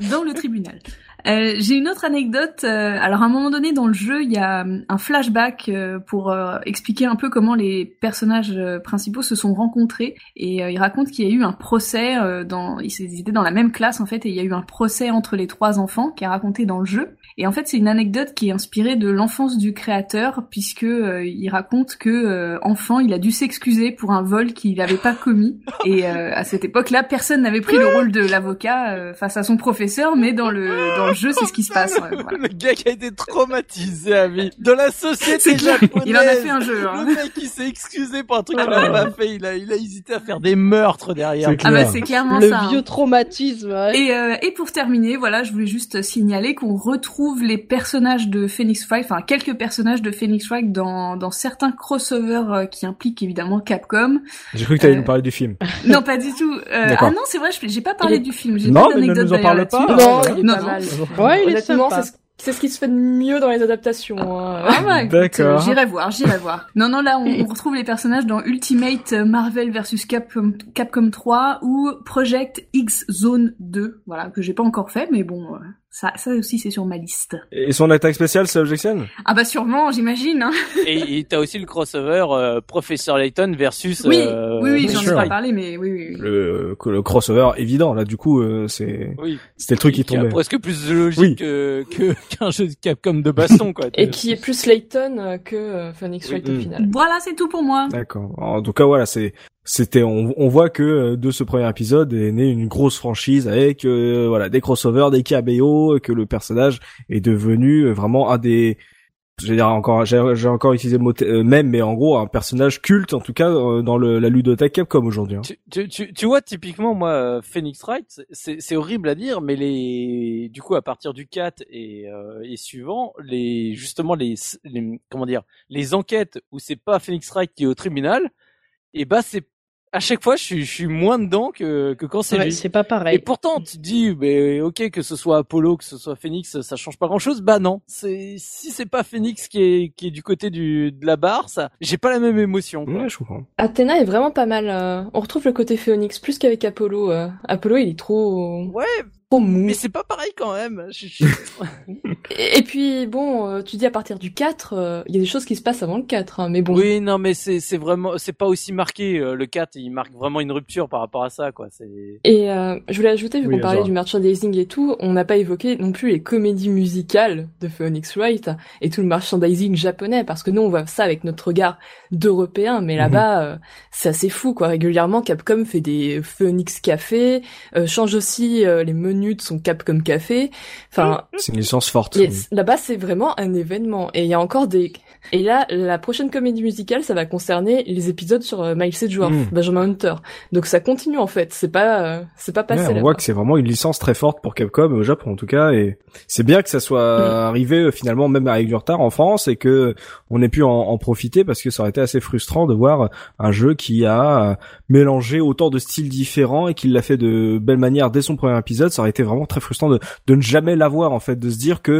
Dans le tribunal. Euh, j'ai une autre anecdote. Euh, alors à un moment donné dans le jeu, il y a euh, un flashback pour expliquer un peu comment les personnages principaux se sont rencontrés et il raconte qu'il y a eu un procès dans ils étaient dans la même classe en fait et il y a eu un procès entre les trois enfants qui est raconté dans le jeu. Et en fait, c'est une anecdote qui est inspirée de l'enfance du créateur puisque il raconte que enfant, il a dû s'excuser pour un vol qu'il n'avait pas commis et à cette époque-là, personne n'avait pris le rôle de l'avocat face à son professeur mais dans le dans le jeu, c'est ce qui se passe. Le gars qui a été traumatisé à vie. Dans la société japonaise. Il en a fait un jeu. Hein. Le mec qui s'est excusé pour un truc qu'il n'a pas fait. Il a, il a hésité à faire des meurtres derrière. Ah bah c'est clairement le ça. Le vieux hein. traumatisme. Ouais. Et, euh, et pour terminer, voilà, je voulais juste signaler qu'on retrouve les personnages de Phoenix Wright, enfin quelques personnages de Phoenix Wright dans, dans certains crossovers euh, qui impliquent évidemment Capcom. J'ai cru que tu allais nous parler du film. Non, pas du tout. Euh, ah non, c'est vrai, j'ai pas parlé du film. Non, mais ne nous en parle pas. Non, non, non. Ouais, il Honnêtement, c'est ce qui se fait de mieux dans les adaptations. Hein. Ah ouais, D'accord. J'irai voir, j'irai voir. Non, non, là, on, retrouve les personnages dans Ultimate Marvel vs Capcom, Capcom 3 ou Project X Zone 2, voilà, que j'ai pas encore fait, mais bon, ça, ça aussi, c'est sur ma liste. Et son attaque spéciale, c'est Objection? Ah bah sûrement, j'imagine. Hein. et t'as aussi le crossover euh, Professeur Layton versus. Oui, euh, oui, oui, j'en ai pas parlé, mais oui, oui. Le, le crossover évident là, du coup, euh, c'est. Oui. C'était le truc qui, tombait. presque plus logique que qu'un jeu de Capcom de baston, quoi. et qui est plus Layton que Phoenix Wright au mm. final. Voilà, c'est tout pour moi. D'accord. En tout cas, voilà, c'est c'était on, on, voit que euh, de ce premier épisode est née une grosse franchise avec euh, voilà des crossovers, des caméos, que le personnage est devenu euh, vraiment un des j'ai encore j'ai encore utilisé le mot même mais en gros un personnage culte en tout cas dans le, la ludothèque Capcom aujourd'hui. Hein. Tu, tu, tu, vois typiquement moi Phoenix Wright c'est horrible à dire mais les du coup à partir du 4 et, et suivant les justement les, les comment dire les enquêtes où c'est pas Phoenix Wright qui est au tribunal et bah c'est à chaque fois, je suis, je suis moins dedans que, que quand c'est Ouais, lui. c'est pas pareil. Et pourtant, tu te dis, mais ok, que ce soit Apollo, que ce soit Phoenix, ça change pas grand chose. Bah non, c'est si c'est pas Phoenix qui est qui est du côté du de la barre, ça, j'ai pas la même émotion. quoi. Ouais, je comprends. Athéna est vraiment pas mal. euh, On retrouve le côté Phoenix plus qu'avec Apollo. euh. Apollo, il est trop, Ouais, trop mou. mais c'est pas pareil quand même. Je- je- Et, puis bon, euh, tu dis à partir du 4, euh, il y a des choses qui se passent avant le 4, hein, mais bon. Oui, non, mais c'est c'est vraiment, c'est pas aussi marqué. euh, Le 4, il marque vraiment une rupture par rapport à ça, quoi. C'est Et euh, je voulais ajouter, vu Oui, qu'on parlait du merchandising et tout, on n'a pas évoqué non plus les comédies musicales de Phoenix Wright et tout le merchandising japonais, parce que nous on voit ça avec notre regard d'Européens, mais là-bas euh, c'est assez fou quoi. Régulièrement Capcom fait des Phoenix Café, euh, change aussi euh, les menus de son Capcom Café. Enfin, C'est une licence forte. Yes. Là-bas, c'est vraiment un événement. Et il y a encore des... Et là, la prochaine comédie musicale, ça va concerner les épisodes sur euh, Miles Edgeworth, Mm. Benjamin Hunter. Donc ça continue, en fait. C'est pas, euh, c'est pas passé Ouais, on là voit que c'est vraiment une licence très forte pour Capcom au Japon en tout cas et c'est bien que ça soit Mm. arrivé euh, finalement même avec du retard en France et que on ait pu en, en profiter parce que ça aurait été assez frustrant de voir un jeu qui a euh, mélangé autant de styles différents et qui l'a fait de belle manière dès son premier épisode ça aurait été vraiment très frustrant de, de ne jamais l'avoir en fait de se dire que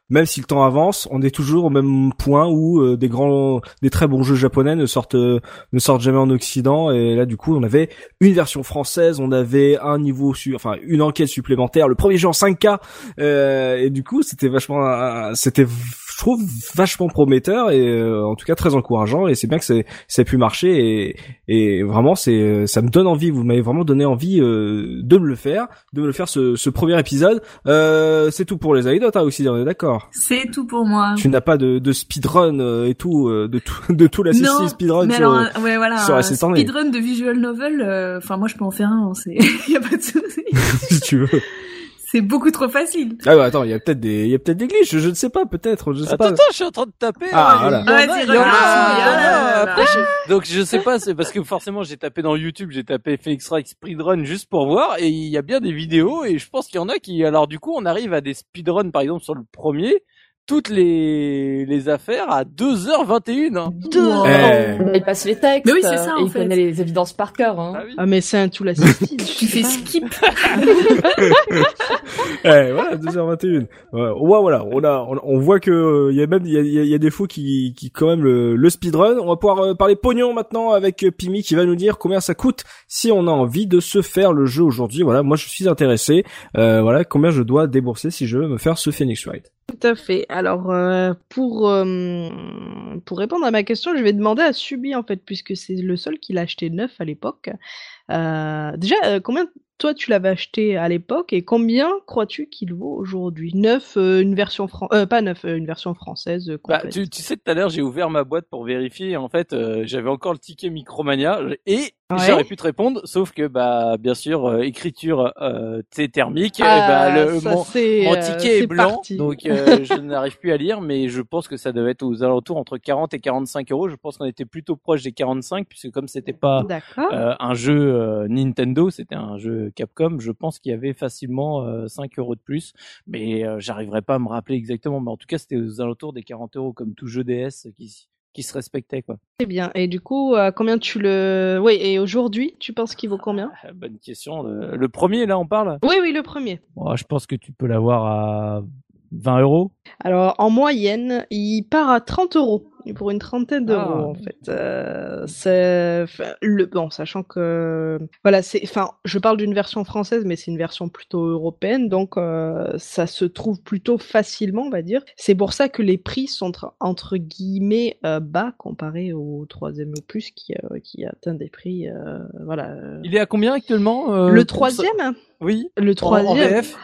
même si le temps avance, on est toujours au même point où euh, des grands, des très bons jeux japonais ne sortent, euh, ne sortent jamais en Occident. Et là, du coup, on avait une version française, on avait un niveau sur, enfin, une enquête supplémentaire, le premier jeu en 5K. euh, et du coup, c'était vachement, un- c'était, je trouve, vachement prometteur et euh, en tout cas très encourageant. Et c'est bien que ça ait pu marcher. Et, et vraiment, c'est, ça me donne envie. Vous m'avez vraiment donné envie euh, de me le faire, de me le faire ce, ce premier épisode. Euh, c'est tout pour les anecdotes, hein, aussi, on est d'accord. C'est tout pour moi. Tu n'as pas de, de speedrun euh, et tout, euh, de tout, de tout la non, speedrun mais sur, alors, un- ouais, voilà, sur speedrun de visual novel, euh, enfin, moi, je peux en faire un, hein, c'est, y a pas de souci. si tu veux. C'est beaucoup trop facile. Ah bah attends, il y a peut-être des, il y a peut-être des glitches, je ne sais pas, peut-être, je sais Attends, pas. attends, je suis en train de taper. Ah, hein, voilà. il y en a, Vas-y, regarde. Ah, Donc je sais pas, c'est parce que forcément j'ai tapé dans YouTube, j'ai tapé Phoenix Wright speedrun juste pour voir, et il y a bien des vidéos, et je pense qu'il y en a qui, alors du coup, on arrive à des speedruns, par exemple sur le premier, toutes les les affaires à 2h21. Hein. Wow. Eh. Il passe les textes. Mais oui, c'est ça, en il fait. connaît les évidences par cœur. Hein. Ah oui. Ah, mais c'est un tout l'assisted. Tu fais skip. Eh, voilà, 2h21. Ouais, voilà, on a, on, on voit que euh, il y a même, il y a, y a- y a des fous qui, qui quand même le, le speedrun. On va pouvoir euh, parler pognon maintenant avec euh, Pimi qui va nous dire combien ça coûte si on a envie de se faire le jeu aujourd'hui. Voilà, moi je suis intéressé. Euh, voilà, combien je dois débourser si je veux me faire ce Phoenix Wright. Tout à fait. Alors, euh, pour, euh, pour répondre à ma question, je vais demander à Subi, en fait, puisque c'est le seul qui l'a acheté neuf à l'époque. Euh, déjà, combien toi tu l'avais acheté à l'époque et combien crois-tu qu'il vaut aujourd'hui? Neuf, une version fran- euh, pas neuf, une version française Bah, tu, tu sais, tout à l'heure, j'ai ouvert ma boîte pour vérifier. En fait, j'avais encore le ticket Micromania et Ouais. j'aurais pu te répondre, sauf que, bah, bien sûr, euh, écriture, euh, thermique. Ah, bah, le, ça, mon, mon euh, ticket est blanc, parti. donc euh, je n'arrive plus à lire, mais je pense que ça devait être aux alentours entre 40 et 45 euros. Je pense qu'on était plutôt proche des 45, puisque comme c'était pas euh, un jeu euh, Nintendo, c'était un jeu Capcom, je pense qu'il y avait facilement euh, 5 euros de plus, mais euh, j'arriverai pas à me rappeler exactement. Mais en tout cas, c'était aux alentours des 40 euros, comme tout jeu DS qui, qui se respectait, quoi. Très bien. Et du coup, euh, combien tu le... Oui, et aujourd'hui, tu penses qu'il vaut combien? Ah, Bonne question. Le, le premier, là, on parle? Oui, oui, le premier. Oh, Je pense que tu peux l'avoir à 20 euros. Alors, en moyenne, il part à 30 euros. Pour une trentaine d'euros, Ah. en fait. Euh, c'est, le, bon, sachant que, voilà, c'est, enfin, je parle d'une version française, mais c'est une version plutôt européenne, donc, euh, ça se trouve plutôt facilement, on va dire. C'est pour ça que les prix sont, entre, entre guillemets, euh, bas comparé au troisième opus qui, qui atteint des prix, voilà. Il est à combien actuellement Le troisième, Oui. le En- En, troisième, VF?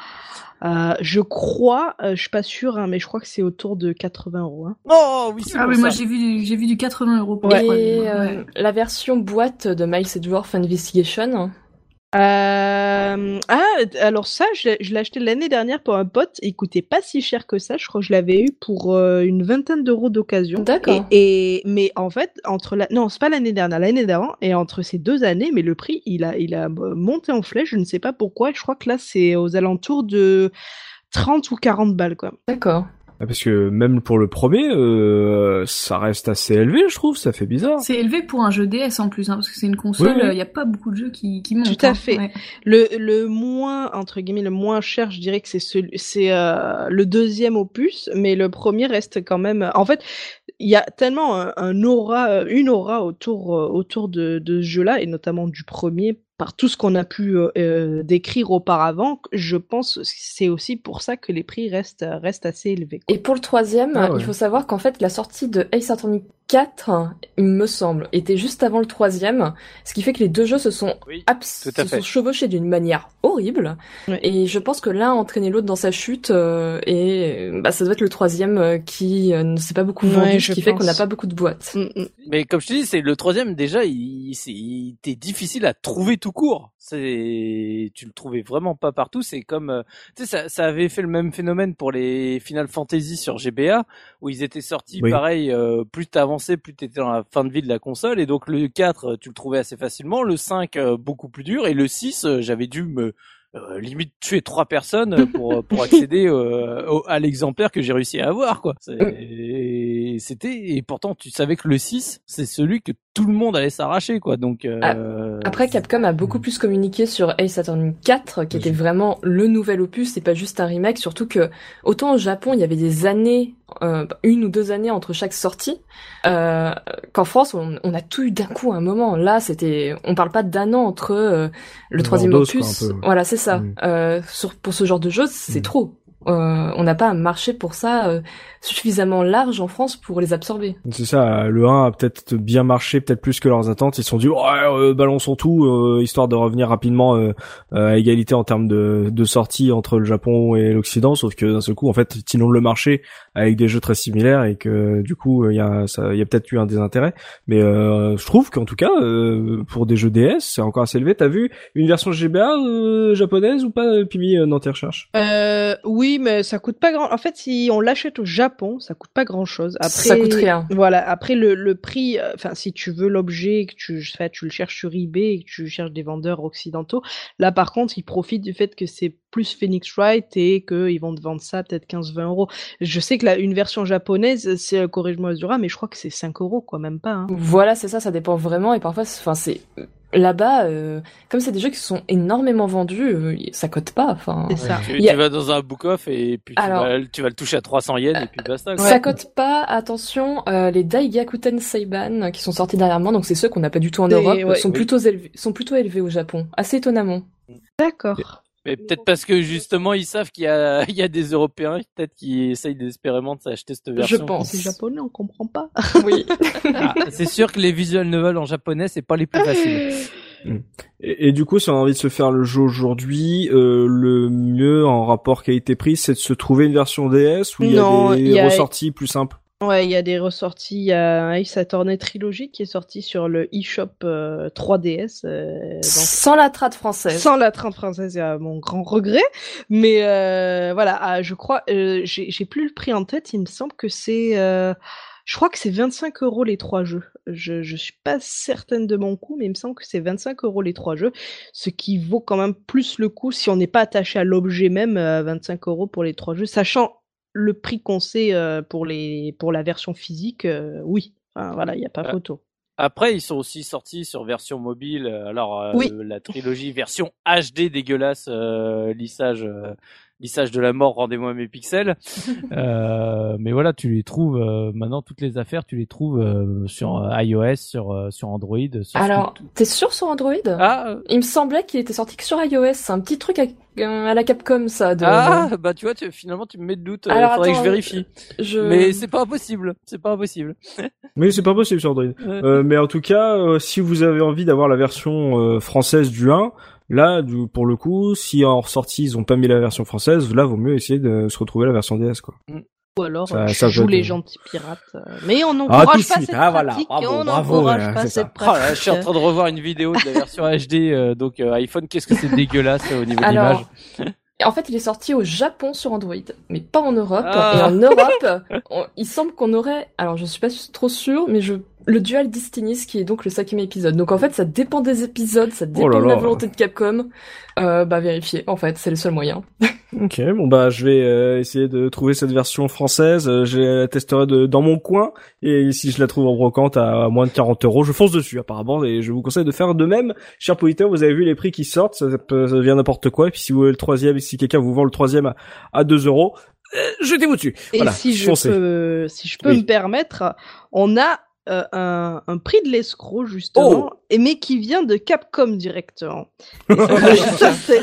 Euh, je crois, euh, je suis pas sûre, hein, mais je crois que c'est autour de 80 euros. Hein. Oh oui, c'est Ah oui, moi j'ai vu, du- j'ai vu du 80 euros pour Et euh, Ouais. la version boîte de Miles Edgeworth Investigation. Euh... Ah, alors ça, je l'ai je l'ai acheté l'année dernière pour un pote. Il coûtait pas si cher que ça. Je crois que je l'avais eu pour euh, une vingtaine d'euros d'occasion. D'accord. Et, et- mais en fait, entre la non, c'est pas l'année dernière, l'année d'avant. Et entre ces deux années, mais le prix, il a, il a euh, monté en flèche. Je ne sais pas pourquoi. Je crois que là, c'est aux alentours de 30 ou 40 balles, quoi. D'accord. Ah, parce que même pour le premier, euh, ça reste assez élevé, je trouve. Ça fait bizarre. C'est élevé pour un jeu DS en plus, hein, parce que c'est une console. Il n'y a pas beaucoup de jeux qui, qui montent. Tout à hein. fait. Ouais. Le, le moins entre guillemets le moins cher, je dirais que c'est celui, c'est euh, le deuxième opus, mais le premier reste quand même. En fait, il y a tellement un, un aura, une aura autour euh, autour de, de ce jeu-là, et notamment du premier par tout ce qu'on a pu euh, euh, décrire auparavant, je pense que c'est aussi pour ça que les prix restent, restent assez élevés. quoi. Et pour le troisième, Ah ouais. il faut savoir qu'en fait, la sortie de Ace Attorney 4, il me semble, était juste avant le troisième, ce qui fait que les deux jeux se sont, Oui, se sont chevauchés d'une manière horrible. Et je pense que l'un a entraîné l'autre dans sa chute, euh, et bah, ça doit être le troisième euh, qui euh, ne s'est pas beaucoup vendu, ce qui fait qu'on n'a pas beaucoup de boîtes. Mm, mm. Mais comme je te dis, c'est le troisième déjà, il, c'est- il était difficile à trouver tout court. C'est, tu le trouvais vraiment pas partout. C'est comme, tu sais, ça, ça avait fait le même phénomène pour les Final Fantasy sur GBA, où ils étaient sortis Oui. pareil. euh, plus t'avançais, plus t'étais dans la fin de vie de la console. Et donc le 4, euh, tu le trouvais assez facilement. Le 5, euh, beaucoup plus dur. Et le 6, euh, j'avais dû me euh, limite tuer trois personnes euh, pour pour accéder euh, au- à l'exemplaire que j'ai réussi à avoir quoi. Et C'était et pourtant tu savais que le 6 c'est celui que tout le monde allait s'arracher quoi. Donc euh, Après, Capcom a beaucoup plus communiqué sur Ace Attorney 4, qui était vraiment le nouvel opus, c'est pas juste un remake, surtout que autant au Japon, il y avait des années, euh, une ou deux années entre chaque sortie, euh, qu'en France, on, on a tout eu d'un coup à un moment. Là, c'était, on parle pas d'un an entre euh, le troisième quoi, opus. Voilà, c'est ça. Mm. Euh, sur, pour ce genre de jeu, c'est Mm. trop. Euh, on n'a pas un marché pour ça euh, suffisamment large en France pour les absorber. C'est ça, le 1 a peut-être bien marché, peut-être plus que leurs attentes. Ils se sont dit, ouais, euh, balançons tout, euh, histoire de revenir rapidement euh, euh, à égalité en termes de, de sortie entre le Japon et l'Occident. Sauf que d'un seul coup, en fait, ils le marché avec des jeux très similaires et que du coup, il y a, ça, il y a peut-être eu un désintérêt. Mais euh, je trouve qu'en tout cas, euh, pour des jeux DS, c'est encore assez élevé. T'as vu une version GBA euh, japonaise ou pas, Pimi, dans tes recherches? Euh, oui, mais ça coûte pas grand. En fait, si on l'achète au Japon, ça coûte pas grand chose. Après, Ça coûte rien. Voilà. Après le, le prix, euh, enfin, si tu veux l'objet, que tu, je sais, tu le cherches sur eBay et que tu cherches des vendeurs occidentaux, là, par contre, ils profitent du fait que c'est plus Phoenix Wright et qu'ils vont te vendre ça peut-être 15-20 euros. Je sais que là, une version japonaise, c'est euh, corrige-moi Azura, mais je crois que c'est 5 euros, quoi, même pas. Hein. Voilà, c'est ça, ça dépend vraiment. Et parfois, enfin, c'est là-bas, euh, comme c'est des jeux qui sont énormément vendus, euh, ça cote pas. Enfin, C'est ça. tu, a- tu vas dans un book off et puis tu, Alors- vas, tu vas le toucher à 300 yens et puis basta. quoi. ça cote pas. Attention, euh, les Daigakuten Seiban euh, qui sont sortis dernièrement, donc c'est ceux qu'on n'a pas du tout en Des- Europe, ouais, sont oui. plutôt élevés, sont plutôt élevés au Japon, assez étonnamment. D'accord. Mais peut-être parce que justement ils savent qu'il y a, il y a des Européens peut-être qui essayent désespérément de s'acheter cette version. pense. C'est japonais, on comprend pas. Oui. Ah, c'est sûr que les visual novels en japonais c'est pas les plus faciles. Et, et du coup, si on a envie de se faire le jeu aujourd'hui, euh, le mieux en rapport qualité-prix, c'est de se trouver une version DS où il y a des il y a- ressorties plus simples. Ouais, il y a des ressorties. Il y a Ace Attorney Trilogy qui est sorti sur le eShop euh, 3DS. euh, donc Sans la trad française. Sans la trente française, à mon grand regret. Mais euh, voilà, ah, je crois, euh, j'ai plus le prix en tête. Il me semble que c'est, euh, je crois que c'est 25 euros les trois jeux. Je je suis pas certaine de mon coût, mais il me semble que c'est 25 euros les trois jeux, ce qui vaut quand même plus le coup si on n'est pas attaché à l'objet même. euh, 25 euros pour les trois jeux, sachant le prix qu'on sait euh, pour les pour la version physique. euh, oui, enfin, voilà, il y a pas photo. Après, ils sont aussi sortis sur version mobile. euh, Alors, euh, la trilogie version HD dégueulasse, euh, lissage, euh, lissage de la mort, rendez-moi mes pixels. euh, mais voilà, tu les trouves euh, maintenant toutes les affaires, tu les trouves euh, sur euh, iOS, sur euh, sur Android. Sur Alors, t'es sûr sur Android? Ah, euh, Il me semblait qu'il était sorti que sur iOS. C'est un petit truc à, euh, à la Capcom, ça. De, ah, bah tu vois, tu, finalement tu me mets de doute. euh, Alors, faudrait attends, que je vérifie. je... Mais c'est pas impossible. C'est pas impossible. Mais c'est pas possible sur Android. Euh, mais en tout cas, euh, si vous avez envie d'avoir la version euh, française du 1, là, du, pour le coup, si en ressortie ils ont pas mis la version française, là, vaut mieux essayer de se retrouver la version DS, quoi. Ou alors, Ça- euh, ça joue les gentils pirates. euh, Mais on Ah, n'encourage tout de pas suite. cette Ah, voilà. pratique. Bravo, on bravo, n'encourage voilà, pas c'est cette ça. Oh là, je suis en train de revoir une vidéo de la version HD. euh, donc euh, iPhone, qu'est-ce que c'est dégueulasse euh, au niveau de l'image. Alors, en fait, il est sorti au Japon sur Android, mais pas en Europe. Ah. Et en Europe, on- il semble qu'on aurait, alors je suis pas trop sûre, mais je le dual Destiny's qui est donc le cinquième épisode. Donc en fait, ça dépend des épisodes, ça dépend Oh là de la volonté de Capcom. Euh, bah vérifier. En fait, c'est le seul moyen. Ok, bon bah je vais euh, essayer de trouver cette version française. Euh, je la testerai de, dans mon coin et si je la trouve en brocante à moins de 40 euros, je fonce dessus apparemment et je vous conseille de faire de même. Cher Politaire, vous avez vu les prix qui sortent, ça, peut, ça devient n'importe quoi. Et puis si vous voulez le troisième, et si quelqu'un vous vend le troisième à, à 2 euros, euh, jetez-vous dessus. Et Voilà, si je foncez. peux, si je peux Oui. me permettre, on a euh, un, un prix de l'escroc justement, et mais qui vient de Capcom directement. Et ça, c'est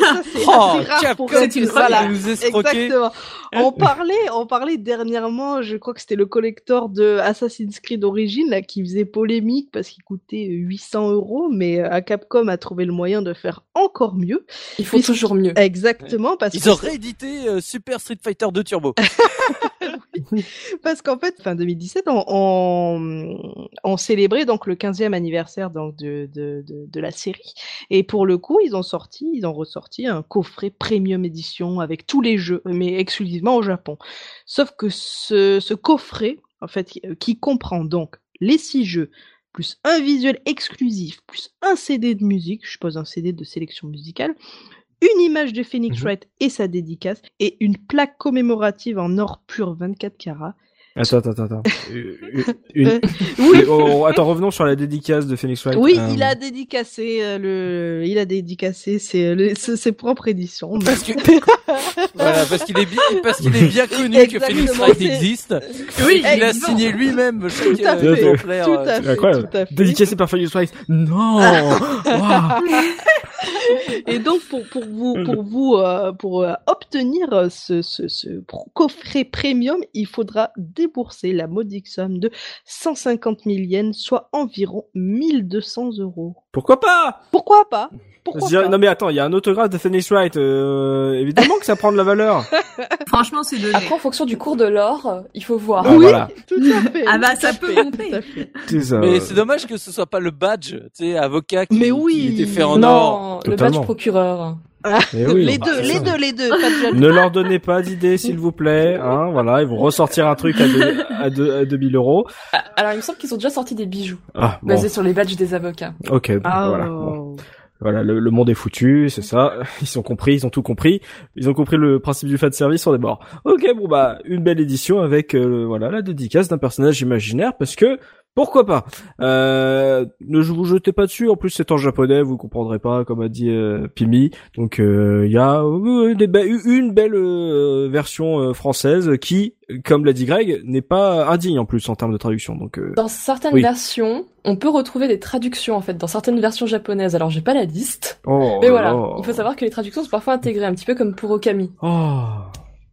Oh, rare pour Capcom, c'est une voilà. Nous. Exactement. On parlait, on parlait dernièrement, je crois que c'était le collector de Assassin's Creed Origins là, qui faisait polémique parce qu'il coûtait 800 euros, mais euh, Capcom a trouvé le moyen de faire encore mieux. Ils font Puisque- toujours mieux. Exactement parce Ils que ont réédité euh, Super Street Fighter 2 Turbo. Parce qu'en fait, fin 2017, on, on, on célébrait donc le 15e anniversaire donc de, de, de, de la série. Et pour le coup, ils ont sorti, ils ont ressorti un coffret premium édition avec tous les jeux, mais exclusivement au Japon. Sauf que ce, ce coffret, en fait, qui- qui comprend donc les six jeux, plus un visuel exclusif, plus un CD de musique, je suppose un CD de sélection musicale, une image de Phoenix Mhm. Wright et sa dédicace, et une plaque commémorative en or pur 24 carats. Attends, attends, attends. Euh, une- Euh, une- oui, oh, attends, revenons sur la dédicace de Phoenix Wright. oui, Euh, il a dédicacé euh, le, il a dédicacé ses, le- ses, ses propres éditions. Parce que voilà, parce qu'il est bien, parce qu'il est bien connu que Phoenix Wright existe. Oui, Il a signé lui-même chaque Tout à euh, fait, exemplaire. tout euh, à fait, tout à fait. Dédicacé par Phoenix Wright. Non. Waouh. Et donc pour pour vous pour vous euh, pour euh, obtenir ce, ce, ce pro- coffret premium, il faudra débourser la modique somme de 150 000 yens, soit environ 1200 euros. Pourquoi pas? Pourquoi pas? Pourquoi dirais- pas? Non mais attends, il y a un autographe de Phoenix Wright. euh, évidemment que ça prend de la valeur. Franchement, c'est donné. Après, en fonction du cours de l'or, il faut voir. Ah, oui, voilà. tout à fait. Ah bah, ça peut monter. Mais c'est dommage que ce soit pas le badge, tu sais, avocat qui, Mais oui. qui était fait en or. Le badge procureur. Eh oui, les bah, deux, les ça. deux, les deux, pas de jaloux. Ne leur donnez pas d'idées, s'il vous plaît. Hein, voilà, ils vont ressortir un truc à, deux, à, deux, à 2000 euros. Ah, Alors, il me semble qu'ils ont déjà sorti des bijoux Ah, bon, basés sur les badges des avocats. ok, Ah, voilà. Bon. Voilà, le, le monde est foutu, c'est ça. Ils ont compris, ils ont tout compris. Ils ont compris le principe du fan service, on est mort. Ok, bon bah une belle édition avec euh, voilà la dédicace d'un personnage imaginaire parce que pourquoi pas? Euh, ne vous jetez pas dessus. En plus c'est en japonais, vous comprendrez pas comme a dit euh, Pimi. Donc il y a euh, des be- une belle euh, version euh, française qui, comme l'a dit Greg, n'est pas indigne en plus en termes de traduction. Donc euh, Dans certaines Oui. versions, on peut retrouver des traductions en fait dans certaines versions japonaises. Alors j'ai pas la liste, oh mais là voilà, là. il faut savoir que les traductions sont parfois intégrées, un petit peu comme pour Okami. Oh.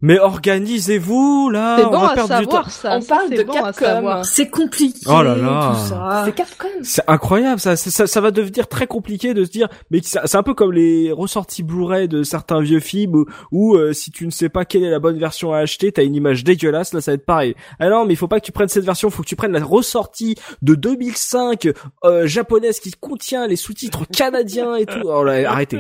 Mais organisez-vous là. On bon va à perdre du temps. ça. On ça, parle de bon Capcom. C'est compliqué. Oh là là. Tout ça. C'est Capcom. C'est incroyable, ça, ça, va devenir très compliqué de se dire, mais c'est un peu comme les ressorties Blu-ray de certains vieux films où, où, euh, si tu ne sais pas quelle est la bonne version à acheter, t'as une image dégueulasse, là ça va être pareil. Ah non, mais il faut pas que tu prennes cette version, faut que tu prennes la ressortie de 2005 euh, japonaise qui contient les sous-titres canadiens et tout. Oh là, arrêtez.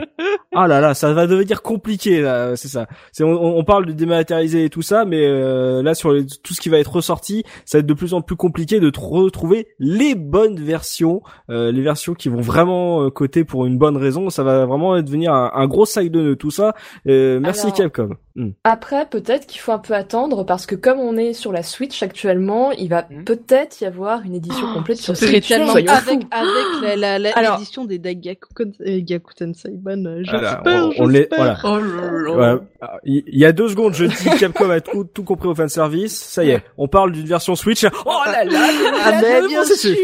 Ah là là, ça va devenir compliqué, là, c'est ça. C'est on, on parle de dématérialiser et tout ça, mais euh, là sur les- tout ce qui va être ressorti, ça va être de plus en plus compliqué de tr- retrouver les bonnes versions, euh, les versions qui vont vraiment euh, coter pour une bonne raison. Ça va vraiment devenir un, un gros sac de nœuds tout ça. Merci Alors- Capcom. Hmm. Après, peut-être qu'il faut un peu attendre parce que comme on est sur la Switch actuellement, il va Hmm. peut-être y avoir une édition complète sur Ce serait Switch. tellement avec avec la la la- Alors- l'édition des Daigakuten euh, Gakuten Saiban. euh, on- les- voilà. Oh là là. Ah, Il y a deux secondes, je dis Capcom a tout, tout compris au fanservice. Ça y est, on parle d'une version Switch. Oh là là, Ah là, mais là, bien sûr.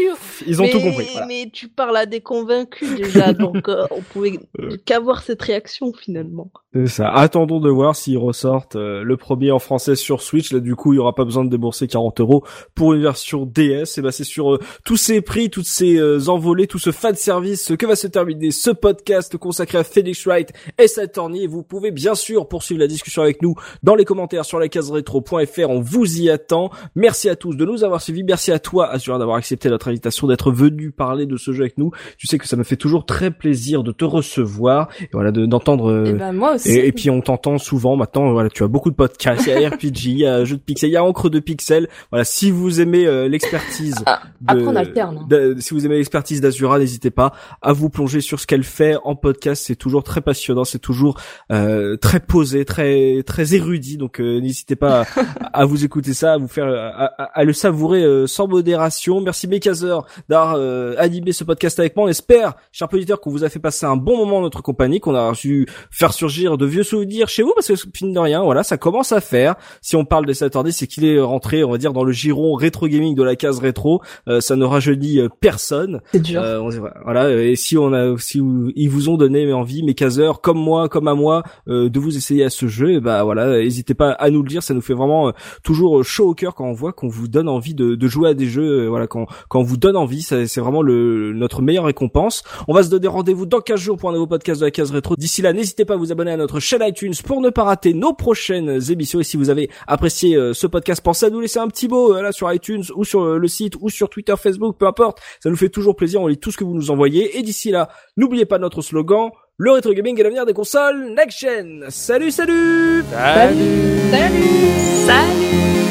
Ils ont mais, tout compris. voilà. Mais tu parles à des convaincus déjà, donc euh, on pouvait qu'avoir cette réaction finalement. C'est ça. Attendons de voir s'ils ressortent euh, le premier en français sur Switch. Là, du coup, il y aura pas besoin de débourser 40 euros pour une version DS. Et ben, c'est sur euh, tous ces prix, toutes ces euh, envolées, tout ce fan service que va se terminer ce podcast consacré à Felix Wright et Saturni. Vous pouvez bien sûr poursuivre la discussion avec nous dans les commentaires sur la case rétro.fr. On vous y attend. Merci à tous de nous avoir suivis. Merci à toi, Azura, d'avoir accepté notre invitation, d'être venu parler de ce jeu avec nous. Tu sais que ça me fait toujours très plaisir de te recevoir et voilà, de- d'entendre. Et ben moi aussi. et, et puis on t'entend souvent maintenant voilà, tu as beaucoup de podcasts, il y a RPG, il y a jeu de pixels, il y a encre de pixels. Voilà, si vous aimez euh, l'expertise, ah, alterne. si vous aimez l'expertise d'Azura, n'hésitez pas à vous plonger sur ce qu'elle fait en podcast. C'est toujours très passionnant, c'est toujours euh, très posé, très très érudit. Donc euh, n'hésitez pas à, vous écouter ça, à vous faire, à, le savourer sans modération. Merci Mekazer d'avoir animé ce podcast avec moi. On espère, chers auditeurs, qu'on vous a fait passer un bon moment en notre compagnie, qu'on a su faire surgir de vieux souvenirs chez vous, parce que fine de rien, voilà, ça commence à faire. Si on parle de Saturday, c'est qu'il est rentré, on va dire, dans le giron rétro gaming de la case rétro. Euh, ça ne rajeunit euh, personne. C'est dur. Euh, voilà. Et si on a, si ils vous ont donné envie, mes caseurs, comme moi, comme à moi, de vous essayer à ce jeu, et bah voilà, n'hésitez pas à nous le dire. Ça nous fait vraiment toujours chaud au cœur quand on voit qu'on vous donne envie de, de jouer à des jeux. voilà, quand quand on vous donne envie, c'est vraiment le notre meilleure récompense. On va se donner rendez-vous dans 15 jours pour un nouveau podcast de la case rétro. D'ici là, n'hésitez pas à vous abonner à notre chaîne iTunes pour ne pas rater nos prochaines émissions. Et si vous avez apprécié ce podcast, pensez à nous laisser un petit mot là sur iTunes ou sur le site ou sur Twitter, Facebook, peu importe. Ça nous fait toujours plaisir. On lit tout ce que vous nous envoyez. Et d'ici là, n'oubliez pas notre slogan. Le rétro gaming est l'avenir des consoles next gen. Salut, salut. Salut. Salut. Salut.